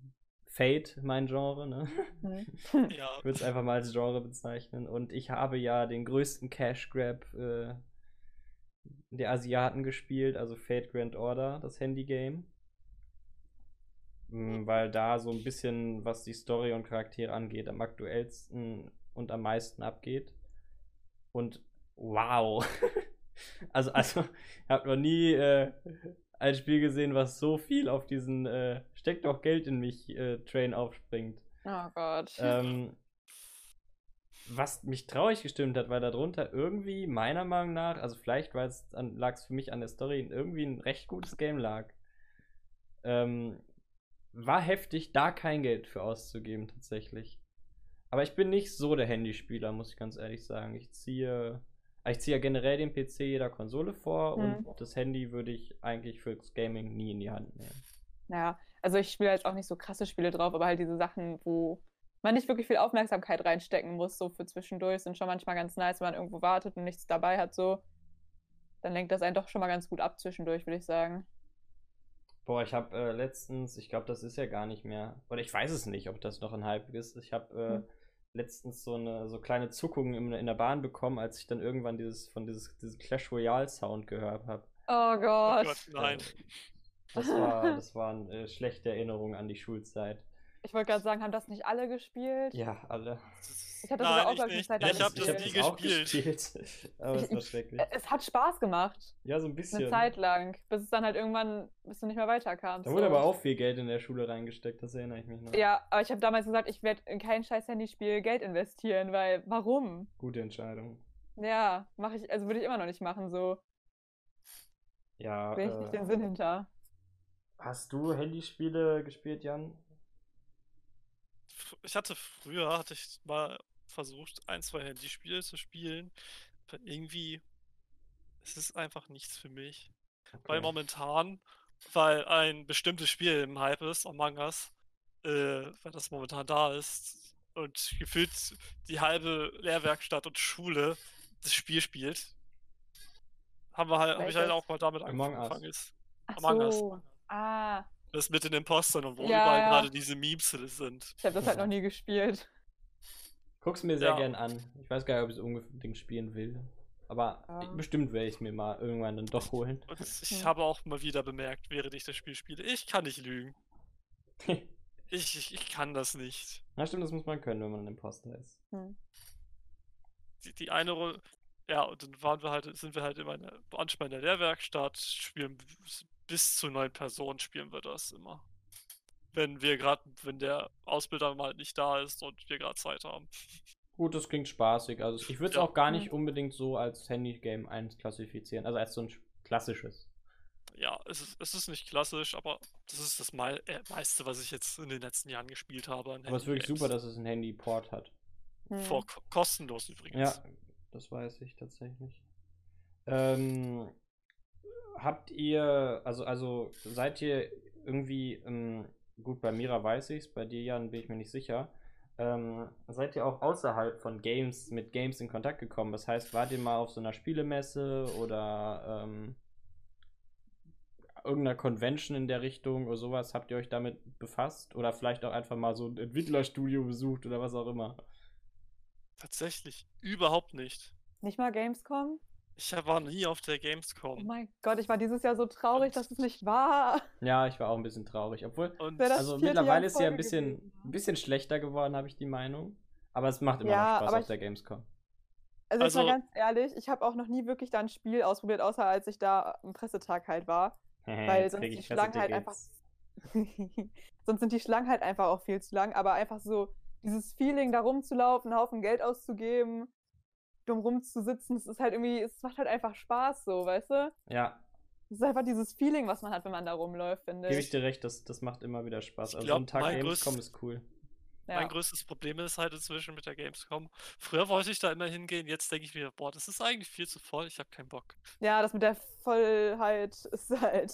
Fate, mein Genre, ne? Hm. [laughs] Ja, Ich würde es einfach mal als Genre bezeichnen. Und ich habe ja den größten Cash Grab äh, der Asiaten gespielt, also Fate Grand Order, das Handy-Game. Mm, Weil da so ein bisschen, was die Story und Charaktere angeht, am aktuellsten und am meisten abgeht. Und wow. [laughs] also, also, ich habe noch nie äh, ein Spiel gesehen, was so viel auf diesen äh, Steck doch Geld in mich äh, Train aufspringt. Oh Gott. Ähm, was mich traurig gestimmt hat, weil darunter irgendwie, meiner Meinung nach, also vielleicht lag es für mich an der Story, irgendwie ein recht gutes Game lag. Ähm, war heftig, da kein Geld für auszugeben, tatsächlich. Aber ich bin nicht so der Handyspieler, muss ich ganz ehrlich sagen. Ich ziehe, ich ziehe ja generell den PC jeder Konsole vor Hm. und das Handy würde ich eigentlich fürs Gaming nie in die Hand nehmen. Ja, also ich spiele jetzt auch nicht so krasse Spiele drauf, aber halt diese Sachen, wo man nicht wirklich viel Aufmerksamkeit reinstecken muss, so für zwischendurch, sind schon manchmal ganz nice, wenn man irgendwo wartet und nichts dabei hat, so. Dann lenkt das einen doch schon mal ganz gut ab zwischendurch, würde ich sagen. Boah, ich habe äh, letztens, ich glaube, das ist ja gar nicht mehr, oder ich weiß es nicht, ob das noch ein Hype ist. Ich habe äh, Hm. Letztens so eine so kleine Zuckungen in, in der Bahn bekommen, als ich dann irgendwann dieses von dieses, dieses Clash Royale Sound gehört habe. Oh oh Gott. Gott, nein. Das war, das waren äh, schlechte Erinnerungen an die Schulzeit. Ich wollte gerade sagen, haben das nicht alle gespielt? Ja, alle. Ich hab das sogar auch, ich nicht. Zeit Ich habe ich das hab nie auch gespielt. gespielt. [laughs] Aber es war ich- schrecklich. Ä- Es hat Spaß gemacht. Ja, so ein bisschen. Eine Zeit lang. Bis es dann halt irgendwann, bis du nicht mehr weiterkamst. Da wurde so. aber auch viel Geld in der Schule reingesteckt, das erinnere ich mich noch. Ja, aber ich habe damals gesagt, ich werde in kein scheiß Handyspiel Geld investieren, weil warum? Gute Entscheidung. Ja, mache ich, also würde ich immer noch nicht machen, so. Ja, Sehe ich nicht äh, den Sinn hinter. hast du Handyspiele gespielt, Jan? Ich hatte früher, hatte ich mal versucht, ein, zwei Handyspiele zu spielen. Aber irgendwie, es ist einfach nichts für mich. Weil Okay. momentan, weil ein bestimmtes Spiel im Hype ist, Among Us, äh, weil das momentan da ist und gefühlt die halbe Lehrwerkstatt und Schule das Spiel spielt, haben wir halt, habe ich halt auch mal damit Among Us. angefangen. Ist Ach Among Us. so. Ah, das mit den Impostern und wo Ja, überall ja. gerade diese Memes sind. ich habe das halt noch nie gespielt. Guck's mir sehr Ja. gern an. Ich weiß gar nicht, ob ich es unbedingt spielen will. Aber Ja. bestimmt werde ich es mir mal irgendwann dann doch holen. Und ich Hm. habe auch mal wieder bemerkt, während ich das Spiel spiele, ich kann nicht lügen. [laughs] Ich, ich, ich kann das nicht. Na stimmt, das muss man können, wenn man ein Imposter ist. Hm. Die, die eine Runde, ja, und dann waren wir halt, sind wir halt immer in der, manchmal in der Lehrwerkstatt, spielen bis- zu neun Personen spielen wir das immer. Wenn wir gerade, wenn der Ausbilder mal nicht da ist und wir gerade Zeit haben. Gut, das klingt spaßig. Also ich würde es Ja. auch gar nicht unbedingt so als Handygame einklassifizieren. Also als so ein sch- klassisches. Ja, es ist, es ist nicht klassisch, aber das ist das mei äh, meiste, was ich jetzt in den letzten Jahren gespielt habe. an Aber es ist wirklich super, dass es ein Handy-Port hat. Hm. Vor, ko- kostenlos übrigens. Ja, das weiß ich tatsächlich. Ähm, habt ihr, also, also seid ihr irgendwie, ähm, gut, bei Mira weiß ich's, bei dir, Jan, bin ich mir nicht sicher. Ähm, seid ihr auch außerhalb von Games mit Games in Kontakt gekommen? Das heißt, wart ihr mal auf so einer Spielemesse oder ähm, irgendeiner Convention in der Richtung oder sowas? Habt ihr euch damit befasst? Oder vielleicht auch einfach mal so ein Entwicklerstudio besucht oder was auch immer? Tatsächlich überhaupt nicht. Nicht mal Gamescom? Ich war nie auf der Oh Gamescom. mein Gott, ich war dieses Jahr so traurig, dass es nicht war. Ja, ich war auch ein bisschen traurig. Obwohl, also mittlerweile ist sie ja ein bisschen, gewesen. ein bisschen schlechter geworden, habe ich die Meinung. Aber es macht immer Ja, noch Spaß auf ich- der Gamescom. Also, ich war Also- ganz ehrlich, ich habe auch noch nie wirklich da ein Spiel ausprobiert, außer als ich da am Pressetag halt war. [laughs] Weil sonst die Schlangen halt einfach. [laughs] Sonst sind die Schlangen halt einfach auch viel zu lang, aber einfach so dieses Feeling, da rumzulaufen, einen Haufen Geld auszugeben, dumm rumzusitzen, das ist halt irgendwie, es macht halt einfach Spaß so, weißt du? Ja, Es ist einfach dieses Feeling, was man hat, wenn man da rumläuft, finde gebe ich ich. dir recht, das, das macht immer wieder Spaß. Ich Also glaub, so ein Tag Gamescom ist cool. Ja. Mein größtes Problem ist halt inzwischen mit der Gamescom. Früher wollte ich da immer hingehen, jetzt denke ich mir, boah, das ist eigentlich viel zu voll, ich habe keinen Bock. ja, das mit der Vollheit ist halt.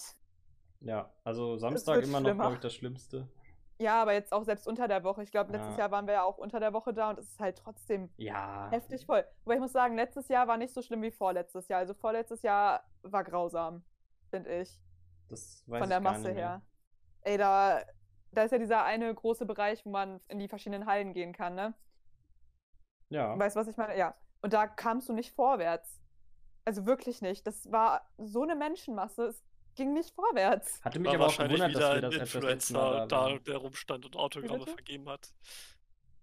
Ja, also Samstag immer noch, glaube ich, das Schlimmste. Ja, aber jetzt auch selbst unter der Woche. Ich glaube, letztes Ja. Jahr waren wir ja auch unter der Woche da und es ist halt trotzdem Ja. heftig voll. Wobei ich muss sagen, letztes Jahr war nicht so schlimm wie vorletztes Jahr. Also vorletztes Jahr war grausam, finde ich. Das weiß von der ich gar Masse her. Ey, da, da ist ja dieser eine große Bereich, wo man in die verschiedenen Hallen gehen kann, ne? Ja. Weißt du, was ich meine? Ja. Und da kamst du nicht vorwärts. Also wirklich nicht. Das war so eine Menschenmasse, es ging nicht vorwärts. Hatte mich War aber auch gewundert, dass wir das etwas letztes Mal Influencer da der rumstand und Autogramme vergeben hat.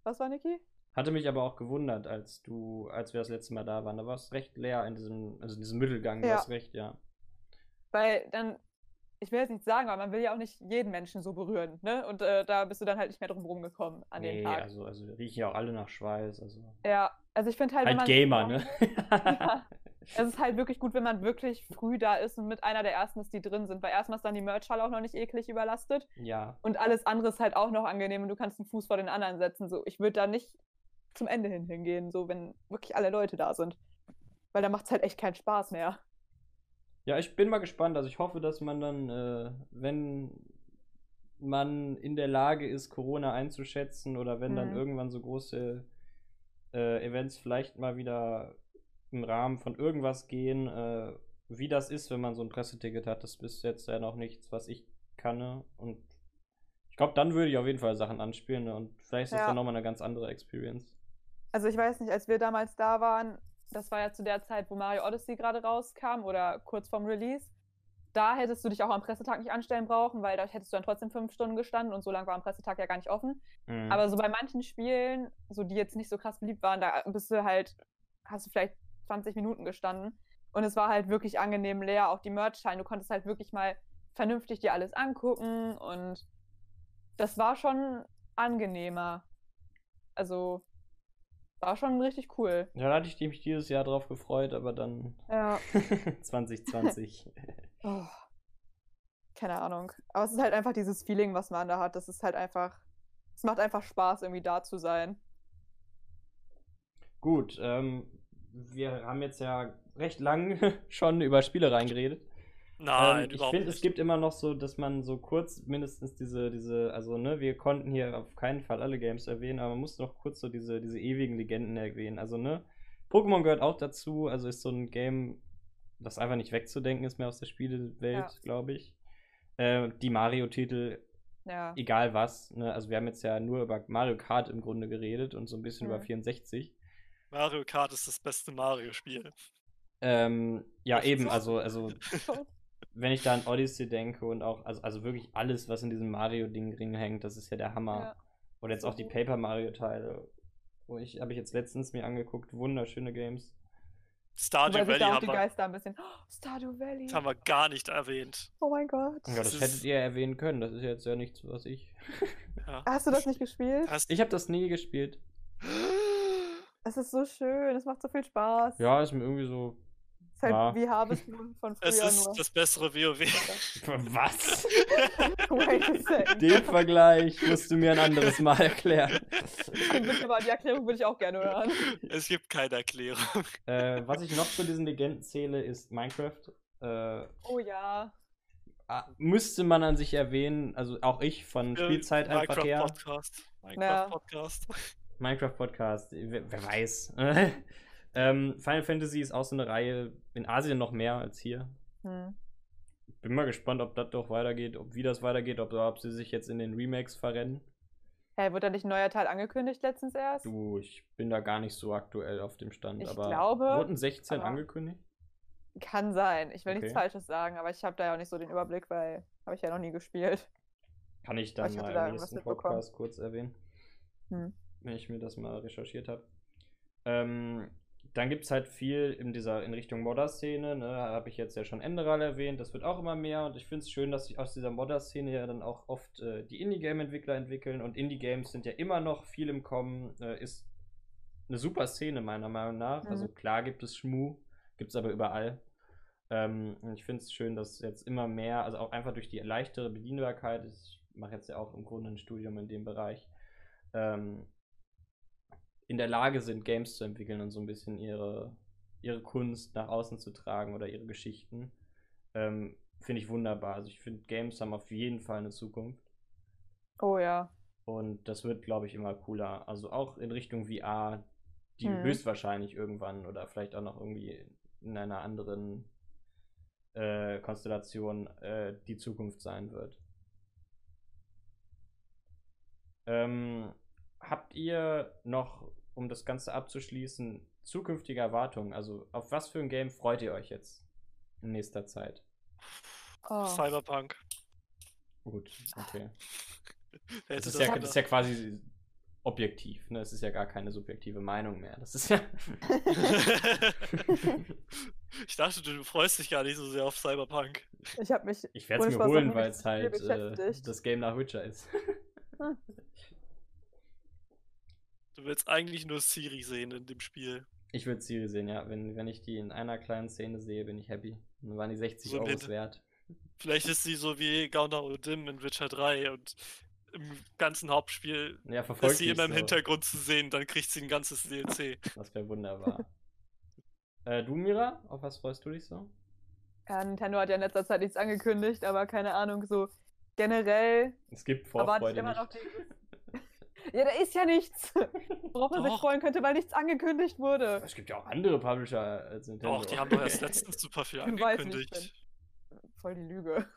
Was war, Niki? Hatte mich aber auch gewundert, als du, als wir das letzte Mal da waren. Da war es recht leer in diesem, also in diesem Mittelgang, du Ja. hast recht, ja. Weil dann, ich will jetzt nicht sagen, aber man will ja auch nicht jeden Menschen so berühren, ne? Und äh, da bist du dann halt nicht mehr drum rumgekommen an nee, dem Tag. also, also riechen ja auch alle nach Schweiß. Also. Ja, also ich finde halt, Halt man. Gamer, ne? [laughs] Ja, es ist halt wirklich gut, wenn man wirklich früh da ist und mit einer der ersten ist, die drin sind. Weil erstmal ist dann die Merchhalle auch noch nicht eklig überlastet. ja. Und alles andere ist halt auch noch angenehm und du kannst einen Fuß vor den anderen setzen. So, ich würde da nicht zum Ende hin hingehen, so wenn wirklich alle Leute da sind. Weil da macht es halt echt keinen Spaß mehr. Ja, ich bin mal gespannt. Also ich hoffe, dass man dann, äh, wenn man in der Lage ist, Corona einzuschätzen oder wenn dann Mhm. irgendwann so große äh, Events vielleicht mal wieder im Rahmen von irgendwas gehen, äh, wie das ist, wenn man so ein Presseticket hat, das ist jetzt ja noch nichts, was ich kann. Und ich glaube, dann würde ich auf jeden Fall Sachen anspielen ne? und vielleicht ist das Ja. dann nochmal eine ganz andere Experience. Also ich weiß nicht, als wir damals da waren, das war ja zu der Zeit, wo Mario Odyssey gerade rauskam oder kurz vorm Release. Da hättest du dich auch am Pressetag nicht anstellen brauchen, weil da hättest du dann trotzdem fünf Stunden gestanden und so lange war am Pressetag ja gar nicht offen. Mhm. Aber so bei manchen Spielen, so die jetzt nicht so krass beliebt waren, da bist du halt, hast du vielleicht 20 Minuten gestanden. Und es war halt wirklich angenehm leer, auch die Merch-Scheine. Du konntest halt wirklich mal vernünftig dir alles angucken und das war schon angenehmer. Also war schon richtig cool. ja, da hatte ich mich dieses Jahr drauf gefreut, aber dann Ja. [laughs] 2020. [laughs] Oh. Keine Ahnung. Aber es ist halt einfach dieses Feeling, was man da hat. Das ist halt einfach. Es macht einfach Spaß, irgendwie da zu sein. Gut, ähm, wir haben jetzt ja recht lang [laughs] schon über Spiele reingeredet. Nein, ähm, ich finde, es gibt immer noch so, dass man so kurz mindestens diese, diese, also ne, wir konnten hier auf keinen Fall alle Games erwähnen, aber man muss noch kurz so diese, diese ewigen Legenden erwähnen. Also ne, Pokémon gehört auch dazu, also ist so ein Game, das einfach nicht wegzudenken ist mehr aus der Spielewelt, Ja. glaube ich. Äh, die Mario-Titel, Ja. egal was, ne, also wir haben jetzt ja nur über Mario Kart im Grunde geredet und so ein bisschen über Mhm. 64. Mario Kart ist das beste Mario-Spiel. Ähm, ja, [laughs] eben, also, also wenn ich da an Odyssey denke und auch, also, also wirklich alles, was in diesem Mario-Ding drin hängt, das ist ja der Hammer. Ja. Oder jetzt auch die. Paper Mario-Teile. Wo ich, habe ich jetzt letztens mir angeguckt, wunderschöne Games. Stardew Valley da auch haben die wir, Geister ein bisschen. Oh, Stardew Valley. das haben wir gar nicht erwähnt. Oh mein Gott. Ja, das Das hättet ihr erwähnen können, das ist ja jetzt ja nichts, was ich. Ja. Hast du das nicht gespielt? Hast Ich habe das nie gespielt. Es ist so schön, es macht so viel Spaß. Ja, ist mir irgendwie so. Es ist halt ja. wie Harvest Moon von [laughs] es früher ist nur. das bessere WoW. [laughs] Was? [laughs] Wait a second. Den Vergleich musst du mir ein anderes Mal erklären. Aber die Erklärung würde ich auch gerne hören. es gibt keine Erklärung. äh, was ich noch zu diesen Legenden zähle, ist Minecraft. Äh, Oh ja. Ah, müsste man an sich erwähnen, also auch ich von Spielzeit einfach her. Minecraft-Podcast. Ja. Minecraft-Podcast. Minecraft-Podcast, wer, wer weiß. [laughs] ähm, Final Fantasy ist auch so eine Reihe in Asien noch mehr als hier. Hm. Bin mal gespannt, ob das doch weitergeht, ob wie das weitergeht, ob, ob sie sich jetzt in den Remakes verrennen. Hey, wurde da nicht ein neuer Teil angekündigt letztens erst? Du, ich bin da gar nicht so aktuell auf dem Stand, Ich aber glaube, wurden 16 aber- angekündigt? Kann sein. Ich will Okay. nichts Falsches sagen, aber ich habe da ja auch nicht so den Überblick, weil habe ich ja noch nie gespielt. Kann ich dann ich mal im nächsten. Podcast kurz erwähnen, Hm. Wenn ich mir das mal recherchiert habe. Ähm, dann gibt es halt viel in dieser in Richtung Modder-Szene, ne, habe ich jetzt ja schon Enderal erwähnt, das wird auch immer mehr und ich finde es schön, dass sich aus dieser Modder-Szene ja dann auch oft äh, die Indie-Game-Entwickler entwickeln und Indie-Games sind ja immer noch viel im Kommen, äh, ist eine super Szene meiner Meinung nach. Mhm. Also klar gibt es Schmu, gibt es aber überall. Ähm, und ich finde es schön, dass jetzt immer mehr, also auch einfach durch die leichtere Bedienbarkeit, ich mache jetzt ja auch im Grunde ein Studium in dem Bereich, ähm, in der Lage sind, Games zu entwickeln und so ein bisschen ihre, ihre Kunst nach außen zu tragen oder ihre Geschichten. Ähm, finde ich wunderbar. Also ich finde, Games haben auf jeden Fall eine Zukunft. Oh ja. Und das wird, glaube ich, immer cooler. Also auch in Richtung VR, die Mhm. höchstwahrscheinlich irgendwann oder vielleicht auch noch irgendwie in einer anderen äh, Konstellation äh, die Zukunft sein wird. Ähm, habt ihr noch, um das Ganze abzuschließen, zukünftige Erwartungen? Also auf was für ein Game freut ihr euch jetzt in nächster Zeit? Oh. Cyberpunk. Gut, okay. [laughs] Das ist, ja, das ist ja quasi objektiv, ne? Es ist ja gar keine subjektive Meinung mehr. Das ist ja. [laughs] ich dachte, du freust dich gar nicht so sehr auf Cyberpunk. Ich habe mich. ich werde es mir holen, weil es halt äh, das Game nach Witcher ist. [laughs] Du willst eigentlich nur Siri sehen in dem Spiel. Ich würde Siri sehen, ja. Wenn, wenn ich die in einer kleinen Szene sehe, bin ich happy. Dann waren die 60 So Euro wert. Vielleicht ist sie so wie Gauner Odim in Witcher 3 und im ganzen Hauptspiel Ja, verfolgt ist sie immer im so. Hintergrund zu sehen, dann kriegt sie ein ganzes DLC. Das wäre wunderbar. [laughs] äh, du, Mira, auf was freust du dich so? Ja, Nintendo hat ja in letzter Zeit nichts angekündigt, aber keine Ahnung, so generell Es gibt Vorfreude ich immer noch die. Ja, da ist ja nichts, [laughs] worauf man sich freuen könnte, weil nichts angekündigt wurde. Es gibt ja auch andere Publisher als Nintendo. Doch, die haben doch erst [laughs] letztens super viel angekündigt. Voll die Lüge.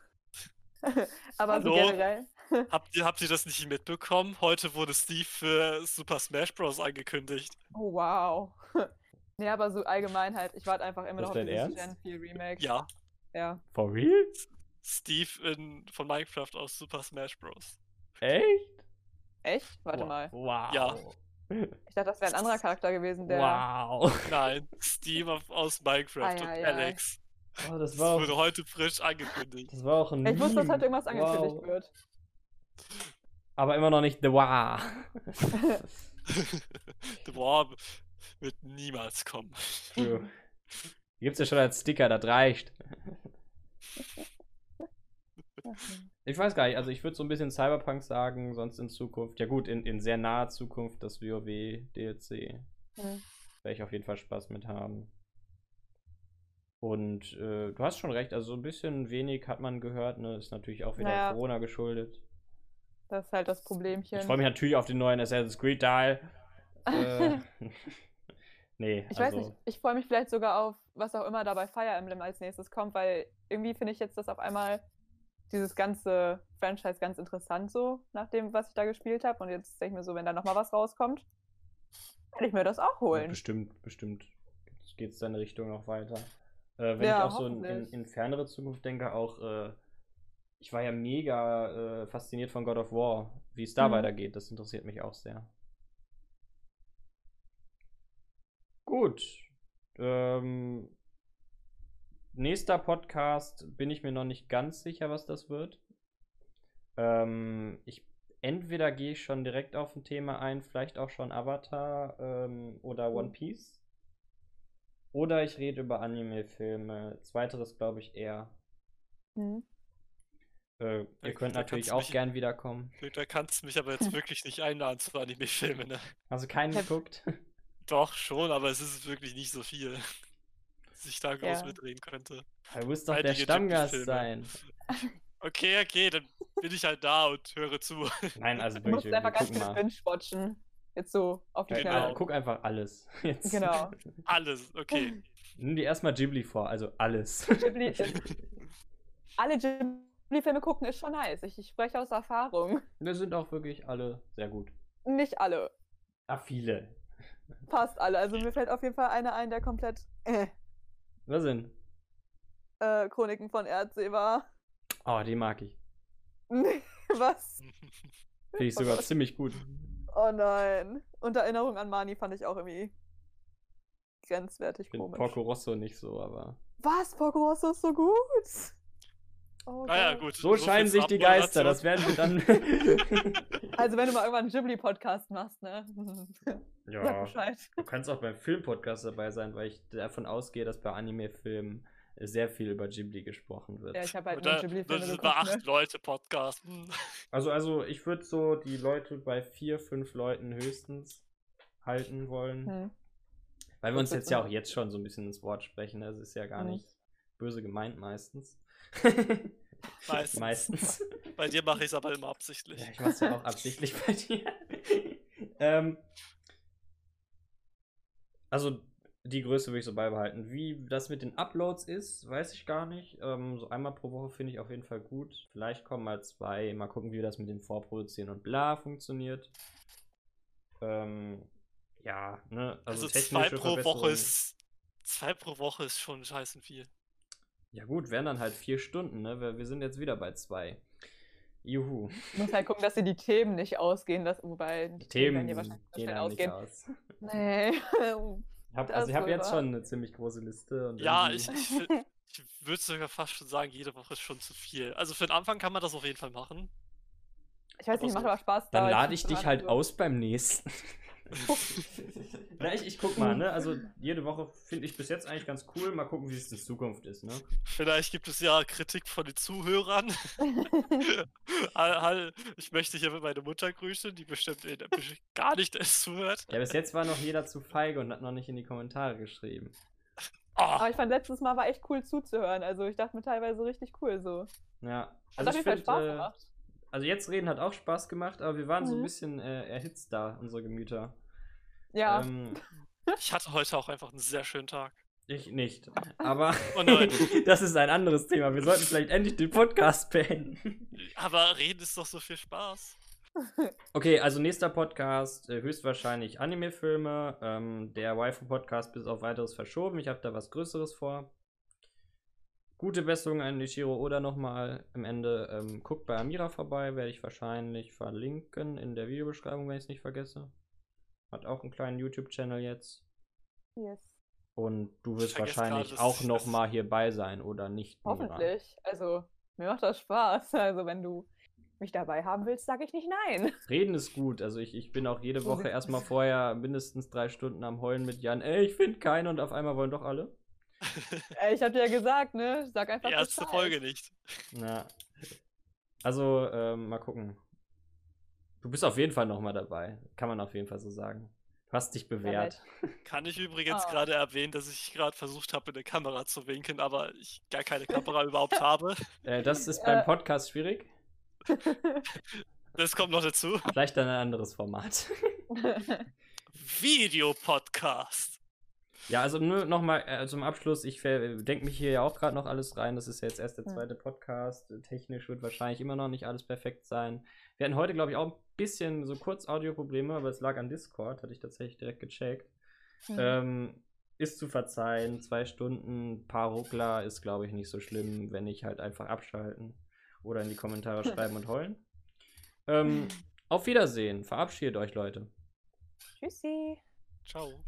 [laughs] aber so Hallo? generell. Habt ihr, habt ihr das nicht mitbekommen? Heute wurde Steve für Super Smash Bros. angekündigt. Oh, wow. nee, aber so allgemein halt, ich warte einfach immer noch auf Ernst? Gen 4 Remake. Ja, Ja. For real? Steve in, von Minecraft aus Super Smash Bros. Echt? Echt? Warte Wow. mal. Wow. Ja. Ich dachte, das wäre ein anderer Charakter gewesen, der. Wow. [laughs] Nein, Steve aus Minecraft Ei, und ei, ei. Alex. Oh, das Das war wurde auch, heute frisch angekündigt. das war auch ein Ich wusste, dass heute irgendwas angekündigt wow. wird. Aber immer noch nicht The Wow. [laughs] The War wird niemals kommen. True. Die gibt's ja schon als Sticker, das reicht. [laughs] Ich weiß gar nicht, also ich würde so ein bisschen Cyberpunk sagen, sonst in Zukunft. Ja gut, in, in sehr naher Zukunft das WoW DLC. Hm. Werde ich auf jeden Fall Spaß mit haben. Und äh, du hast schon recht, also so ein bisschen wenig hat man gehört, ne? Ist natürlich auch wieder Naja. Corona geschuldet. Das ist halt das Problemchen. Ich freue mich natürlich auf den neuen Assassin's Creed Teil. [laughs] Äh, [laughs] nee, Ich also, weiß nicht, ich freue mich vielleicht sogar auf, was auch immer da bei Fire Emblem als nächstes kommt, weil irgendwie finde ich jetzt das auf einmal dieses ganze Franchise ganz interessant so, nach dem, was ich da gespielt habe. Und jetzt denke ich mir so, wenn da nochmal was rauskommt, werde ich mir das auch Ja, holen. bestimmt, bestimmt geht es deine Richtung noch weiter. Äh, wenn Ja, ich auch so in, in, in fernere Zukunft denke, auch, äh, ich war ja mega äh, fasziniert von God of War. Wie es da Mhm. weitergeht, das interessiert mich auch sehr. Gut. Ähm, nächster Podcast bin ich mir noch nicht ganz sicher, was das wird. Ähm, ich entweder gehe ich schon direkt auf ein Thema ein, vielleicht auch schon Avatar ähm, oder One Piece. Oder ich rede über Anime-Filme. Zweiteres glaube ich eher. Hm. Äh, ihr Da- könnt da natürlich auch mich- gern wiederkommen. Da kannst du mich aber jetzt [laughs] wirklich nicht einladen zu Anime-Filmen, ne? Also keinen geguckt. Doch, schon, aber es ist wirklich nicht so viel, dass ich da groß Ja. mitreden könnte. Du musst doch der Einige Stammgast sein. [laughs] Okay, okay, dann bin ich halt da und höre zu. [laughs] Nein, also Du musst wirklich, wir, wir einfach ganz viel binge-watchen. Jetzt so auf die Genau. Schnelle. äh, guck einfach alles. [laughs] Jetzt. Genau. Alles, okay. Nimm dir erstmal Ghibli vor, also alles. Ghibli, alle Ghibli-Filme gucken ist schon nice. Ich, ich spreche aus Erfahrung. Wir sind auch wirklich alle sehr gut. Nicht alle. Ah, viele. Fast alle. Also mir fällt auf jeden Fall einer ein, der komplett äh, Was denn? äh, Chroniken von Erdsee war. Oh, die mag ich. [laughs] Was? Finde ich Oh sogar Gott. ziemlich gut. Oh nein. Und Erinnerung an Mani fand ich auch irgendwie grenzwertig bin komisch. Porco Rosso nicht so, aber. Was? Porco Rosso ist so gut? Oh, Naja, geil. gut. So viel scheinen sich die Geister, das werden wir dann. [laughs] [laughs] Also wenn du mal irgendwann einen Ghibli-Podcast machst, ne? Sag ja. Bescheid. Du kannst auch beim Filmpodcast dabei sein, weil ich davon ausgehe, dass bei Anime-Filmen sehr viel über Ghibli gesprochen wird. Ja, ich habe halt Oder Ghibli-Filme das sind bei geguckt, acht ne? Leute podcasten. Also, also ich würde so die Leute bei vier, fünf Leuten höchstens halten wollen. Hm. Weil wir uns jetzt ja so- auch jetzt schon so ein bisschen ins Wort sprechen. Das ist ja gar Mhm. nicht böse gemeint meistens. Meistens. [laughs] meistens. Bei dir mache ich es aber immer absichtlich. Ja, ich mach's ja auch absichtlich bei dir. [laughs] ähm, also die Größe würde ich so beibehalten. Wie das mit den Uploads ist, weiß ich gar nicht. Ähm, so einmal pro Woche finde ich auf jeden Fall gut. Vielleicht kommen mal zwei. Mal gucken, wie das mit dem Vorproduzieren und bla funktioniert. Ähm, ja, ne? Also, Also, zwei pro Woche ist. Zwei pro Woche ist schon scheißen viel. Ja gut, wären dann halt vier Stunden, ne? Wir, wir sind jetzt wieder bei zwei. Juhu. Du musst halt gucken, dass dir die Themen nicht ausgehen, dass, wobei die Die Themen werden dir wahrscheinlich gehen schnell ausgehen. aus. Nee. Ich hab, also ich habe jetzt schon eine ziemlich große Liste. Und Ja, ich, ich, ich würde sogar fast schon sagen, jede Woche ist schon zu viel. Also für den Anfang kann man das auf jeden Fall machen. Ich weiß nicht, macht so- aber Spaß. Dann lade ich dich halt aus beim nächsten. Na, ich, ich guck mal, ne? Also jede Woche finde ich bis jetzt eigentlich ganz cool. Mal gucken, wie es in Zukunft ist, ne? Vielleicht gibt es ja Kritik von den Zuhörern. [laughs] Ich möchte hier meine Mutter grüßen, die bestimmt bestimmt gar nicht es zuhört. Ja, bis jetzt war noch jeder zu feige und hat noch nicht in die Kommentare geschrieben. Ah, Aber ich fand letztes Mal war echt cool zuzuhören. Also ich dachte mir teilweise richtig cool so. Ja. Hat Also auf ich jeden Fall finde, Spaß äh, gemacht. also jetzt reden hat auch Spaß gemacht, aber wir waren so ein Mhm. bisschen äh, erhitzt da, unsere Gemüter. Ja. Ähm, [laughs] ich hatte heute auch einfach einen sehr schönen Tag. ich nicht. Aber [laughs] Oh nein. [laughs] das ist ein anderes Thema. Wir sollten vielleicht endlich den Podcast beenden. Aber reden ist doch so viel Spaß. Okay, also nächster Podcast, äh, höchstwahrscheinlich Anime-Filme. Ähm, der Waifu-Podcast bis auf weiteres verschoben. Ich habe da was Größeres vor. Gute Besserung an Nishiro oder nochmal am Ende. Ähm, guckt bei Amira vorbei, werde ich wahrscheinlich verlinken in der Videobeschreibung, wenn ich es nicht vergesse. Hat auch einen kleinen YouTube-Channel jetzt. Yes. Und du wirst wahrscheinlich gerade, auch das- nochmal hierbei sein, oder nicht? Hoffentlich. Also, mir macht das Spaß. Also, wenn du mich dabei haben willst, sage ich nicht nein. [laughs] Reden ist gut. Also ich, ich bin auch jede Wo Woche erstmal vorher mindestens drei Stunden am Heulen mit Jan. Ey, ich finde keinen und auf einmal wollen doch alle. [laughs] Äh, ich habe dir ja gesagt, ne? Sag einfach Die erste Bescheid. Folge nicht. Ja. Also, ähm, mal gucken. Du bist auf jeden Fall nochmal dabei. Kann man auf jeden Fall so sagen. Du hast dich bewährt. Kann ich übrigens Ah. gerade erwähnen, dass ich gerade versucht habe, in eine Kamera zu winken, aber ich gar keine Kamera überhaupt habe. [laughs] Äh, das ist Äh. beim Podcast schwierig. [laughs] Das kommt noch dazu. Vielleicht dann ein anderes Format. [laughs] Videopodcast. Ja, also nur nochmal äh, zum Abschluss. Ich denke mich hier ja auch gerade noch alles rein. Das ist ja jetzt erst der zweite Podcast. Technisch wird wahrscheinlich immer noch nicht alles perfekt sein. Wir hatten heute, glaube ich, auch ein bisschen so kurz Audioprobleme, aber es lag an Discord, hatte ich tatsächlich direkt gecheckt. Hm. Ähm, ist zu verzeihen. Zwei Stunden, paar Ruckler ist, glaube ich, nicht so schlimm, wenn nicht halt einfach abschalten oder in die Kommentare [laughs] schreiben und heulen. Ähm, auf Wiedersehen. Verabschiedet euch, Leute. Tschüssi. Ciao.